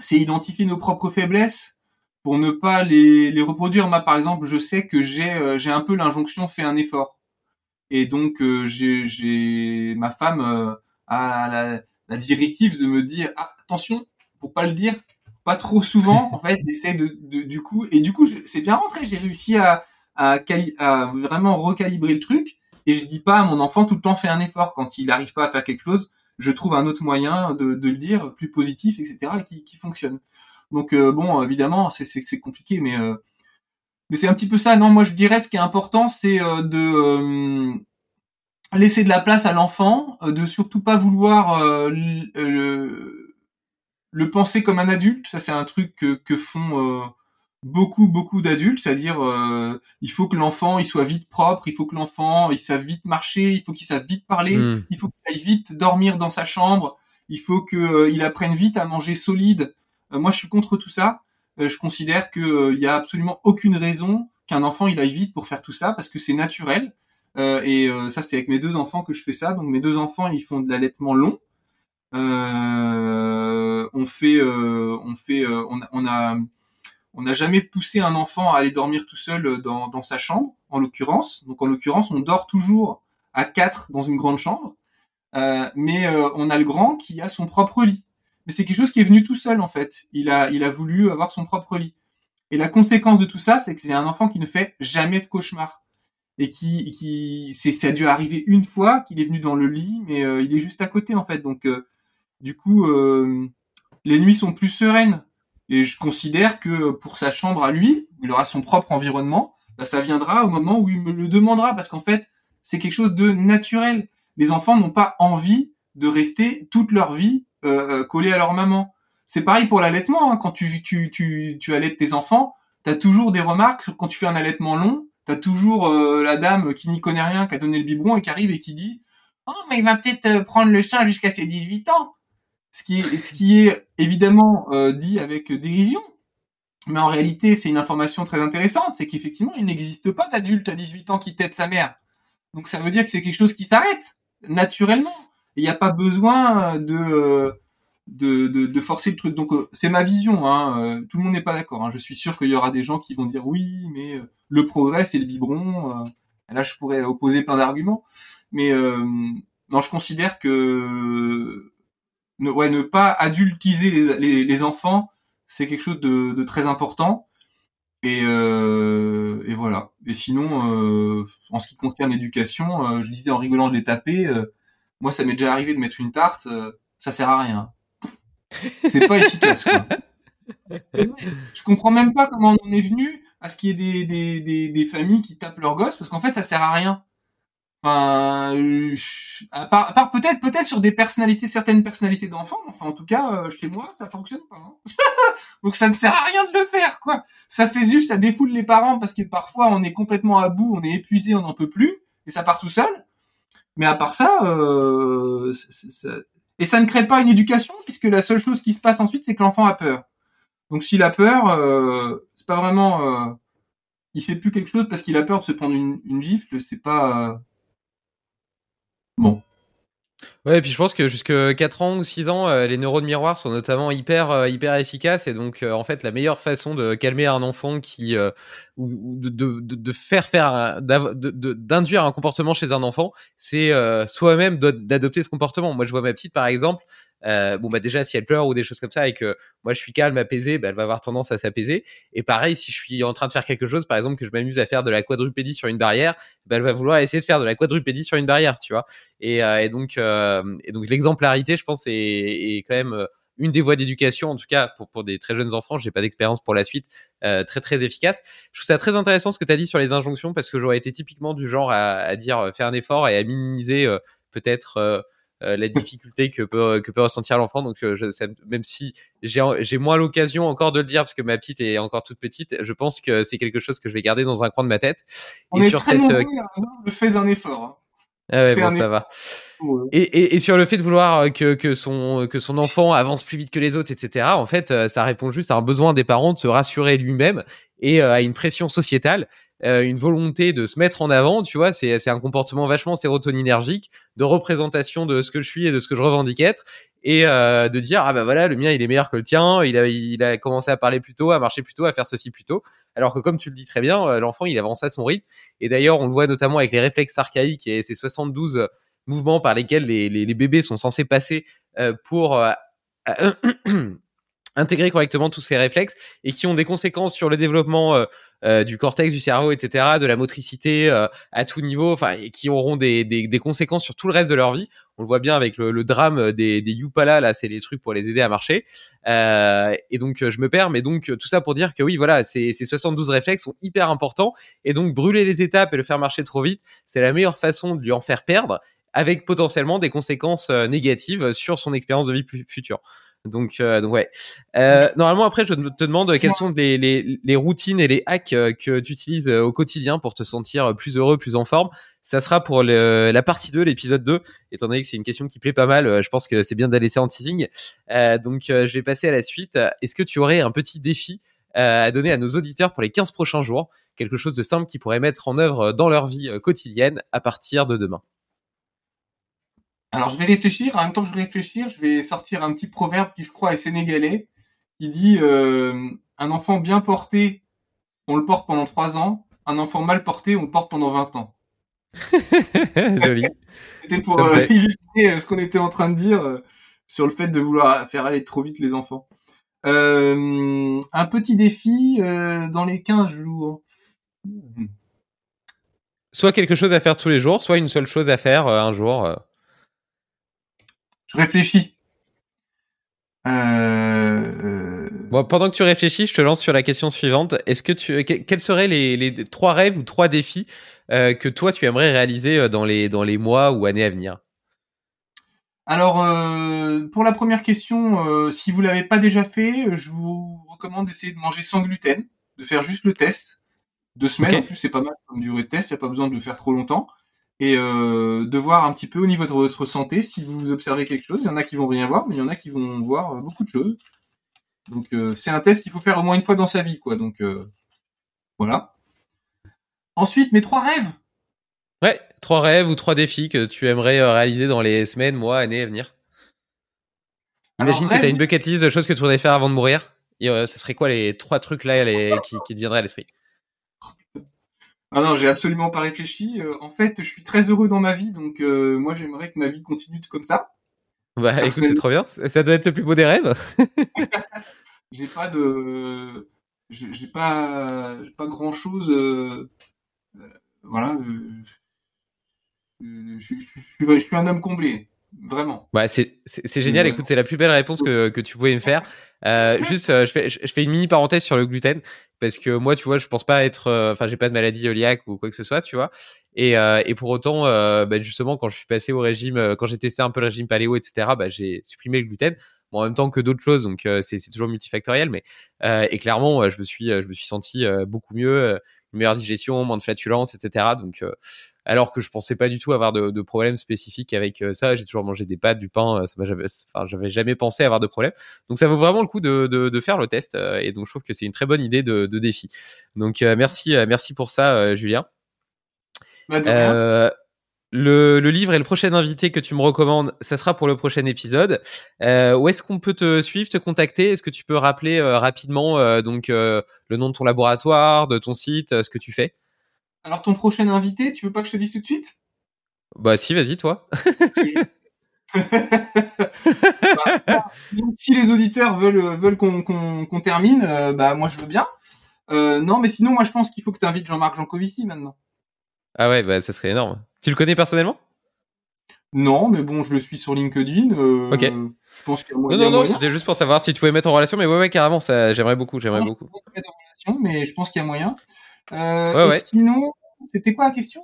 c'est identifier nos propres faiblesses pour ne pas les, les reproduire. Moi, par exemple, je sais que j'ai euh, j'ai un peu l'injonction fait un effort, et donc euh, j'ai ma femme euh, a la, la, directive de me dire ah, attention, pour pas le dire, pas trop souvent. en fait, essaye de, de, du coup et du coup c'est bien rentré. J'ai réussi à à, à vraiment recalibrer le truc et je dis pas à mon enfant tout le temps fais un effort quand il n'arrive pas à faire quelque chose je trouve un autre moyen de, de le dire plus positif, etc., qui, qui fonctionne. Donc euh, bon, évidemment, c'est compliqué, mais euh, mais c'est un petit peu ça. Non, moi je dirais ce qui est important, c'est euh, de laisser de la place à l'enfant, de surtout pas vouloir le, le, penser comme un adulte. Ça, c'est un truc que, que font beaucoup beaucoup d'adultes, c'est-à-dire euh, il faut que l'enfant il soit vite propre, il faut que l'enfant il sache vite marcher, il faut qu'il sache vite parler, hmm. il faut qu'il aille vite dormir dans sa chambre, il faut que euh, il apprenne vite à manger solide. Euh, moi je suis contre tout ça. je considère que il y a absolument aucune raison qu'un enfant il aille vite pour faire tout ça parce que c'est naturel. et ça c'est avec mes deux enfants que je fais ça. Donc mes deux enfants ils font de l'allaitement long. on fait on fait on, on a on n'a jamais poussé un enfant à aller dormir tout seul euh, dans, sa chambre, en l'occurrence. Donc en l'occurrence, on dort toujours à quatre dans une grande chambre, euh, mais euh, on a le grand qui a son propre lit. Mais c'est quelque chose qui est venu tout seul en fait. Il a, il a voulu avoir son propre lit. Et la conséquence de tout ça, c'est que c'est un enfant qui ne fait jamais de cauchemar et qui, qui, c'est, ça a dû arriver une fois qu'il est venu dans le lit, mais il est juste à côté en fait. Donc du coup, les nuits sont plus sereines et je considère que pour sa chambre à lui, il aura son propre environnement, bah, ça viendra au moment où il me le demandera, parce qu'en fait, c'est quelque chose de naturel. Les enfants n'ont pas envie de rester toute leur vie euh, euh collés à leur maman. C'est pareil pour l'allaitement. Hein. Quand tu, tu, tu, tu allaites tes enfants, tu as toujours des remarques quand tu fais un allaitement long. Tu as toujours euh, la dame qui n'y connaît rien, qui a donné le biberon et qui arrive et qui dit « Oh, mais il va peut-être euh, prendre le sein jusqu'à ses 18 ans » ce qui est, ce qui est évidemment euh, dit avec dérision, mais en réalité c'est une information très intéressante, c'est qu'effectivement il n'existe pas d'adulte à 18 ans qui tête sa mère. Donc ça veut dire que c'est quelque chose qui s'arrête naturellement. Il n'y a pas besoin de, de, de, forcer le truc. Donc euh, c'est ma vision. Hein. Euh, tout le monde n'est pas d'accord. Hein. Je suis sûr qu'il y aura des gens qui vont dire oui, mais le progrès c'est le biberon. là je pourrais opposer plein d'arguments, mais non, je considère que ne, ouais, ne pas adultiser les, enfants, c'est quelque chose de, très important. Et, euh, et voilà. Et sinon, euh, en ce qui concerne l'éducation, euh, je disais en rigolant de les taper, euh, moi ça m'est déjà arrivé de mettre une tarte, euh, ça sert à rien. C'est pas efficace. Quoi. Je comprends même pas comment on en est venu à ce qu'il y ait des, des, des, des familles qui tapent leurs gosses, parce qu'en fait ça sert à rien. Enfin, euh, à part, part peut-être, peut-être sur des personnalités, certaines personnalités d'enfants, enfin en tout cas euh, chez moi ça fonctionne pas. Hein. Donc ça ne sert à rien de le faire, quoi. Ça fait juste, ça défoule les parents parce que parfois on est complètement à bout, on est épuisé, on n'en peut plus, et ça part tout seul. Mais à part ça, euh, et ça ne crée pas une éducation puisque la seule chose qui se passe ensuite, c'est que l'enfant a peur. Donc s'il a peur, euh, c'est pas vraiment, euh, il fait plus quelque chose parce qu'il a peur de se prendre une, une gifle, c'est pas Bon. Ouais, et puis je pense que jusque 4 ans ou 6 ans, euh, les neurones miroirs sont notamment hyper, euh, hyper efficaces. Et donc, euh, en fait, la meilleure façon de calmer un enfant qui, ou, de, de, de, faire faire, d'induire un comportement chez un enfant, c'est soi-même d'adopter ce comportement. Moi, je vois ma petite, par exemple, euh, bon bah déjà si elle pleure ou des choses comme ça et que moi je suis calme, apaisé, bah, elle va avoir tendance à s'apaiser. Et pareil, si je suis en train de faire quelque chose, par exemple que je m'amuse à faire de la quadrupédie sur une barrière, bah, elle va vouloir essayer de faire de la quadrupédie sur une barrière, tu vois. Et, euh, donc euh, et donc l'exemplarité, je pense, est, est quand même une des voies d'éducation, en tout cas pour, pour des très jeunes enfants, j'ai pas d'expérience pour la suite, très très efficace. Je trouve ça très intéressant ce que tu as dit sur les injonctions parce que j'aurais été typiquement du genre à dire faire un effort et à minimiser peut-être la difficulté que peut que peut ressentir l'enfant. Donc je, même si j'ai j'ai moins l'occasion encore de le dire parce que ma petite est encore toute petite, je pense que c'est quelque chose que je vais garder dans un coin de ma tête. On et sur cette je fais un effort. Hein. Ah ouais, bon, ça va. Et, et, et, sur le fait de vouloir que, que, son, que son enfant avance plus vite que les autres, etc., en fait, ça répond juste à un besoin des parents de se rassurer lui-même et à une pression sociétale euh, une volonté de se mettre en avant, tu vois, c'est, c'est un comportement vachement sérotoninergique, de représentation de ce que je suis et de ce que je revendique être, et euh, de dire ah bah voilà le mien il est meilleur que le tien, il a il a commencé à parler plus tôt, à marcher plus tôt, à faire ceci plus tôt, alors que comme tu le dis très bien, euh, l'enfant il avance à son rythme, et d'ailleurs on le voit notamment avec les réflexes archaïques et ces 72 mouvements par lesquels les, les, les bébés sont censés passer pour intégrer correctement tous ces réflexes et qui ont des conséquences sur le développement euh, euh, du cortex du cerveau, etc., de la motricité euh, à tout niveau, enfin, et qui auront des, des, des, conséquences sur tout le reste de leur vie. On le voit bien avec le, le drame des, des Yupala, là, c'est les trucs pour les aider à marcher. et donc, je me perds, mais donc, tout ça pour dire que oui, voilà, ces, ces 72 réflexes sont hyper importants, et donc, brûler les étapes et le faire marcher trop vite, c'est la meilleure façon de lui en faire perdre, avec potentiellement des conséquences négatives sur son expérience de vie future. Donc, euh, donc ouais. Euh, normalement, après, je te demande quelles sont les, les, les routines et les hacks euh, que tu utilises au quotidien pour te sentir plus heureux, plus en forme. Ça sera pour le, la partie 2, l'épisode 2, étant donné que c'est une question qui plaît pas mal. Je pense que c'est bien d'aller ça en teasing. donc, je vais passer à la suite. Est-ce que tu aurais un petit défi à donner à nos auditeurs pour les 15 prochains jours? Quelque chose de simple qu'ils pourraient mettre en œuvre dans leur vie quotidienne à partir de demain alors je vais réfléchir, en même temps que je vais réfléchir, je vais sortir un petit proverbe qui je crois est sénégalais, qui dit euh, un enfant bien porté, on le porte pendant trois ans, un enfant mal porté, on le porte pendant 20 ans. Joli. C'était pour euh, illustrer euh, ce qu'on était en train de dire sur le fait de vouloir faire aller trop vite les enfants. un petit défi dans les 15 jours. Soit quelque chose à faire tous les jours, soit une seule chose à faire un jour. Je réfléchis. Euh, euh... Bon, pendant que tu réfléchis, je te lance sur la question suivante. Est-ce que tu, quels seraient les, les, trois rêves ou trois défis euh, que toi tu aimerais réaliser dans les dans les mois ou années à venir? Alors, euh, pour la première question, si vous l'avez pas déjà fait, je vous recommande d'essayer de manger sans gluten, de faire juste le test. Deux semaines, en plus c'est pas mal comme durée de test, il n'y a pas besoin de le faire trop longtemps et euh, de voir un petit peu au niveau de votre santé si vous observez quelque chose. Il y en a qui vont rien voir, mais il y en a qui vont voir euh, beaucoup de choses. Donc euh, c'est un test qu'il faut faire au moins une fois dans sa vie, quoi. Donc euh, voilà. Ensuite, mes trois rêves. Ouais, trois rêves ou trois défis que tu aimerais réaliser dans les semaines, mois, années à venir. Imagine que tu as une bucket list de choses que tu voudrais faire avant de mourir. Et, ce serait quoi les trois trucs là les, qui, qui te viendraient à l'esprit? Ah non, j'ai absolument pas réfléchi. Euh, en fait, je suis très heureux dans ma vie, donc euh, moi j'aimerais que ma vie continue comme ça. Bah écoute, c'est trop bien. Ça doit être le plus beau des rêves. j'ai pas de, j'ai pas, pas grand chose. Euh... voilà. Je, je, je, suis un homme comblé. Vraiment. Ouais, c'est génial. Écoute, c'est la plus belle réponse que, que tu pouvais me faire. Euh, juste, euh, je, fais, je fais une mini parenthèse sur le gluten parce que moi, tu vois, je pense pas être, euh, enfin, j'ai pas de maladie œliaque ou quoi que ce soit, tu vois. Et, euh, et pour autant, bah, justement, quand je suis passé au régime, quand j'ai testé un peu le régime paléo, etc., bah, j'ai supprimé le gluten. Bon, en même temps que d'autres choses, donc c'est toujours multifactoriel, mais et clairement, je me suis, je me suis senti beaucoup mieux, une meilleure digestion, moins de flatulence, etc. Donc alors que je pensais pas du tout avoir de, de problèmes spécifiques avec euh, ça. J'ai toujours mangé des pâtes, du pain, euh, ça j'avais, enfin, j'avais jamais pensé avoir de problème. Donc ça vaut vraiment le coup de, de, de faire le test euh, et donc je trouve que c'est une très bonne idée de, de défi. Donc merci, merci pour ça, Julien. Bah, le, le, livre et le prochain invité que tu me recommandes, ça sera pour le prochain épisode. Euh, où est-ce qu'on peut te suivre, te contacter? Est-ce que tu peux rappeler rapidement donc le nom de ton laboratoire, de ton site, ce que tu fais? Alors ton prochain invité, tu veux pas que je te dise tout de suite? Bah si, vas-y toi. bah, si les auditeurs veulent veulent qu'on termine, euh, bah moi je veux bien. Euh, non, mais sinon moi je pense qu'il faut que tu invites Jean-Marc Jancovici maintenant. Ah ouais, bah ça serait énorme. Tu le connais personnellement? Non, mais bon, je le suis sur LinkedIn. Euh, ok. Je pense qu'il y a moyen. Non, non, non, c'était juste pour savoir si tu pouvais mettre en relation, mais ouais, ouais, carrément, ça, j'aimerais beaucoup, j'aimerais beaucoup. Je peux mettre en relation, mais je pense qu'il y a moyen. Euh, Sinon, c'était quoi la question?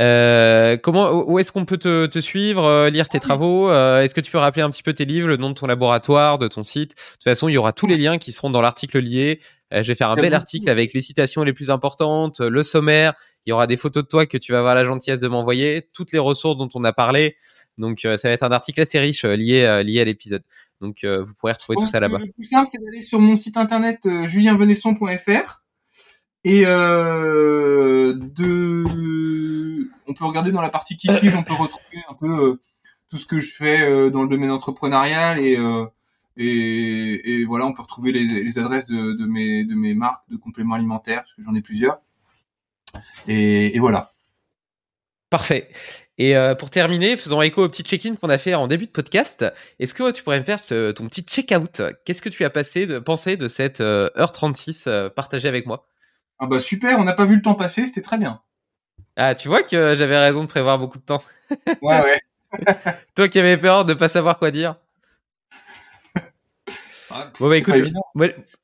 Euh, comment, où est-ce qu'on peut te, te suivre, euh, lire tes travaux euh, Est-ce que tu peux rappeler un petit peu tes livres, le nom de ton laboratoire, de ton site? De toute façon, il y aura tous les liens qui seront dans l'article lié. Je vais faire un bel article avec les citations les plus importantes, le sommaire. Il y aura des photos de toi que tu vas avoir la gentillesse de m'envoyer, toutes les ressources dont on a parlé. Donc, euh, ça va être un article assez riche euh, lié, euh, lié à l'épisode. Donc, vous pourrez retrouver tout ça là-bas. Le plus simple, c'est d'aller sur mon site internet julienvenesson.fr et de, on peut regarder dans la partie qui suis-je, on peut retrouver un peu tout ce que je fais dans le domaine entrepreneurial et, et et voilà, on peut retrouver les, les adresses de, de mes de mes marques de compléments alimentaires parce que j'en ai plusieurs. Et, et voilà. Parfait. Et euh, pour terminer, faisons écho au petit check-in qu'on a fait en début de podcast. Est-ce que tu pourrais me faire ce- ton petit check-out? Qu'est-ce que tu as passé de, pensé de cette euh, heure 36 euh, partagée avec moi? Ah bah super, on n'a pas vu le temps passer, c'était très bien. Ah, tu vois que j'avais raison de prévoir beaucoup de temps. Ouais ouais. Toi qui avais peur de pas savoir quoi dire. Ah, Bon bah écoute,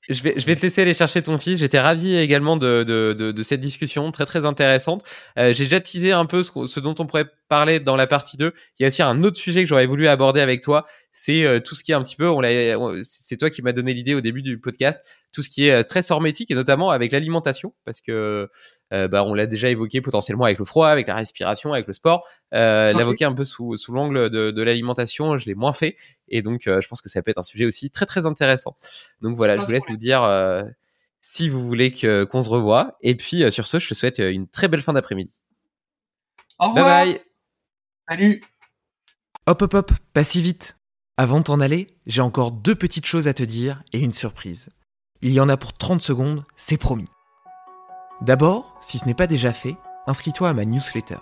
je vais, je vais te laisser aller chercher ton fils. J'étais ravi également de, de, de, de cette discussion très très intéressante. Euh, J'ai déjà teasé un peu ce, ce dont on pourrait parler dans la partie 2. Il y a aussi un autre sujet que j'aurais voulu aborder avec toi. C'est euh, tout ce qui est un petit peu, on l'a- c'est toi qui m'as donné l'idée au début du podcast, tout ce qui est euh, stress hormétique et notamment avec l'alimentation parce que euh, bah, on l'a déjà évoqué potentiellement avec le froid, avec la respiration, avec le sport. Euh. L'évoquer un peu sous, sous l'angle de, de l'alimentation, je l'ai moins fait. Et donc, euh, je pense que ça peut être un sujet aussi très très intéressant. Donc voilà, je vous laisse nous dire si vous voulez que qu'on se revoie. Et puis sur ce, je te souhaite une très belle fin d'après-midi. Au Bye revoir. bye. Salut. Hop hop hop, pas si vite. Avant de t'en aller, j'ai encore deux petites choses à te dire et une surprise. Il y en a pour 30 secondes, c'est promis. D'abord, si ce n'est pas déjà fait, inscris-toi à ma newsletter.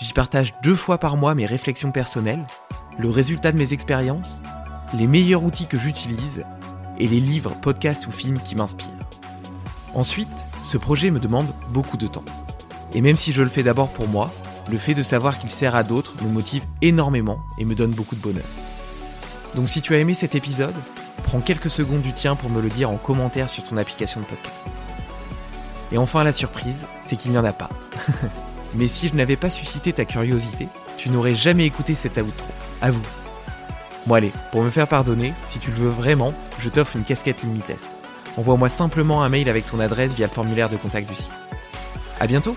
J'y partage deux fois par mois mes réflexions personnelles, le résultat de mes expériences, les meilleurs outils que j'utilise et les livres, podcasts ou films qui m'inspirent. Ensuite, ce projet me demande beaucoup de temps. Et même si je le fais d'abord pour moi, le fait de savoir qu'il sert à d'autres me motive énormément et me donne beaucoup de bonheur. Donc si tu as aimé cet épisode, prends quelques secondes du tien pour me le dire en commentaire sur ton application de podcast. Et enfin la surprise, c'est qu'il n'y en a pas. Mais si je n'avais pas suscité ta curiosité, tu n'aurais jamais écouté cet outro. À vous. Bon allez, pour me faire pardonner, si tu le veux vraiment, je t'offre une casquette Limitless. Envoie-moi simplement un mail avec ton adresse via le formulaire de contact du site. À bientôt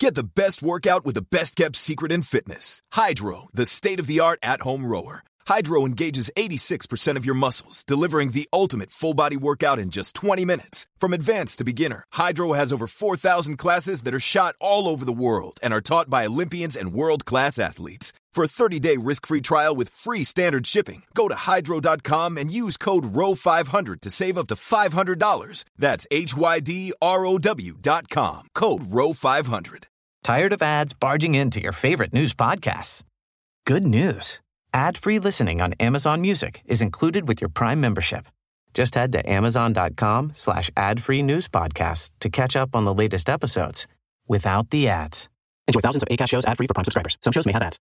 Get the best workout with the best kept secret in fitness. Hydro, the state of the art at home rower. Hydro engages 86% of your muscles, delivering the ultimate full body workout in just 20 minutes. From advanced to beginner, Hydro has over 4,000 classes that are shot all over the world and are taught by Olympians and world class athletes. For a 30 day risk free trial with free standard shipping, go to hydro.com and use code ROW500 to save up to $500. That's H Y D R O W.com. Code ROW500. Tired of ads barging into your favorite news podcasts? Good news. Ad-free listening on Amazon Music is included with your Prime membership. Just head to amazon.com slash ad-free news podcasts to catch up on the latest episodes without the ads. Enjoy thousands of ACAST shows ad-free for Prime subscribers. Some shows may have ads.